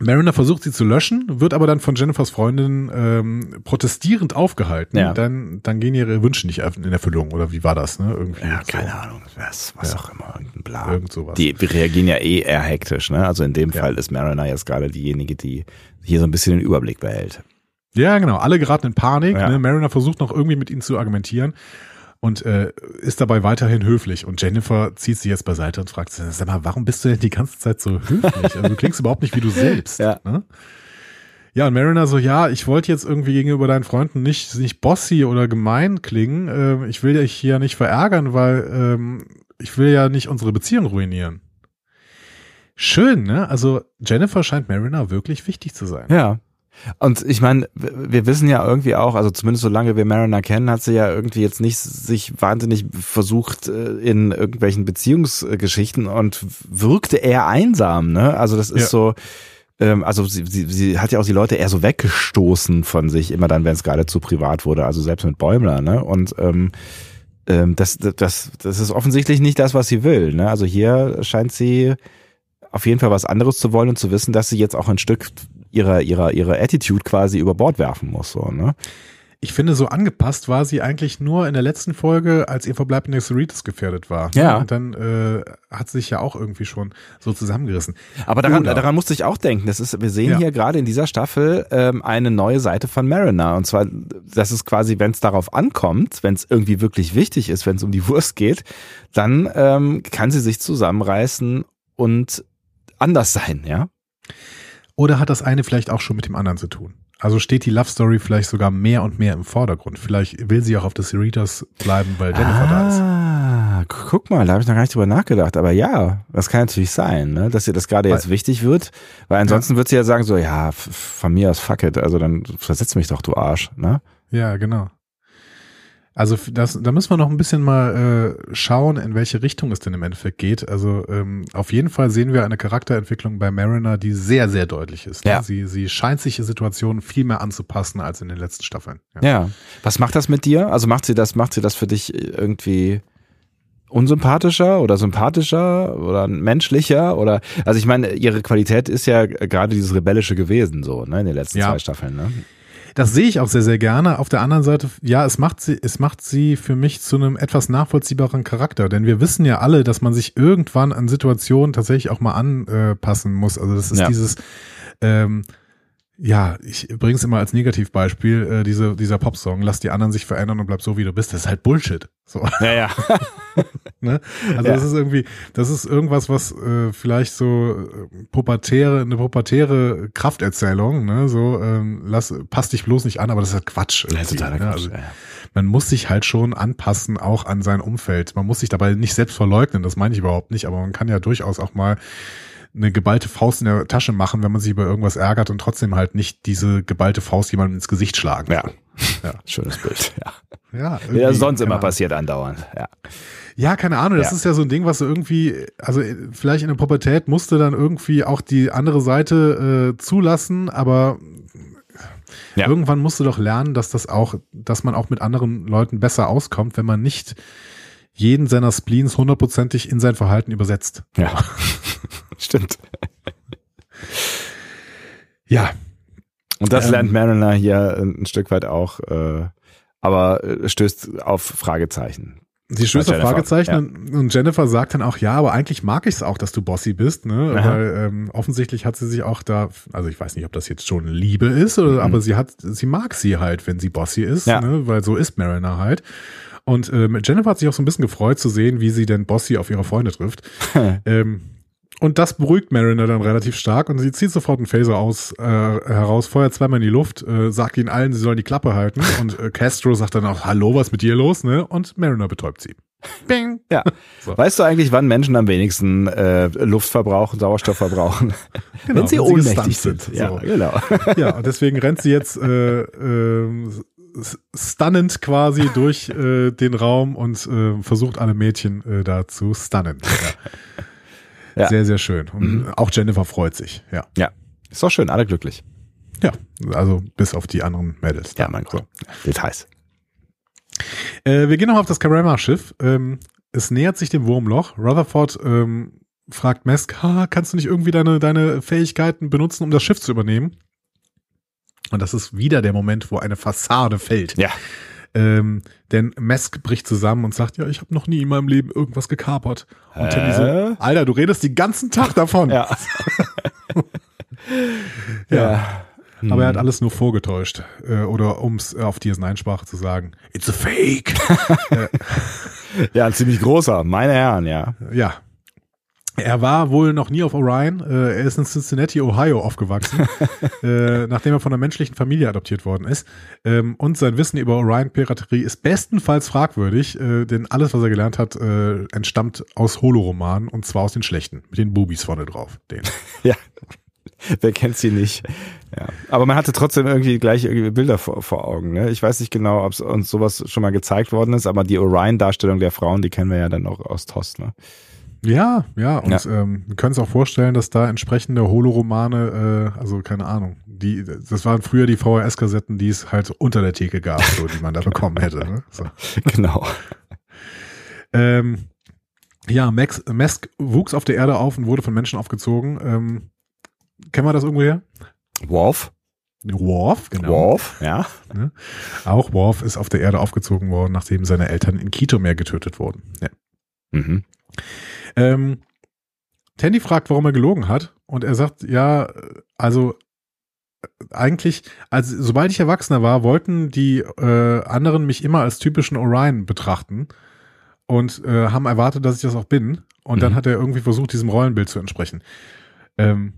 Mariner versucht sie zu löschen, wird aber dann von Jennifers Freundin ähm, protestierend aufgehalten. Ja. Dann, dann gehen ihre Wünsche nicht in Erfüllung. Oder wie war das? Ne? Irgendwie Ja, so. keine Ahnung, was, was auch immer, irgendein Bla. Irgend sowas. Die reagieren ja eh eher hektisch, ne? Also in dem Ja. Fall ist Mariner jetzt gerade diejenige, die hier so ein bisschen den Überblick behält. Ja, genau. Alle geraten in Panik. Ja. Ne? Mariner versucht noch irgendwie mit ihnen zu argumentieren und äh, ist dabei weiterhin höflich. Und Jennifer zieht sie jetzt beiseite und fragt, sie, sag mal, warum bist du denn die ganze Zeit so höflich? Also du klingst überhaupt nicht wie du selbst. Ja. Ne? Ja, und Mariner so, ja, ich wollte jetzt irgendwie gegenüber deinen Freunden nicht, nicht bossy oder gemein klingen. Ähm, ich will dich hier nicht verärgern, weil ähm, ich will ja nicht unsere Beziehung ruinieren. Schön, ne? Also Jennifer scheint Mariner wirklich wichtig zu sein. Ja. Und ich meine, wir wissen ja irgendwie auch, also zumindest solange wir Mariner kennen, hat sie ja irgendwie jetzt nicht sich wahnsinnig versucht äh, in irgendwelchen Beziehungsgeschichten und wirkte eher einsam, ne? Also das ist Ja. so, ähm, also sie, sie, sie hat ja auch die Leute eher so weggestoßen von sich, immer dann, wenn es gerade zu privat wurde, also selbst mit Bäumler, ne? Und ähm, ähm, das, das, das ist offensichtlich nicht das, was sie will, ne? Also hier scheint sie auf jeden Fall was anderes zu wollen und zu wissen, dass sie jetzt auch ein Stück ihrer, ihrer, ihrer Attitude quasi über Bord werfen muss, so, ne? Ich finde, so angepasst war sie eigentlich nur in der letzten Folge, als ihr Verbleib in der Cerritos gefährdet war. Ja. Und dann äh, hat sie sich ja auch irgendwie schon so zusammengerissen. Aber daran, Oder- daran musste ich auch denken. Das ist, wir sehen Ja. hier gerade in dieser Staffel ähm, eine neue Seite von Mariner. Und zwar, das ist quasi, wenn es darauf ankommt, wenn es irgendwie wirklich wichtig ist, wenn es um die Wurst geht, dann ähm, kann sie sich zusammenreißen und anders sein, ja? Oder hat das eine vielleicht auch schon mit dem anderen zu tun? Also steht die Love Story vielleicht sogar mehr und mehr im Vordergrund. Vielleicht will sie auch auf der Cerritos bleiben, weil Jennifer da ist. Ah, gu- guck mal, da habe ich noch gar nicht drüber nachgedacht. Aber ja, das kann natürlich sein, ne? dass ihr das gerade jetzt wichtig wird. Weil ansonsten wird sie ja sagen so, ja, von mir aus fuck it. Also dann versetz mich doch, du Arsch. Ne? Ja, genau. Also das, da müssen wir noch ein bisschen mal äh, schauen, in welche Richtung es denn im Endeffekt geht. Also ähm, auf jeden Fall sehen wir eine Charakterentwicklung bei Mariner, die sehr, sehr deutlich ist. ne? Ja. Sie, sie scheint sich der Situation viel mehr anzupassen als in den letzten Staffeln. Ja. Was macht das mit dir? Also macht sie das, macht sie das für dich irgendwie unsympathischer oder sympathischer oder menschlicher oder also ich meine ihre Qualität ist ja gerade dieses rebellische gewesen so ne in den letzten Ja. zwei Staffeln ne Das sehe ich auch sehr, sehr gerne. Auf der anderen Seite, ja, es macht sie, es macht sie für mich zu einem etwas nachvollziehbaren Charakter. Denn wir wissen ja alle, dass man sich irgendwann an Situationen tatsächlich auch mal anpassen muss. Also das ist Ja. dieses, ähm, ja, ich bringe es immer als Negativbeispiel, äh, diese, dieser Popsong, lass die anderen sich verändern und bleib so, wie du bist. Das ist halt Bullshit. So, ja ja ne? Also Ja. das ist irgendwie, das ist irgendwas, was äh, vielleicht so äh, pubertäre, eine pubertäre Krafterzählung, ne? So, ähm, lass, passt dich bloß nicht an, aber das ist halt Quatsch. ja totaler ne? Quatsch Also, ja. man muss sich halt schon anpassen, auch an sein Umfeld. Man muss sich dabei nicht selbst verleugnen, das meine ich überhaupt nicht, aber man kann ja durchaus auch mal eine geballte Faust in der Tasche machen, wenn man sich über irgendwas ärgert und trotzdem halt nicht diese geballte Faust jemandem ins Gesicht schlagen. Ja. Ja. schönes Bild ja Ja, ja sonst immer Ahnung. passiert andauernd ja Ja, keine Ahnung, das Ja. ist ja so ein Ding, was du irgendwie, also äh, vielleicht in der Pubertät musste dann irgendwie auch die andere Seite äh, zulassen, aber Ja. irgendwann musst du doch lernen, dass das auch, dass man auch mit anderen Leuten besser auskommt, wenn man nicht jeden seiner Spleens hundertprozentig in sein Verhalten übersetzt. ja stimmt Ja, und das Ähm, lernt Mariner hier ein Stück weit auch äh, aber äh, stößt auf Fragezeichen Sie stößt auf Fragezeichen ja. und, Jennifer sagt dann auch, ja, aber eigentlich mag ich es auch, dass du Bossy bist, ne? Aha. Weil ähm, offensichtlich hat sie sich auch da, also ich weiß nicht, ob das jetzt schon Liebe ist, oder, aber sie hat, sie mag sie halt, wenn sie Bossy ist, Mhm. Ja. ne? Weil so ist Mariner halt. Und ähm, Jennifer hat sich auch so ein bisschen gefreut zu sehen, wie sie denn Bossy auf ihre Freunde trifft. ähm, und das beruhigt Mariner dann relativ stark und sie zieht sofort einen Phaser aus, äh, heraus, feuert zweimal in die Luft, äh, sagt ihnen allen, sie sollen die Klappe halten und äh, Castro sagt dann auch, hallo, was ist mit dir los, ne? Und Mariner betäubt sie. Bing. Ja. So. Weißt du eigentlich, wann Menschen am wenigsten äh, Luft verbrauchen, Sauerstoff verbrauchen? Genau, wenn sie wenn ohnmächtig sind. sind. Ja, so. genau. Ja, und deswegen rennt sie jetzt äh, äh, stunnend quasi durch äh, den Raum und äh, versucht alle Mädchen äh, da zu stunnen. Ja. Ja. Sehr, sehr schön. Und mhm. auch Jennifer freut sich. Ja. Ja. Ist doch schön, alle glücklich. Ja, also bis auf die anderen Mädels. Ja, mein Gott. So. Details. Äh, wir gehen noch auf das Karama-Schiff. Ähm, es nähert sich dem Wurmloch. Rutherford ähm, fragt Mesk, ha, kannst du nicht irgendwie deine, deine Fähigkeiten benutzen, um das Schiff zu übernehmen? Und das ist wieder der Moment, wo eine Fassade fällt. Ja. Ähm, denn Mesk bricht zusammen und sagt, ja, ich habe noch nie in meinem Leben irgendwas gekapert. Und Teddy so, Alter, du redest den ganzen Tag davon. Ja. ja. ja. Aber er hat alles nur vorgetäuscht. Äh, oder um es auf DS9-Sprache zu sagen, it's a fake. ja, ein ziemlich großer, meine Herren, ja. Ja, er war wohl noch nie auf Orion. Äh, er ist in Cincinnati, Ohio aufgewachsen, äh, nachdem er von einer menschlichen Familie adoptiert worden ist. Ähm, und sein Wissen über Orion-Piraterie ist bestenfalls fragwürdig, äh, denn alles, was er gelernt hat, entstammt aus Holoromanen und zwar aus den schlechten, mit den Boobies vorne drauf. Den. ja. Wer kennt sie nicht? Ja. Aber man hatte trotzdem irgendwie gleich irgendwie Bilder vor, vor Augen. Ne? Ich weiß nicht genau, ob es uns sowas schon mal gezeigt worden ist, aber die Orion-Darstellung der Frauen, die kennen wir ja dann auch aus TOS. Ne? Ja, ja, und ja. Ähm, wir können es auch vorstellen, dass da entsprechende Holoromane, äh, also keine Ahnung, die, das waren früher die VHS-Kassetten, die es halt unter der Theke gab, so, die man da bekommen hätte. Ne? So. Genau. Ähm, ja, Max, Mesk wuchs auf der Erde auf und wurde von Menschen aufgezogen. Ähm, kennen wir das irgendwo her? Worf. Worf, genau. Worf, ja. Ne? Auch Worf ist auf der Erde aufgezogen worden, nachdem seine Eltern in Kitomer getötet wurden. Ja. Mhm. Ähm, Tandy fragt, warum er gelogen hat. Und er sagt, ja, also eigentlich, also sobald ich Erwachsener war, wollten die äh, anderen mich immer als typischen Orion betrachten und äh, haben erwartet, dass ich das auch bin. Und mhm. dann hat er irgendwie versucht, diesem Rollenbild zu entsprechen. Ähm,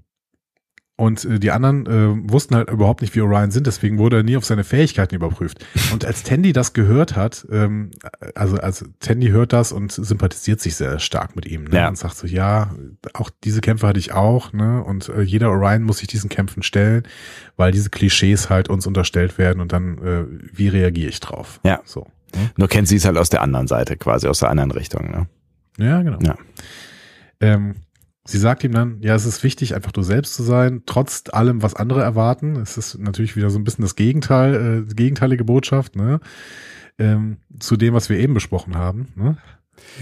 und äh, die anderen äh, wussten halt überhaupt nicht, wie Orion sind, deswegen wurde er nie auf seine Fähigkeiten überprüft. Und als Tandy das gehört hat, ähm, also als Tandy hört das und sympathisiert sich sehr stark mit ihm ne? ja. und sagt so, ja, auch diese Kämpfe hatte ich auch, ne? Und äh, jeder Orion muss sich diesen Kämpfen stellen, weil diese Klischees halt uns unterstellt werden und dann, äh, wie reagiere ich drauf? Ja. So. Ne? Nur kennt sie es halt aus der anderen Seite, quasi aus der anderen Richtung, ne? Ja, genau. Ja. Ähm, Sie sagt ihm dann, ja, es ist wichtig, einfach du selbst zu sein, trotz allem, was andere erwarten. Es ist natürlich wieder so ein bisschen das Gegenteil, äh, gegenteilige Botschaft, ne? Ähm, zu dem, was wir eben besprochen haben. Ne?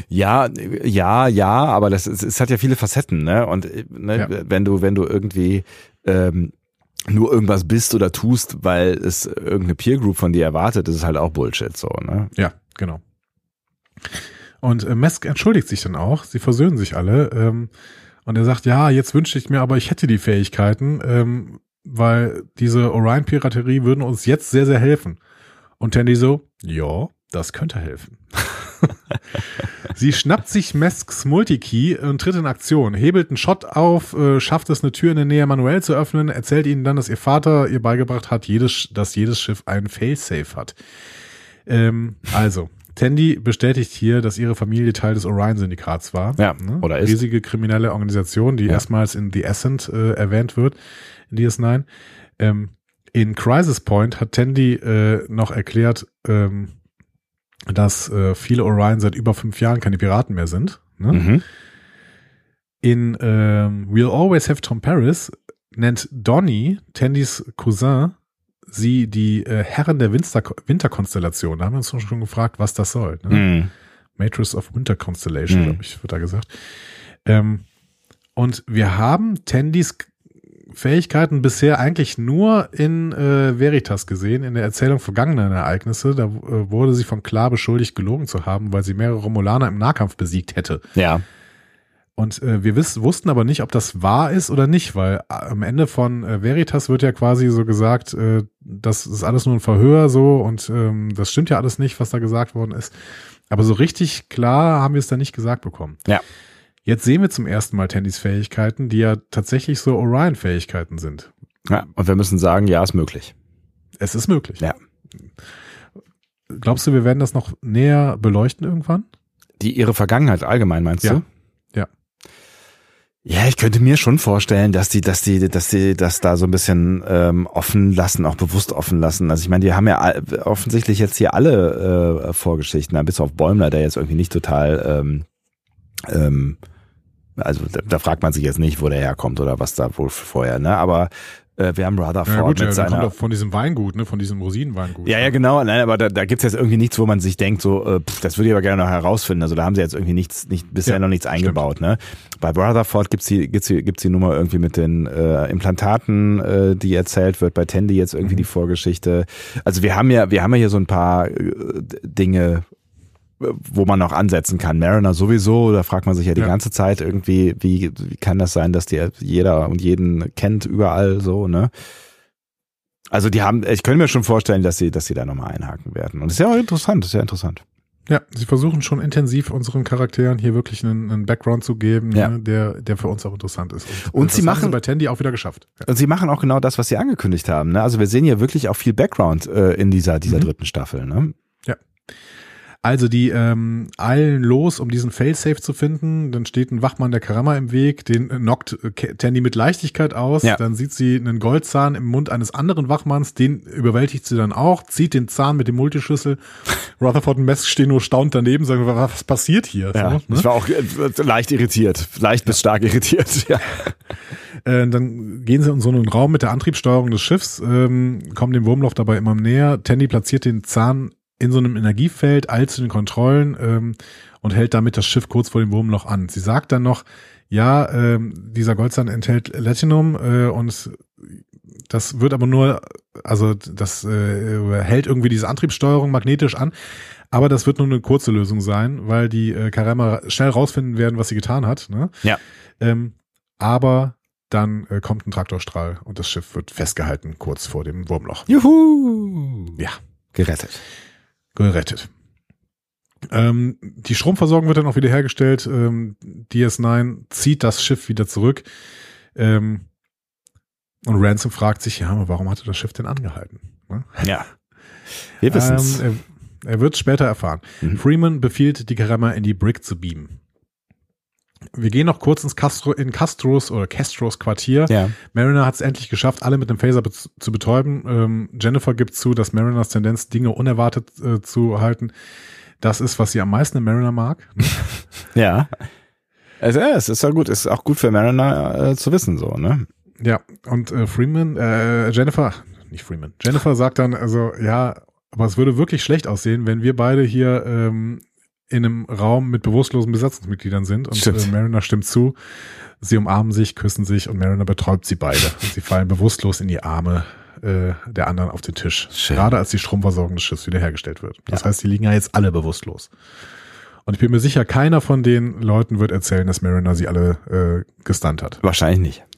Ja, ja, ja, aber das es, es hat ja viele Facetten, ne? Und ne, ja. wenn du, wenn du irgendwie ähm, nur irgendwas bist oder tust, weil es irgendeine Peer Group von dir erwartet, ist es halt auch Bullshit, so, ne? Ja, genau. Und äh, Mesk entschuldigt sich dann auch. Sie versöhnen sich alle. Ähm, und er sagt, ja, jetzt wünsche ich mir aber, ich hätte die Fähigkeiten, ähm, weil diese Orion-Piraterie würden uns jetzt sehr, sehr helfen. Und Tandy so, ja, das könnte helfen. Sie schnappt sich Mesks Multikey und tritt in Aktion, hebelt einen Shot auf, äh, schafft es, eine Tür in der Nähe manuell zu öffnen, erzählt ihnen dann, dass ihr Vater ihr beigebracht hat, jedes, dass jedes Schiff einen Failsafe hat. Ähm, also, Tandy bestätigt hier, dass ihre Familie Teil des Orion-Syndikats war. Ja, ne? oder ist. Riesige kriminelle Organisation, die ja. erstmals in The Ascent äh, erwähnt wird, in DS9. Ähm, in Crisis Point hat Tandy äh, noch erklärt, ähm, dass äh, viele Orion seit über fünf Jahren keine Piraten mehr sind. Ne? Mhm. In ähm, We'll Always Have Tom Paris nennt Donny, Tandys Cousin, sie die äh, Herren der Winter Winterkonstellation. Da haben wir uns schon gefragt, was das soll. Ne? Mm. Matrix of Winter Constellation, mm. glaube ich, wird da gesagt. Ähm, und wir haben Tandys Fähigkeiten bisher eigentlich nur in äh, Veritas gesehen, in der Erzählung vergangener Ereignisse. Da äh, wurde sie von klar beschuldigt, gelogen zu haben, weil sie mehrere Romulaner im Nahkampf besiegt hätte. Ja. Und äh, wir wiss, wussten aber nicht, ob das wahr ist oder nicht, weil äh, am Ende von äh, Veritas wird ja quasi so gesagt, äh, das ist alles nur ein Verhör so und ähm, das stimmt ja alles nicht, was da gesagt worden ist. Aber so richtig klar haben wir es da nicht gesagt bekommen. Ja. Jetzt sehen wir zum ersten Mal Tandys Fähigkeiten, die ja tatsächlich so Orion-Fähigkeiten sind. Ja, und wir müssen sagen, ja, ist möglich. Es ist möglich. Ja. Glaubst du, wir werden das noch näher beleuchten irgendwann? Die ihre Vergangenheit allgemein, meinst Ja. du? Ja. Ich könnte mir schon vorstellen, dass die, dass die, dass die das da so ein bisschen ähm, offen lassen, auch bewusst offen lassen. Also ich meine, die haben ja offensichtlich jetzt hier alle äh, Vorgeschichten, bis auf Bäumler, der jetzt irgendwie nicht total, ähm, ähm, also da, da fragt man sich jetzt nicht, wo der herkommt oder was da wohl vorher, ne? Aber wir haben Rutherford Ja, gut, mit ja, seiner kommt auch von diesem Weingut, ne, von diesem Rosinenweingut. ja, ja, genau. Nein, aber da, da gibt's jetzt irgendwie nichts, wo man sich denkt, so, äh, pff, das würde ich aber gerne noch herausfinden. Also da haben sie jetzt irgendwie nichts, nicht, bisher Ja, noch nichts eingebaut. Ne? Bei Rutherford gibt's die, gibt's die, gibt's die Nummer irgendwie mit den äh, Implantaten, äh, die erzählt wird. Bei Tandy jetzt irgendwie Mhm. die Vorgeschichte. Also wir haben ja, wir haben ja hier so ein paar äh, Dinge, äh, wo man noch ansetzen kann. Mariner sowieso, da fragt man sich ja die Ja. ganze Zeit irgendwie, wie, wie kann das sein, dass die jeder und jeden kennt überall so, ne? Also die haben, ich könnte mir schon vorstellen, dass sie, dass sie da nochmal einhaken werden. Und das ist ja auch interessant, das ist ja interessant. Ja, sie versuchen schon intensiv unseren Charakteren hier wirklich einen, einen Background zu geben, Ja. ne, der, der für uns auch interessant ist. Und das sie haben machen- bei Tandy auch wieder geschafft. Ja. Und sie machen auch genau das, was sie angekündigt haben. Ne? Also wir sehen ja wirklich auch viel Background äh, in dieser, dieser Mhm. dritten Staffel. Ne? Also die ähm, eilen los, um diesen Failsafe zu finden. Dann steht ein Wachmann der Karama im Weg, den äh, knockt äh, Tandy mit Leichtigkeit aus. Ja. Dann sieht sie einen Goldzahn im Mund eines anderen Wachmanns, den überwältigt sie dann auch, zieht den Zahn mit dem Multischlüssel. Rutherford und Mesk stehen nur staunt daneben, sagen, was passiert hier? Ja, So, ne? ich war auch äh, leicht irritiert, leicht bis stark irritiert. Ja. Äh, dann gehen sie in so einen Raum mit der Antriebssteuerung des Schiffs, ähm, kommen dem Wurmloch dabei immer näher. Tandy platziert den Zahn in so einem Energiefeld, eilt zu den Kontrollen ähm, und hält damit das Schiff kurz vor dem Wurmloch an. Sie sagt dann noch, ja, ähm, dieser Goldzahn enthält Latinum äh, und das wird aber nur, also das äh, hält irgendwie diese Antriebssteuerung magnetisch an. Aber das wird nur eine kurze Lösung sein, weil die äh, Karama schnell rausfinden werden, was sie getan hat. Ne? Ja. Ähm, aber dann äh, kommt ein Traktorstrahl und das Schiff wird festgehalten kurz vor dem Wurmloch. Juhu. Ja, Gerettet. Gerettet. Ähm, die Stromversorgung wird dann auch wieder hergestellt. Ähm, DS9 zieht das Schiff wieder zurück. Ähm, und Ransom fragt sich, ja, aber warum hatte das Schiff denn angehalten? Ne? Ja. Wir wissen's. Ähm, er, er wird später erfahren. Mhm. Freeman befiehlt, die Karama in die Brick zu beamen. Wir gehen noch kurz ins Castro, in Castros oder Castros Quartier. ja. Mariner hat es endlich geschafft, alle mit dem Phaser be zu betäuben. Ähm, Jennifer gibt zu, dass Mariners Tendenz, Dinge unerwartet äh, zu halten, das ist, was sie am meisten in Mariner mag. Ja. Also, ja, es ist ja gut, ist auch gut für Mariner äh, zu wissen, so, ne? Ja, und äh, Freeman, äh, Jennifer, nicht Freeman, Jennifer sagt dann, also ja, aber es würde wirklich schlecht aussehen, wenn wir beide hier ähm, in einem Raum mit bewusstlosen Besatzungsmitgliedern sind und Stimmt. äh, Mariner stimmt zu. Sie umarmen sich, küssen sich und Mariner betäubt sie beide. Und sie fallen bewusstlos in die Arme äh, der anderen auf den Tisch. Schön. Gerade als die Stromversorgung des Schiffs wiederhergestellt wird. Das heißt, die liegen ja jetzt alle bewusstlos. Und ich bin mir sicher, keiner von den Leuten wird erzählen, dass Mariner sie alle äh, gestunt hat. Wahrscheinlich nicht.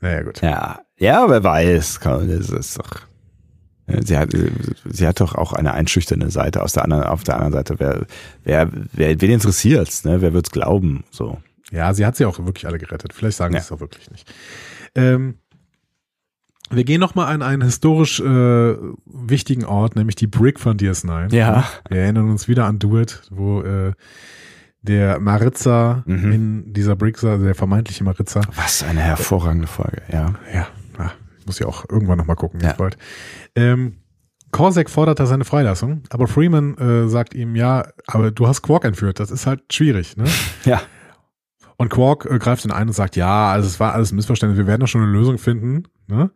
Naja, gut. Ja. Ja, wer weiß. Komm, Das ist doch. Sie hat, sie hat doch auch eine einschüchternde Seite. Aus der anderen, auf der anderen Seite, wer, wer, wer, wen interessiert's, ne? Wer wird's glauben? So. Ja, sie hat sie auch wirklich alle gerettet. Vielleicht sagen Ja. sie es auch wirklich nicht. Ähm, wir gehen noch mal an einen historisch äh, wichtigen Ort, nämlich die Brick von DS9. Ja. Wir erinnern uns wieder an Do It, wo äh, der Maritza Mhm. in dieser Brick, also der vermeintliche Maritza, Was eine hervorragende Folge, ja. ja, muss ja auch irgendwann noch mal gucken, Ja. bald. Ähm, Korsak fordert da seine Freilassung, aber Freeman äh, sagt ihm, ja, aber du hast Quark entführt, das ist halt schwierig, ne? Ja. Und Quark äh, greift ihn ein und sagt, ja, also es war alles ein Missverständnis, wir werden doch schon eine Lösung finden. Ne?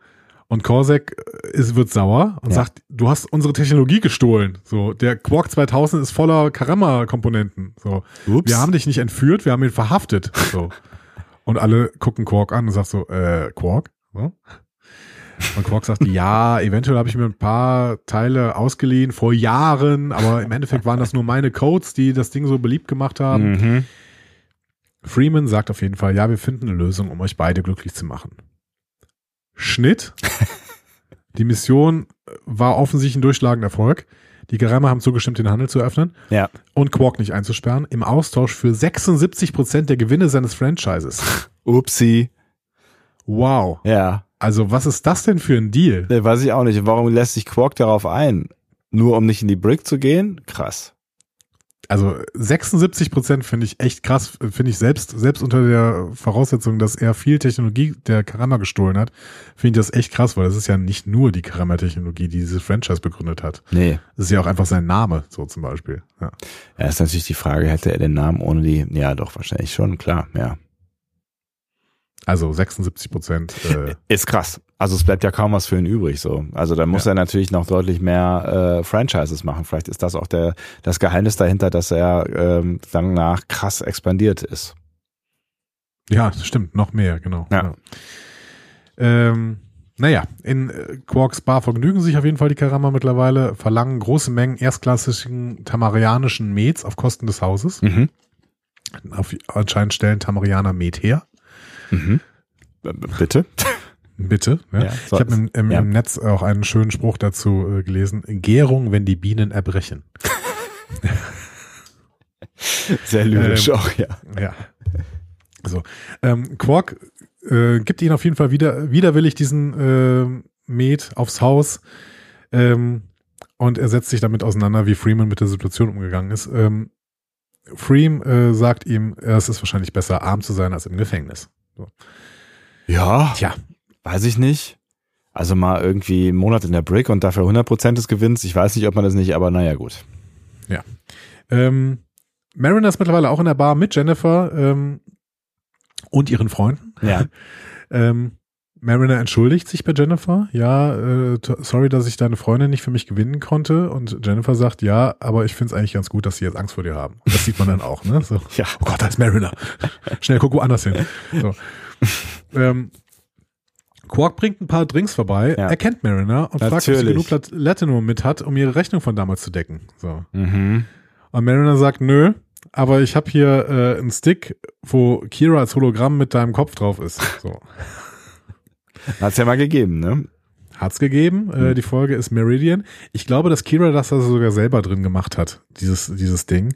Und Korsak äh, ist, wird sauer und Ja. sagt, du hast unsere Technologie gestohlen. So, der Quark 2000 ist voller Karama-Komponenten. So, Ups. wir haben dich nicht entführt, wir haben ihn verhaftet. So. und alle gucken Quark an und sagt so, äh, Quark? So. Und Quark sagt, ja, eventuell habe ich mir ein paar Teile ausgeliehen vor Jahren, aber im Endeffekt waren das nur meine Codes, die das Ding so beliebt gemacht haben. Mhm. Freeman sagt auf jeden Fall, ja, wir finden eine Lösung, um euch beide glücklich zu machen. Schnitt. Die Mission war offensichtlich ein durchschlagender Erfolg. Die Geheimer haben zugestimmt, den Handel zu öffnen Ja. und Quark nicht einzusperren, im Austausch für 76 Prozent der Gewinne seines Franchises. Upsi. Wow. Ja. Also was ist das denn für ein Deal? Ne, weiß ich auch nicht. Warum lässt sich Quark darauf ein? Nur um nicht in die Brick zu gehen? Krass. Also 76 Prozent finde ich echt krass, finde ich selbst, selbst unter der Voraussetzung, dass er viel Technologie der Karama gestohlen hat, finde ich das echt krass, weil das ist ja nicht nur die Karama-Technologie, die dieses Franchise begründet hat. Nee. Das ist ja auch einfach sein Name, so zum Beispiel. Ja. Ja, ist natürlich die Frage, hätte er den Namen ohne die, ja doch, wahrscheinlich schon, klar, ja. Also 76 Prozent. Äh, Ist krass. Also es bleibt ja kaum was für ihn übrig, so. Also da muss Ja. er natürlich noch deutlich mehr äh, Franchises machen. Vielleicht ist das auch der, das Geheimnis dahinter, dass er ähm, danach krass expandiert ist. ja, stimmt, noch mehr, genau. Ja. Ähm, naja, in äh, Quarks Bar vergnügen sich auf jeden Fall die Karama mittlerweile, verlangen große Mengen erstklassigen tamarianischen Mets auf Kosten des Hauses. Mhm. Auf, anscheinend stellen Tamarianer Met her. Mhm. Bitte? Bitte. Ne? Ja, so ich habe im, im, ja. im Netz auch einen schönen Spruch dazu äh, gelesen. Gärung, wenn die Bienen erbrechen. Sehr lyrisch Ähm, auch, ja. Ja. So. Ähm, Quark äh, gibt ihnen auf jeden Fall wieder, widerwillig diesen äh, Met aufs Haus. Ähm, und er setzt sich damit auseinander, wie Freeman mit der Situation umgegangen ist. Ähm, Freem äh, sagt ihm, es ist wahrscheinlich besser, arm zu sein als im Gefängnis. Ja, Tja, weiß ich nicht. Also mal irgendwie einen Monat in der Brick und dafür 100% des Gewinns. Ich weiß nicht, ob man das nicht, aber naja, gut. Ähm, Mariner ist mittlerweile auch in der Bar mit Jennifer ähm, und ihren Freunden. Ja. Ähm, Mariner entschuldigt sich bei Jennifer. Ja, äh, sorry, dass ich deine Freundin nicht für mich gewinnen konnte. Und Jennifer sagt, ja, aber ich finde es eigentlich ganz gut, dass sie jetzt Angst vor dir haben. Das sieht man dann auch, ne? So, Ja. oh Gott, da ist Mariner. Schnell, guck woanders hin. So. ähm, Quark bringt ein paar Drinks vorbei, Ja. erkennt Mariner und fragt, ob sie Natürlich. genug Lat Latinum mit hat, um ihre Rechnung von damals zu decken. So. Mhm. Und Mariner sagt, nö, aber ich habe hier äh, einen Stick, wo Kira als Hologramm mit deinem Kopf drauf ist. So. Hat's ja mal gegeben, ne? Hat's gegeben. Äh, Hm. die Folge ist Meridian. Ich glaube, dass Kira das also sogar selber drin gemacht hat, dieses, dieses Ding.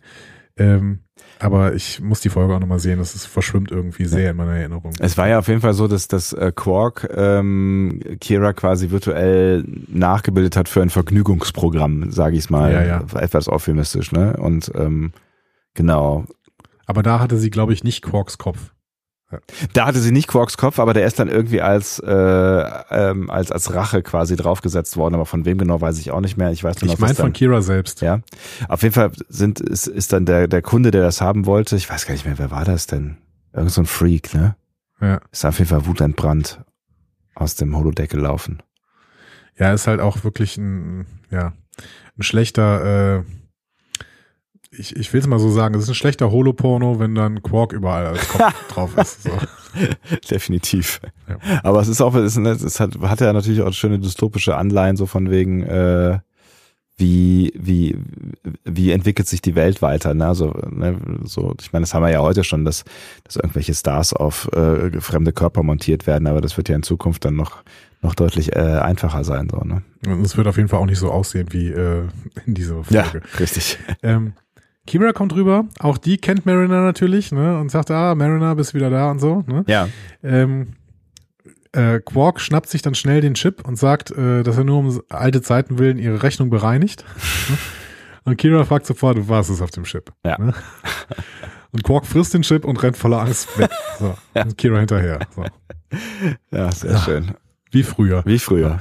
Ähm, aber ich muss die Folge auch nochmal sehen. Das ist, verschwimmt irgendwie sehr in meiner Erinnerung. Es war ja auf jeden Fall so, dass das äh, Quark ähm, Kira quasi virtuell nachgebildet hat für ein Vergnügungsprogramm, sage ich mal, Ja, ja. etwas euphemistisch, ne? Und ähm, genau, Aber da hatte sie, glaube ich, nicht Quarks Kopf. Da hatte sie nicht Quarks Kopf, aber der ist dann irgendwie als äh, ähm, als als Rache quasi draufgesetzt worden. Aber von wem genau weiß ich auch nicht mehr. Ich weiß nur noch, Ich meine dann- von Kira selbst. Ja, auf jeden Fall sind ist, ist dann der der Kunde, der das haben wollte. Ich weiß gar nicht mehr, wer war das denn? Irgend so ein Freak, ne? Ja. Ist auf jeden Fall wutentbrannt aus dem Holodeck gelaufen. Ja, ist halt auch wirklich ein, ja, ein schlechter, äh, ich, ich will es mal so sagen, es ist ein schlechter Holoporno, wenn dann Quark überall als Kopf drauf ist. So. Definitiv. Ja. Aber es ist auch, es, ist, es hat, hat ja natürlich auch schöne dystopische Anleihen, so von wegen, äh, wie, wie, wie entwickelt sich die Welt weiter, ne? Also, ne, so, ich meine, das haben wir ja heute schon, dass, dass irgendwelche Stars auf äh, fremde Körper montiert werden, aber das wird ja in Zukunft dann noch, noch deutlich äh, einfacher sein, so, ne? Und es wird auf jeden Fall auch nicht so aussehen wie äh, in dieser Folge. richtig. Ähm, Kira kommt rüber, auch die kennt Mariner natürlich, ne? Und sagt, ah, Mariner, bist wieder da und so, ne? Ja. Ähm, äh, Quark schnappt sich dann schnell den Chip und sagt, äh, dass er nur um alte Zeiten willen ihre Rechnung bereinigt. Ne? und Kira fragt sofort, was ist auf dem Chip? Ja. Ne? Und Quark frisst den Chip und rennt voller Angst weg. So. Und Kira hinterher. So. Ja, sehr Ja. schön. Wie früher. Wie früher.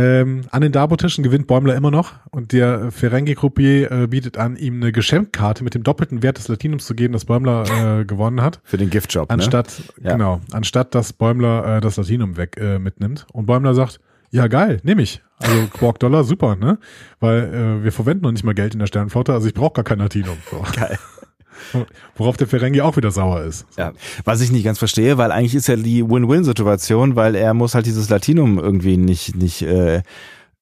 Ähm, an den Darbotischen gewinnt Bäumler immer noch und der Ferengi-Croupier äh, bietet an, ihm eine Geschenkkarte mit dem doppelten Wert des Latinums zu geben, das Bäumler äh, gewonnen hat. Für den Giftjob, ne? Anstatt, Ja. genau, anstatt dass Bäumler äh, das Latinum weg äh, mitnimmt. Und Bäumler sagt, ja geil, nehme ich. Also Quark Dollar, super, ne? Weil äh, wir verwenden noch nicht mal Geld in der Sternenflotte, also ich brauche gar kein Latinum. So. Geil. Worauf der Ferengi auch wieder sauer ist. Ja, was ich nicht ganz verstehe, weil eigentlich ist ja die Win-Win-Situation, weil er muss halt dieses Latinum irgendwie nicht nicht äh,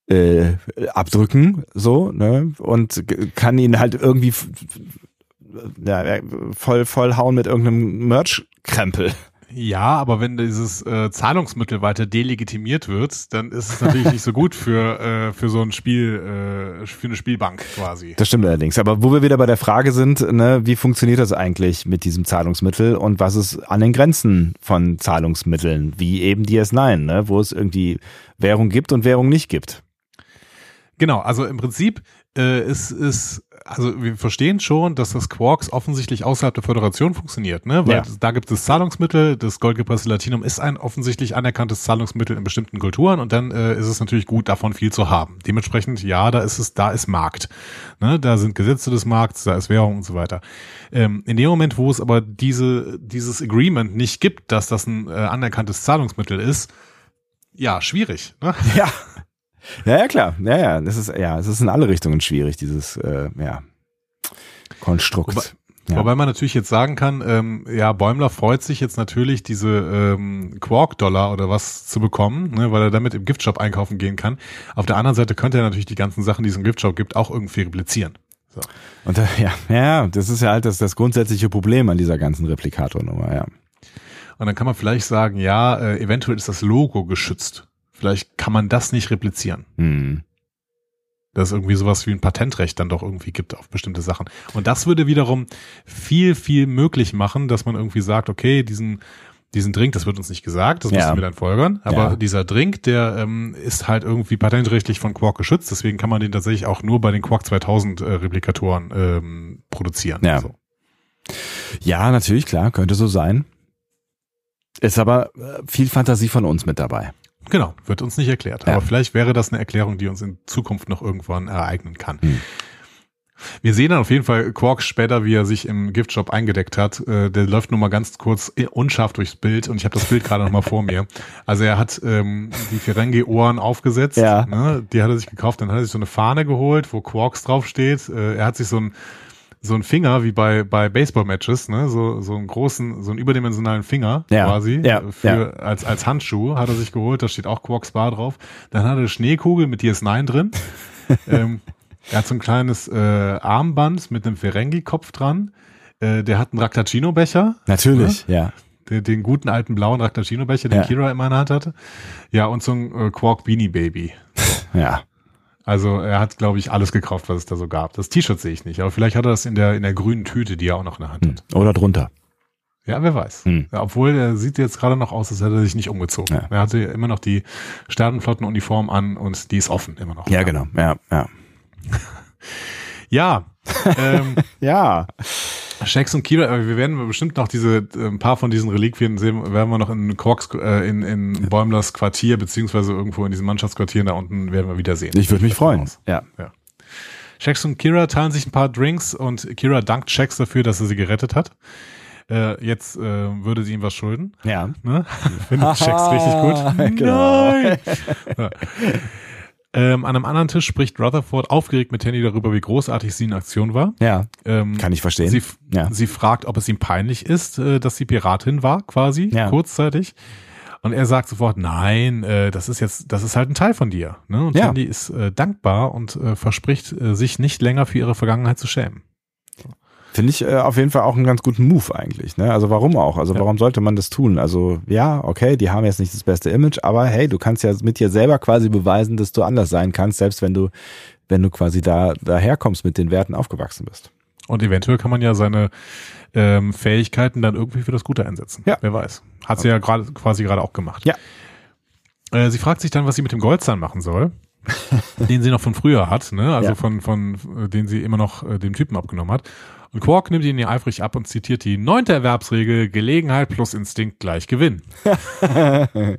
äh, abdrücken, so ne, und kann ihn halt irgendwie ja, voll voll hauen mit irgendeinem Merch-Krempel. Ja, aber wenn dieses äh, Zahlungsmittel weiter delegitimiert wird, dann ist es natürlich nicht so gut für, äh, für so ein Spiel, äh, für eine Spielbank quasi. Das stimmt allerdings. Aber wo wir wieder bei der Frage sind, ne, wie funktioniert das eigentlich mit diesem Zahlungsmittel und was ist an den Grenzen von Zahlungsmitteln, wie eben DS9, ne, wo es irgendwie Währung gibt und Währung nicht gibt? Genau, also im Prinzip äh, ist, ist also wir verstehen schon, dass das Quarks offensichtlich außerhalb der Föderation funktioniert, ne? Weil Ja. da gibt es Zahlungsmittel, das goldgepresste Latinum ist ein offensichtlich anerkanntes Zahlungsmittel in bestimmten Kulturen und dann äh, ist es natürlich gut, davon viel zu haben. Dementsprechend, ja, da ist es, da ist Markt. Ne? Da sind Gesetze des Markts, da ist Währung und so weiter. Ähm, in dem Moment, wo es aber diese, dieses Agreement nicht gibt, dass das ein äh, anerkanntes Zahlungsmittel ist, ja, schwierig. Ne? Ja. Ja, ja, klar. Ja, ja, das ist, ja, es ist in alle Richtungen schwierig, dieses, äh, ja, Konstrukt. Wobei- Ja. Wobei man natürlich jetzt sagen kann, ähm, ja, Bäumler freut sich jetzt natürlich, diese ähm, Quark-Dollar oder was zu bekommen, ne, weil er damit im Giftshop einkaufen gehen kann. Auf der anderen Seite könnte er natürlich die ganzen Sachen, die es im Giftshop gibt, auch irgendwie replizieren. So. Und da, ja, ja, das ist ja halt das, das grundsätzliche Problem an dieser ganzen Replikatornummer, ja. Und dann kann man vielleicht sagen, ja, äh, eventuell ist das Logo geschützt. Vielleicht kann man das nicht replizieren. Hm. Dass es irgendwie sowas wie ein Patentrecht dann doch irgendwie gibt auf bestimmte Sachen. Und das würde wiederum viel, viel möglich machen, dass man irgendwie sagt, okay, diesen, diesen Drink, das wird uns nicht gesagt, das Ja. müssen wir dann folgern, aber Ja. dieser Drink, der ähm, ist halt irgendwie patentrechtlich von Quark geschützt, deswegen kann man den tatsächlich auch nur bei den Quark 2000 äh, Replikatoren ähm, produzieren. Ja. So. Ja, natürlich, klar, könnte so sein. Ist aber äh, viel Fantasie von uns mit dabei. Genau, wird uns nicht erklärt. Ja. Aber vielleicht wäre das eine Erklärung, die uns in Zukunft noch irgendwann ereignen kann. Hm. Wir sehen dann auf jeden Fall Quark später, wie er sich im Giftshop eingedeckt hat. Äh, der läuft nur mal ganz kurz unscharf durchs Bild und ich habe das Bild gerade noch mal vor mir. Also er hat ähm, die Ferengi-Ohren aufgesetzt. Ja. Ne? Die hat er sich gekauft. Dann hat er sich so eine Fahne geholt, wo Quarks draufsteht. Äh, er hat sich so ein so ein Finger wie bei bei Baseball-Matches, ne, so so einen großen, so einen überdimensionalen Finger Ja, quasi ja, äh, für als als Handschuh hat er sich geholt. Da steht auch Quarks Bar drauf. Dann hat er eine Schneekugel mit DS9 drin. ähm, er hat so ein kleines äh, Armband mit einem Ferengi-Kopf dran. Äh, der hat einen Raktacino-Becher. Natürlich, ja. Den, den guten alten blauen Raktacino-Becher, den Ja. Kira immer in der Hand hatte. Ja, und so ein äh, Quark Beanie Baby. Ja. Also er hat, glaube ich, alles gekauft, was es da so gab. Das T-Shirt sehe ich nicht, aber vielleicht hat er das in der, in der grünen Tüte, die er auch noch in der Hand Hm. hat. Oder drunter. Ja, wer weiß. Hm. Ja, obwohl er sieht jetzt gerade noch aus, als hätte er sich nicht umgezogen. Ja. Er hatte immer noch die Sternenflottenuniform an und die ist offen immer noch. Ja, genau. Ja, ja. Ja, ähm, Ja. Shax und Kira, aber wir werden bestimmt noch diese, äh, ein paar von diesen Reliquien sehen, werden wir noch in Quarks, äh, in, in Bäumlers Quartier, beziehungsweise irgendwo in diesen Mannschaftsquartieren da unten werden wir wieder sehen. Ich würde mich freuen. Aus. Ja. Shax und Kira teilen sich ein paar Drinks und Kira dankt Shax dafür, dass er sie gerettet hat. Äh, jetzt äh, würde sie ihm was schulden. Ja. Ne? Findet Shax richtig gut. Genau. Nein! Ja. Ähm, an einem anderen Tisch spricht Rutherford aufgeregt mit Tandy darüber, wie großartig sie in Aktion war. Ja. Ähm, Kann ich verstehen. Sie, Ja. sie fragt, ob es ihm peinlich ist, äh, dass sie Piratin war, quasi, Ja. kurzzeitig. Und er sagt sofort, nein, äh, das ist jetzt, das ist halt ein Teil von dir. Ne? Und Ja. Tandy ist äh, dankbar und äh, verspricht, äh, sich nicht länger für ihre Vergangenheit zu schämen. Finde ich äh, auf jeden Fall auch einen ganz guten Move eigentlich. Ne? Also warum auch? Also Ja. warum sollte man das tun? Also ja, okay, die haben jetzt nicht das beste Image, aber hey, du kannst ja mit dir selber quasi beweisen, dass du anders sein kannst, selbst wenn du, wenn du quasi da daherkommst, mit den Werten aufgewachsen bist. Und eventuell kann man ja seine ähm, Fähigkeiten dann irgendwie für das Gute einsetzen. Ja. Wer weiß. Hat sie ja gerade quasi gerade auch gemacht. Ja. Äh, sie fragt sich dann, was sie mit dem Goldzahn machen soll, den sie noch von früher hat, ne? Also Ja. von, von äh, den sie immer noch äh, dem Typen abgenommen hat. Und Quark nimmt ihn ihr eifrig ab und zitiert die neunte Erwerbsregel, Gelegenheit plus Instinkt gleich Gewinn.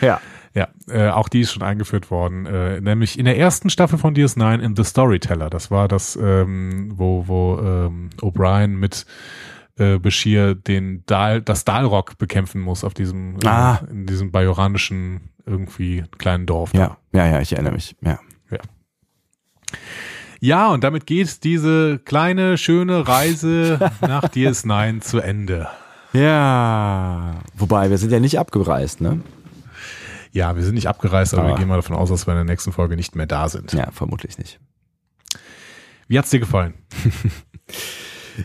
Ja. Ja, äh, auch die ist schon eingeführt worden, äh, nämlich in der ersten Staffel von DS9 in The Storyteller. Das war das, ähm, wo, wo ähm, O'Brien mit äh, Bashir den Dal, das Dalrock bekämpfen muss auf diesem, äh, Ah. in diesem bajoranischen irgendwie kleinen Dorf. Ja, ja, ja, ich erinnere mich. Ja. Ja, und damit geht diese kleine, schöne Reise nach DS9 zu Ende. Ja. Wobei, wir sind ja nicht abgereist, ne? Ja, wir sind nicht abgereist, aber Aber- wir gehen mal davon aus, dass wir in der nächsten Folge nicht mehr da sind. Ja, vermutlich nicht. Wie hat's dir gefallen?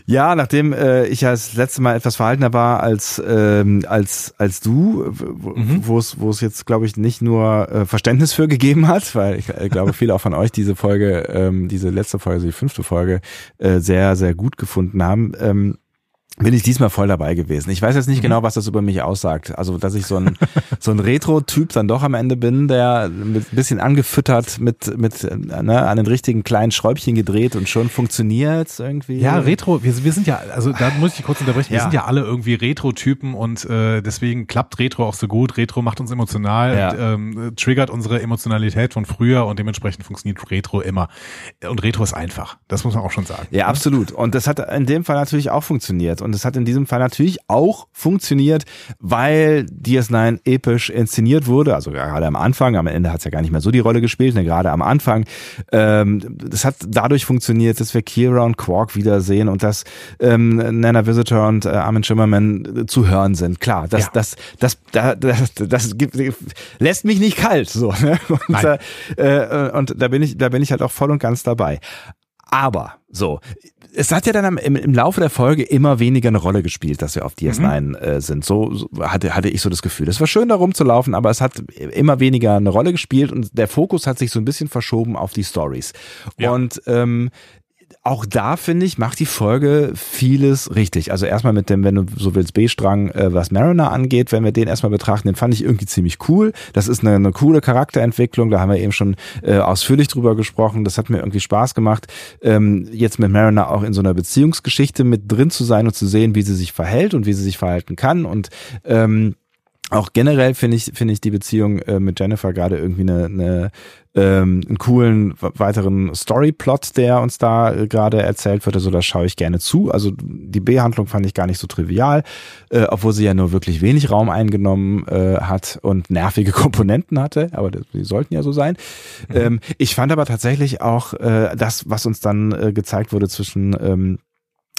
Ja, nachdem äh, ich ja das letzte Mal etwas verhaltener war als ähm, als als du, wo es mhm. wo es jetzt glaube ich nicht nur äh, Verständnis für gegeben hat, weil ich äh, glaube viele auch von euch diese Folge, ähm, diese letzte Folge, die fünfte Folge äh, sehr sehr gut gefunden haben. Ähm, bin ich diesmal voll dabei gewesen. Ich weiß jetzt nicht mhm. genau, was das über mich aussagt. Also, dass ich so ein, so ein Retro-Typ dann doch am Ende bin, der mit ein bisschen angefüttert mit, mit, ne, an den richtigen kleinen Schräubchen gedreht und schon funktioniert irgendwie. Ja, Retro, wir, wir sind ja, also da muss ich kurz unterbrechen, wir sind ja alle irgendwie Retro-Typen und äh, deswegen klappt Retro auch so gut. Retro macht uns emotional, ja. und, ähm, triggert unsere Emotionalität von früher und dementsprechend funktioniert Retro immer. Und Retro ist einfach. Das muss man auch schon sagen. Ja, absolut. Und das hat in dem Fall natürlich auch funktioniert. Und es hat in diesem Fall natürlich auch funktioniert, weil DS9 episch inszeniert wurde. Also gerade am Anfang, am Ende hat es ja gar nicht mehr so die Rolle gespielt, ne? gerade am Anfang. Ähm, das hat dadurch funktioniert, dass wir Kira und Quark wiedersehen und dass ähm, Nana Visitor und äh, Armin Schimmerman zu hören sind. Klar, das, ja. das, das, das, das, das, das gibt, lässt mich nicht kalt. So, ne? und, äh, äh, und da bin ich, da bin ich halt auch voll und ganz dabei. Aber so, es hat ja dann im, im Laufe der Folge immer weniger eine Rolle gespielt, dass wir auf DS9 mhm. äh, sind. So, so hatte, hatte ich so das Gefühl. Es war schön, da rumzulaufen, aber es hat immer weniger eine Rolle gespielt und der Fokus hat sich so ein bisschen verschoben auf die Stories. Ja. Und ähm, auch da finde ich, macht die Folge vieles richtig. Also erstmal mit dem, wenn du so willst, B-Strang, äh, was Mariner angeht, wenn wir den erstmal betrachten, den fand ich irgendwie ziemlich cool. Das ist eine, eine coole Charakterentwicklung, da haben wir eben schon äh, ausführlich drüber gesprochen. Das hat mir irgendwie Spaß gemacht, ähm, jetzt mit Mariner auch in so einer Beziehungsgeschichte mit drin zu sein und zu sehen, wie sie sich verhält und wie sie sich verhalten kann. Und ähm, auch generell finde ich finde ich die Beziehung äh, mit Jennifer gerade irgendwie eine, eine ähm, einen coolen weiteren Storyplot, der uns da äh, gerade erzählt wird. Also da schaue ich gerne zu. Also die B-Handlung fand ich gar nicht so trivial, äh, obwohl sie ja nur wirklich wenig Raum eingenommen äh, hat und nervige Komponenten hatte. Aber die sollten ja so sein. Mhm. Ähm, ich fand aber tatsächlich auch äh, das, was uns dann äh, gezeigt wurde zwischen ähm,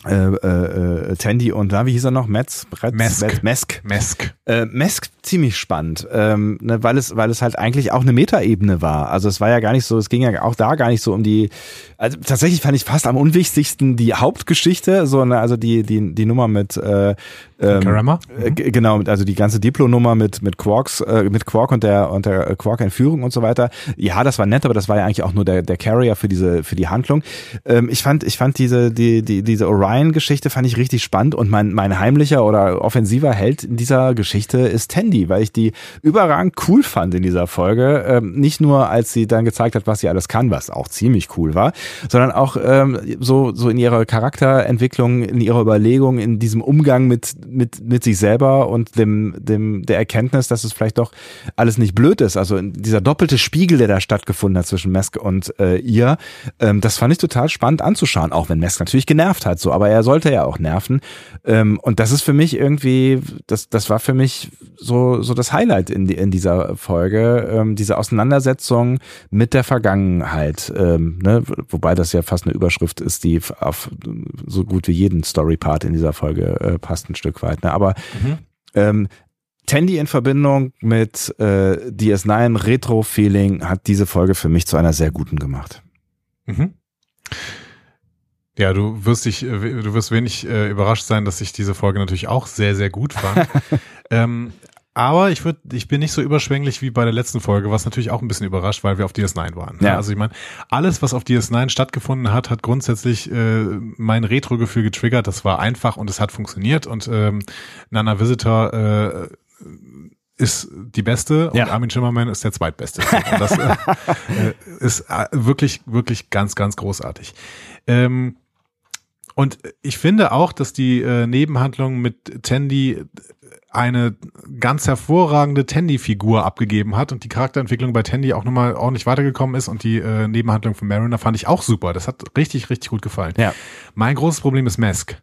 äh, äh, Tandy und da, wie hieß er noch? Metz? Mesk. Mesk. Mesk. Äh, Mesk ziemlich spannend, ähm, ne, weil es, weil es halt eigentlich auch eine Metaebene war. Also es war ja gar nicht so, es ging ja auch da gar nicht so um die, also tatsächlich fand ich fast am unwichtigsten die Hauptgeschichte, so, ne, also die, die, die Nummer mit, äh, ähm, Karama? Äh, mhm. genau, also die ganze Diplo-Nummer mit, mit Quarks, äh, mit Quark und der, und der Quark-Entführung und so weiter. Ja, das war nett, aber das war ja eigentlich auch nur der, der Carrier für diese, für die Handlung. Ähm, ich fand, ich fand diese, die, die, diese Orion-Geschichte fand ich richtig spannend und mein, mein heimlicher oder offensiver Held in dieser Geschichte ist Tandy, weil ich die überragend cool fand in dieser Folge. Ähm, nicht nur, als sie dann gezeigt hat, was sie alles kann, was auch ziemlich cool war, sondern auch ähm, so, so in ihrer Charakterentwicklung, in ihrer Überlegung, in diesem Umgang mit mit, mit sich selber und dem, dem, der Erkenntnis, dass es vielleicht doch alles nicht blöd ist. Also dieser doppelte Spiegel, der da stattgefunden hat zwischen Mesk und äh, ihr, ähm, das fand ich total spannend anzuschauen, auch wenn Mesk natürlich genervt hat, so, aber er sollte ja auch nerven. Ähm, und das ist für mich irgendwie, das, das war für mich so, so das Highlight in, in dieser Folge, ähm, diese Auseinandersetzung mit der Vergangenheit, ähm, ne? wobei das ja fast eine Überschrift ist, die auf so gut wie jeden Story-Part in dieser Folge äh, passt ein Stück weit. Ne? Aber mhm. ähm, Tandy in Verbindung mit äh, DS9 Retro-Feeling hat diese Folge für mich zu einer sehr guten gemacht. Mhm. Ja, du wirst dich, äh, du wirst wenig äh, überrascht sein, dass ich diese Folge natürlich auch sehr, sehr gut fand. ähm, aber ich würde, ich bin nicht so überschwänglich wie bei der letzten Folge, was natürlich auch ein bisschen überrascht, weil wir auf DS9 waren. Ne? Ja. Also ich meine, alles, was auf DS9 stattgefunden hat, hat grundsätzlich äh, mein Retro-Gefühl getriggert. Das war einfach und es hat funktioniert. Und ähm, Nana Visitor äh, ist die beste ja. und Armin Schimmermann ist der zweitbeste. Und das äh, äh, ist äh, wirklich, wirklich ganz, ganz großartig. Ähm, und ich finde auch, dass die äh, Nebenhandlung mit Tandy eine ganz hervorragende Tandy-Figur abgegeben hat und die Charakterentwicklung bei Tandy auch nochmal ordentlich weitergekommen ist und die äh, Nebenhandlung von Mariner fand ich auch super. Das hat richtig, richtig gut gefallen. Ja. Mein großes Problem ist Mask.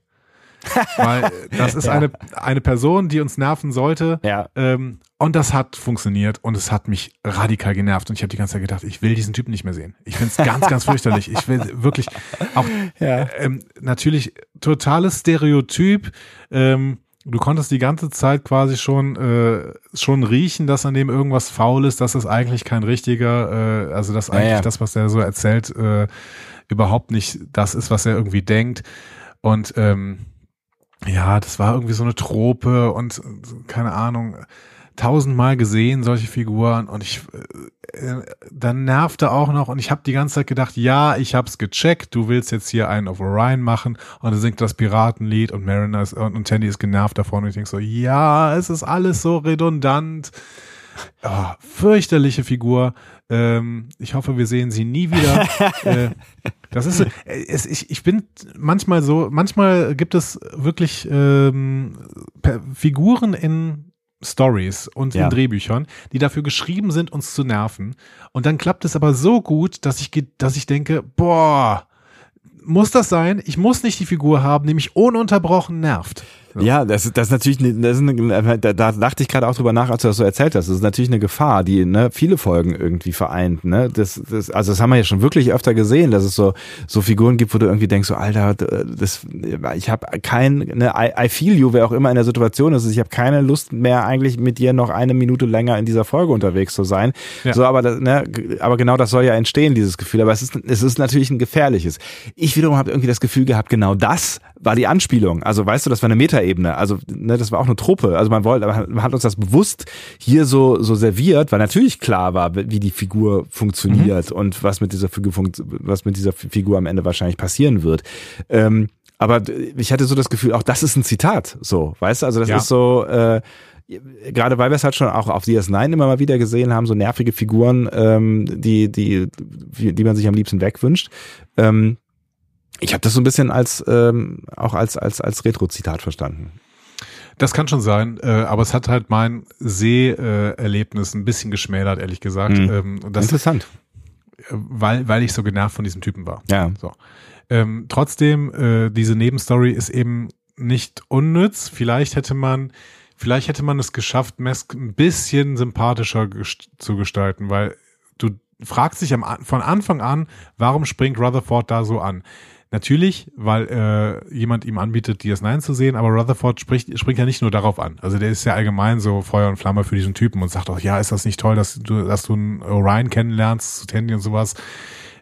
Weil das ist ja. eine, eine Person, die uns nerven sollte. Ja. Ähm, und das hat funktioniert und es hat mich radikal genervt. Und ich habe die ganze Zeit gedacht, ich will diesen Typen nicht mehr sehen. Ich finde es ganz, ganz fürchterlich. Ich will wirklich auch ja. ähm, natürlich totales Stereotyp. Ähm, du konntest die ganze Zeit quasi schon äh, schon riechen, dass an dem irgendwas faul ist, dass es eigentlich kein richtiger, äh, also dass eigentlich ja, ja. das, was er so erzählt, äh, überhaupt nicht das ist, was er irgendwie denkt. Und ähm, ja, das war irgendwie so eine Trope und keine Ahnung, tausendmal gesehen, solche Figuren und ich äh, dann nervte auch noch und ich habe die ganze Zeit gedacht, ja, ich hab's gecheckt, du willst jetzt hier einen auf Orion machen und er singt das Piratenlied und Mariner ist, und, und Tandy ist genervt davon und ich denk so, ja, es ist alles so redundant. Oh, fürchterliche Figur. Ähm, ich hoffe, wir sehen sie nie wieder. äh, das ist, äh, es, ich, ich bin manchmal so, manchmal gibt es wirklich ähm, Figuren in Stories und ja. in Drehbüchern, die dafür geschrieben sind, uns zu nerven. Und dann klappt es aber so gut, dass ich, dass ich denke, boah, muss das sein? Ich muss nicht die Figur haben, die mich ununterbrochen nervt. Ja, das, das ist natürlich, eine, das ist eine, da, da dachte ich gerade auch drüber nach, als du das so erzählt hast. Das ist natürlich eine Gefahr, die ne, viele Folgen irgendwie vereint. Ne? Das, das, also das haben wir ja schon wirklich öfter gesehen, dass es so so Figuren gibt, wo du irgendwie denkst, so Alter, das, ich habe kein, ne, I, I feel you, wer auch immer in der Situation ist. Ich habe keine Lust mehr eigentlich mit dir noch eine Minute länger in dieser Folge unterwegs zu sein. Ja. So, aber ne, aber genau das soll ja entstehen, dieses Gefühl. Aber es ist es ist natürlich ein gefährliches. Ich wiederum habe irgendwie das Gefühl gehabt, genau das war die Anspielung. Also weißt du, das war eine Meta Metaebene. Also, ne, das war auch eine Truppe. Also man wollte, man hat uns das bewusst hier so, so serviert, weil natürlich klar war, wie die Figur funktioniert mhm. und was mit dieser Figur, was mit dieser Figur am Ende wahrscheinlich passieren wird. Ähm, aber ich hatte so das Gefühl, auch das ist ein Zitat, so, weißt du? Also das ja. ist so, äh, gerade weil wir es halt schon auch auf DS9 immer mal wieder gesehen haben, so nervige Figuren, ähm, die, die, die man sich am liebsten wegwünscht. Ähm, ich habe das so ein bisschen als ähm, auch als als als Retro-Zitat verstanden. Das kann schon sein, äh, aber es hat halt mein Seherlebnis ein bisschen geschmälert, ehrlich gesagt. Mhm. Ähm, das, Interessant. Weil, weil ich so genervt von diesem Typen war. Ja. So. Ähm, trotzdem, äh, diese Nebenstory ist eben nicht unnütz. Vielleicht hätte man, vielleicht hätte man es geschafft, Mesk ein bisschen sympathischer gest zu gestalten, weil du fragst dich am, von Anfang an, warum springt Rutherford da so an? Natürlich, weil äh, jemand ihm anbietet, DS9 zu sehen, aber Rutherford spricht, springt ja nicht nur darauf an. Also der ist ja allgemein so Feuer und Flamme für diesen Typen und sagt auch, ja, ist das nicht toll, dass du, dass du einen Orion kennenlernst, zu Tandy und sowas.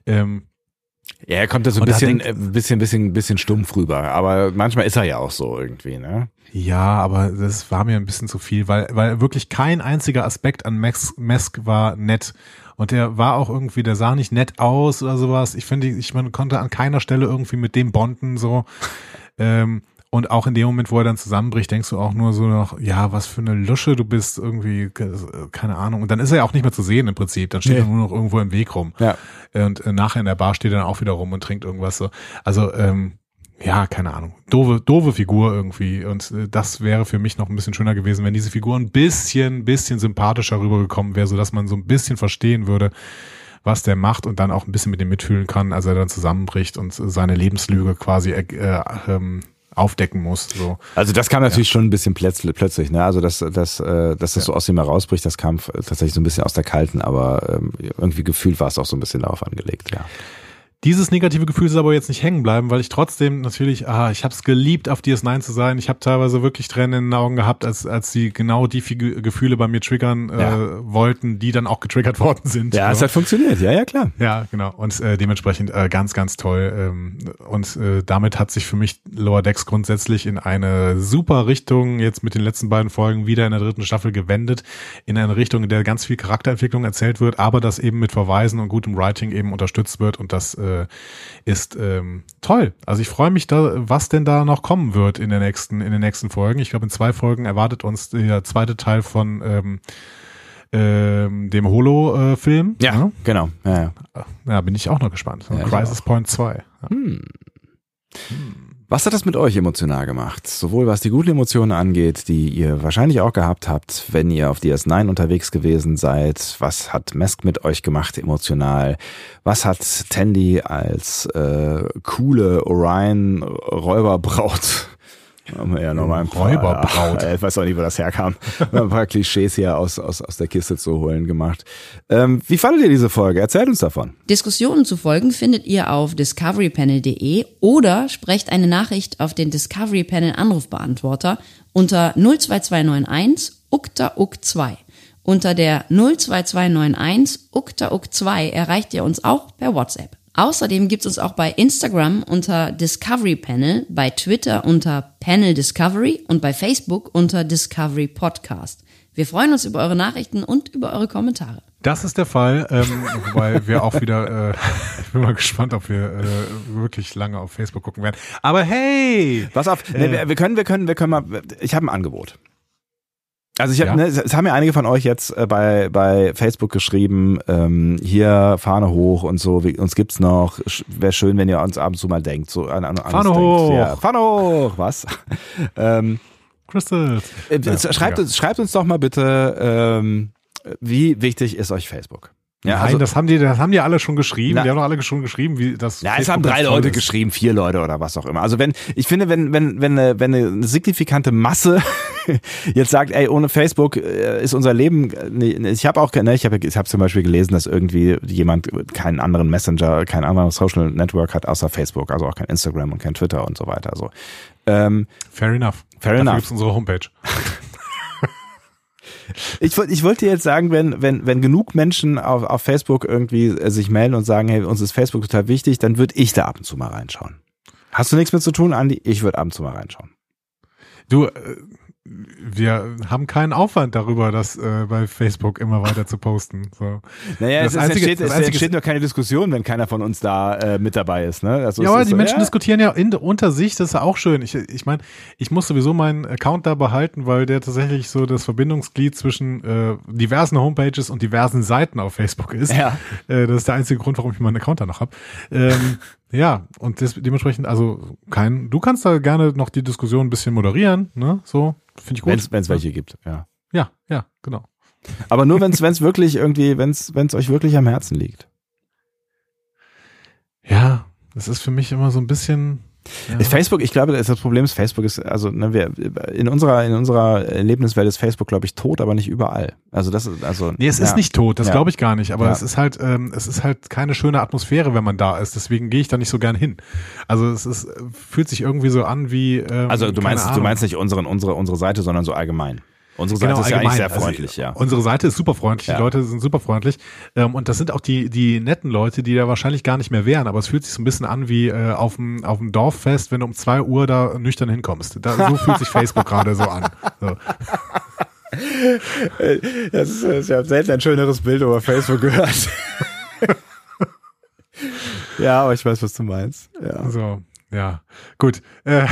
Ähm, ja, er kommt da so ein bisschen, denkt, äh, bisschen, bisschen, bisschen stumpf rüber, aber manchmal ist er ja auch so irgendwie, ne? Ja, aber das war mir ein bisschen zu viel, weil, weil wirklich kein einziger Aspekt an Max, Mesk war nett. Und der war auch irgendwie, der sah nicht nett aus oder sowas. Ich finde, ich man konnte an keiner Stelle irgendwie mit dem bonden, so. Ähm, und auch in dem Moment, wo er dann zusammenbricht, denkst du auch nur so noch, ja, was für eine Lusche du bist, irgendwie, keine Ahnung. Und dann ist er ja auch nicht mehr zu sehen im Prinzip. Dann steht nee. er nur noch irgendwo im Weg rum. Ja. Und äh, nachher in der Bar steht er dann auch wieder rum und trinkt irgendwas so. Also, ähm, ja, keine Ahnung, doofe, doofe Figur irgendwie. Und äh, das wäre für mich noch ein bisschen schöner gewesen, wenn diese Figur ein bisschen, bisschen sympathischer rübergekommen wäre, so dass man so ein bisschen verstehen würde, was der macht und dann auch ein bisschen mit dem mitfühlen kann, als er dann zusammenbricht und seine Lebenslüge quasi äh, äh, ähm, aufdecken muss. So. Also das kam natürlich ja. schon ein bisschen plötzlich, plötzlich ne? Also dass, dass, äh, dass das ja. so aus ihm herausbricht, das kam tatsächlich so ein bisschen aus der Kalten, aber ähm, irgendwie gefühlt war es auch so ein bisschen darauf angelegt, ja. Dieses negative Gefühl ist aber jetzt nicht hängen bleiben, weil ich trotzdem natürlich, ah, ich habe es geliebt, auf DS9 zu sein. Ich habe teilweise wirklich Tränen in den Augen gehabt, als als sie genau die Gefühle bei mir triggern äh, ja. wollten, die dann auch getriggert worden sind. Ja, so. es hat funktioniert. Ja, ja, klar. Ja, genau. Und äh, dementsprechend äh, ganz, ganz toll. Ähm, und äh, damit hat sich für mich Lower Decks grundsätzlich in eine super Richtung jetzt mit den letzten beiden Folgen wieder in der dritten Staffel gewendet, in eine Richtung, in der ganz viel Charakterentwicklung erzählt wird, aber das eben mit Verweisen und gutem Writing eben unterstützt wird und das äh, äh, ist ähm, toll. Also ich freue mich da, was denn da noch kommen wird in der nächsten, in den nächsten Folgen. Ich glaube, in zwei Folgen erwartet uns der zweite Teil von ähm, ähm, dem Holo-Film. Äh, ja, ja, genau. Ja, ja. ja, bin ich auch noch gespannt. Ja, Crisis Point 2. Ja. Hm. Hm. Was hat das mit euch emotional gemacht? Sowohl was die guten Emotionen angeht, die ihr wahrscheinlich auch gehabt habt, wenn ihr auf DS9 unterwegs gewesen seid. Was hat Mesk mit euch gemacht emotional? Was hat Tandy als äh, coole Orion-Räuberbraut ja nochmal ein paar, Räuberbraut. ich weiß auch nicht, wo das herkam. ein paar Klischees hier aus, aus, aus der Kiste zu holen gemacht. Ähm, wie fandet ihr diese Folge? Erzählt uns davon. Diskussionen zu Folgen findet ihr auf discoverypanel.de oder sprecht eine Nachricht auf den Discovery Panel Anrufbeantworter unter 02291 ukta uk 2 Unter der 02291 ukta uk 2 erreicht ihr uns auch per WhatsApp. Außerdem gibt es uns auch bei Instagram unter Discovery Panel, bei Twitter unter Panel Discovery und bei Facebook unter Discovery Podcast. Wir freuen uns über eure Nachrichten und über eure Kommentare. Das ist der Fall, ähm, wobei wir auch wieder, äh, ich bin mal gespannt, ob wir äh, wirklich lange auf Facebook gucken werden. Aber hey! Pass auf, nee, wir, wir können, wir können, wir können mal, ich habe ein Angebot. Also ich hab, Ja. ne, es haben ja einige von euch jetzt äh, bei bei Facebook geschrieben, ähm, hier Fahne hoch und so, wie, uns gibt's noch. Wäre schön, wenn ihr uns ab und zu mal denkt, so an, an, Fahne uns hoch. Denkt. Ja, Fahne hoch, was? ähm, Crystals. äh, Ja, schreibt uns, schreibt uns doch mal bitte, ähm, wie wichtig ist euch Facebook? Ja, Nein, also, das haben die, das haben die alle schon geschrieben. Na- die haben doch alle schon geschrieben, wie das. Ja, es haben drei Leute ist. geschrieben, vier Leute oder was auch immer. Also wenn, ich finde, wenn, wenn, wenn, eine, wenn eine signifikante Masse jetzt sagt, ey, ohne Facebook äh, ist unser Leben, äh, nee, ich habe auch, ne, ich habe ich hab zum Beispiel gelesen, dass irgendwie jemand keinen anderen Messenger, kein anderes Social Network hat außer Facebook, also auch kein Instagram und kein Twitter und so weiter. Also, ähm, Fair enough. Fair Dafür enough. gibt's unsere Homepage. Ich, ich wollte jetzt sagen, wenn, wenn, wenn genug Menschen auf, auf Facebook irgendwie äh, sich melden und sagen, hey, uns ist Facebook total wichtig, dann würde ich da ab und zu mal reinschauen. Hast du nichts mit zu tun, Andi? Ich würde ab und zu mal reinschauen. Du, äh, wir haben keinen Aufwand darüber, das äh, bei Facebook immer weiter zu posten. So. Naja, Das es, einzige- entsteht, das es entsteht nur keine Diskussion, wenn keiner von uns da äh, mit dabei ist. Ne? Also Ja, aber die so, Menschen ja, diskutieren ja in, unter sich, das ist ja auch schön. Ich, ich meine, ich muss sowieso meinen Account da behalten, weil der tatsächlich so das Verbindungsglied zwischen äh, diversen Homepages und diversen Seiten auf Facebook ist. Ja. Äh, das ist der einzige Grund, warum ich meinen Account da noch habe. Ähm, ja, und des, dementsprechend, also kein, du kannst da gerne noch die Diskussion ein bisschen moderieren, ne? So, finde ich gut. wenn es welche gibt. Ja. Ja, ja, genau. Aber nur wenn es wirklich irgendwie, wenn es euch wirklich am Herzen liegt. Ja, das ist für mich immer so ein bisschen. Ja. Facebook, ich glaube, das Problem ist, Facebook ist, also ne, wir, in unserer in unserer Erlebniswelt ist Facebook, glaube ich, tot, aber nicht überall. Also das ist, also Nee, es ja. ist nicht tot, das Ja. glaube ich gar nicht, aber es ist halt, ähm, es ist halt keine schöne Atmosphäre, wenn man da ist. Deswegen gehe ich da nicht so gern hin. Also es ist, äh, fühlt sich irgendwie so an wie. Ähm, Also du meinst, du Ahnung. meinst nicht unseren, unsere, unsere Seite, sondern so allgemein. Unsere Seite Genau, ist ja eigentlich sehr freundlich, also, ja. Unsere Seite ist super freundlich, Ja. die Leute sind super freundlich. Ähm, und das sind auch die, die netten Leute, die da wahrscheinlich gar nicht mehr wären, aber es fühlt sich so ein bisschen an wie äh, auf dem auf dem Dorffest, wenn du um zwei Uhr da nüchtern hinkommst. Da, so fühlt sich Facebook gerade so an. So. Das ist, ich habe selten ein schöneres Bild über Facebook gehört. ja, aber ich weiß, was du meinst. Ja. So, ja. Gut. Äh,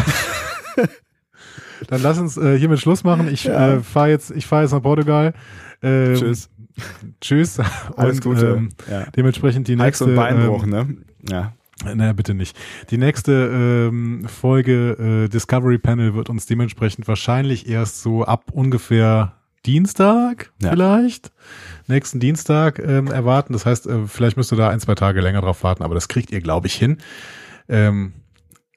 dann lass uns äh, hiermit Schluss machen. Ich Ja. äh, fahre jetzt, ich fahre jetzt nach Portugal. Ähm, Tschüss. Tschüss. Alles und, Gute. Ähm, ja. dementsprechend die Hals- nächste. und Beinbruch, ähm, ne? Ja. Naja, bitte nicht. Die nächste ähm, Folge äh, Discovery Panel wird uns dementsprechend wahrscheinlich erst so ab ungefähr Dienstag Ja. vielleicht, nächsten Dienstag ähm, erwarten. Das heißt, äh, vielleicht müsst ihr da ein, zwei Tage länger drauf warten, aber das kriegt ihr, glaube ich, hin. Ähm,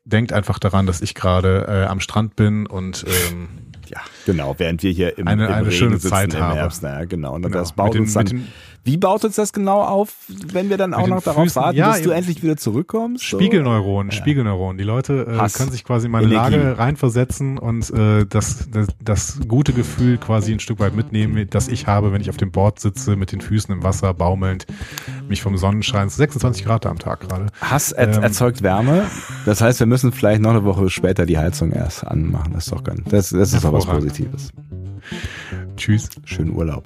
denkt einfach daran, dass ich gerade äh, am Strand bin und ähm, Ja, genau, während wir hier im, Eine- im eine Regen schöne sitzen Zeit im. Herbst. Naja, genau. Und Genau. das baut Mit den- uns dann. Wie baut uns das genau auf, wenn wir dann auch noch darauf Füßen- warten, ja, bis du endlich wieder zurückkommst? So? Spiegelneuronen, Spiegelneuronen. Die Leute äh, können sich quasi in meine Energie. Lage reinversetzen und äh, das, das, das gute Gefühl quasi ein Stück weit mitnehmen, das ich habe, wenn ich auf dem Board sitze, mit den Füßen im Wasser, baumelnd, mich vom Sonnenschein, 26 Grad am Tag gerade. Hass er Ähm. erzeugt Wärme. Das heißt, wir müssen vielleicht noch eine Woche später die Heizung erst anmachen. Das ist doch ganz, das, das ist doch was. Positives. Tschüss. Schönen Urlaub.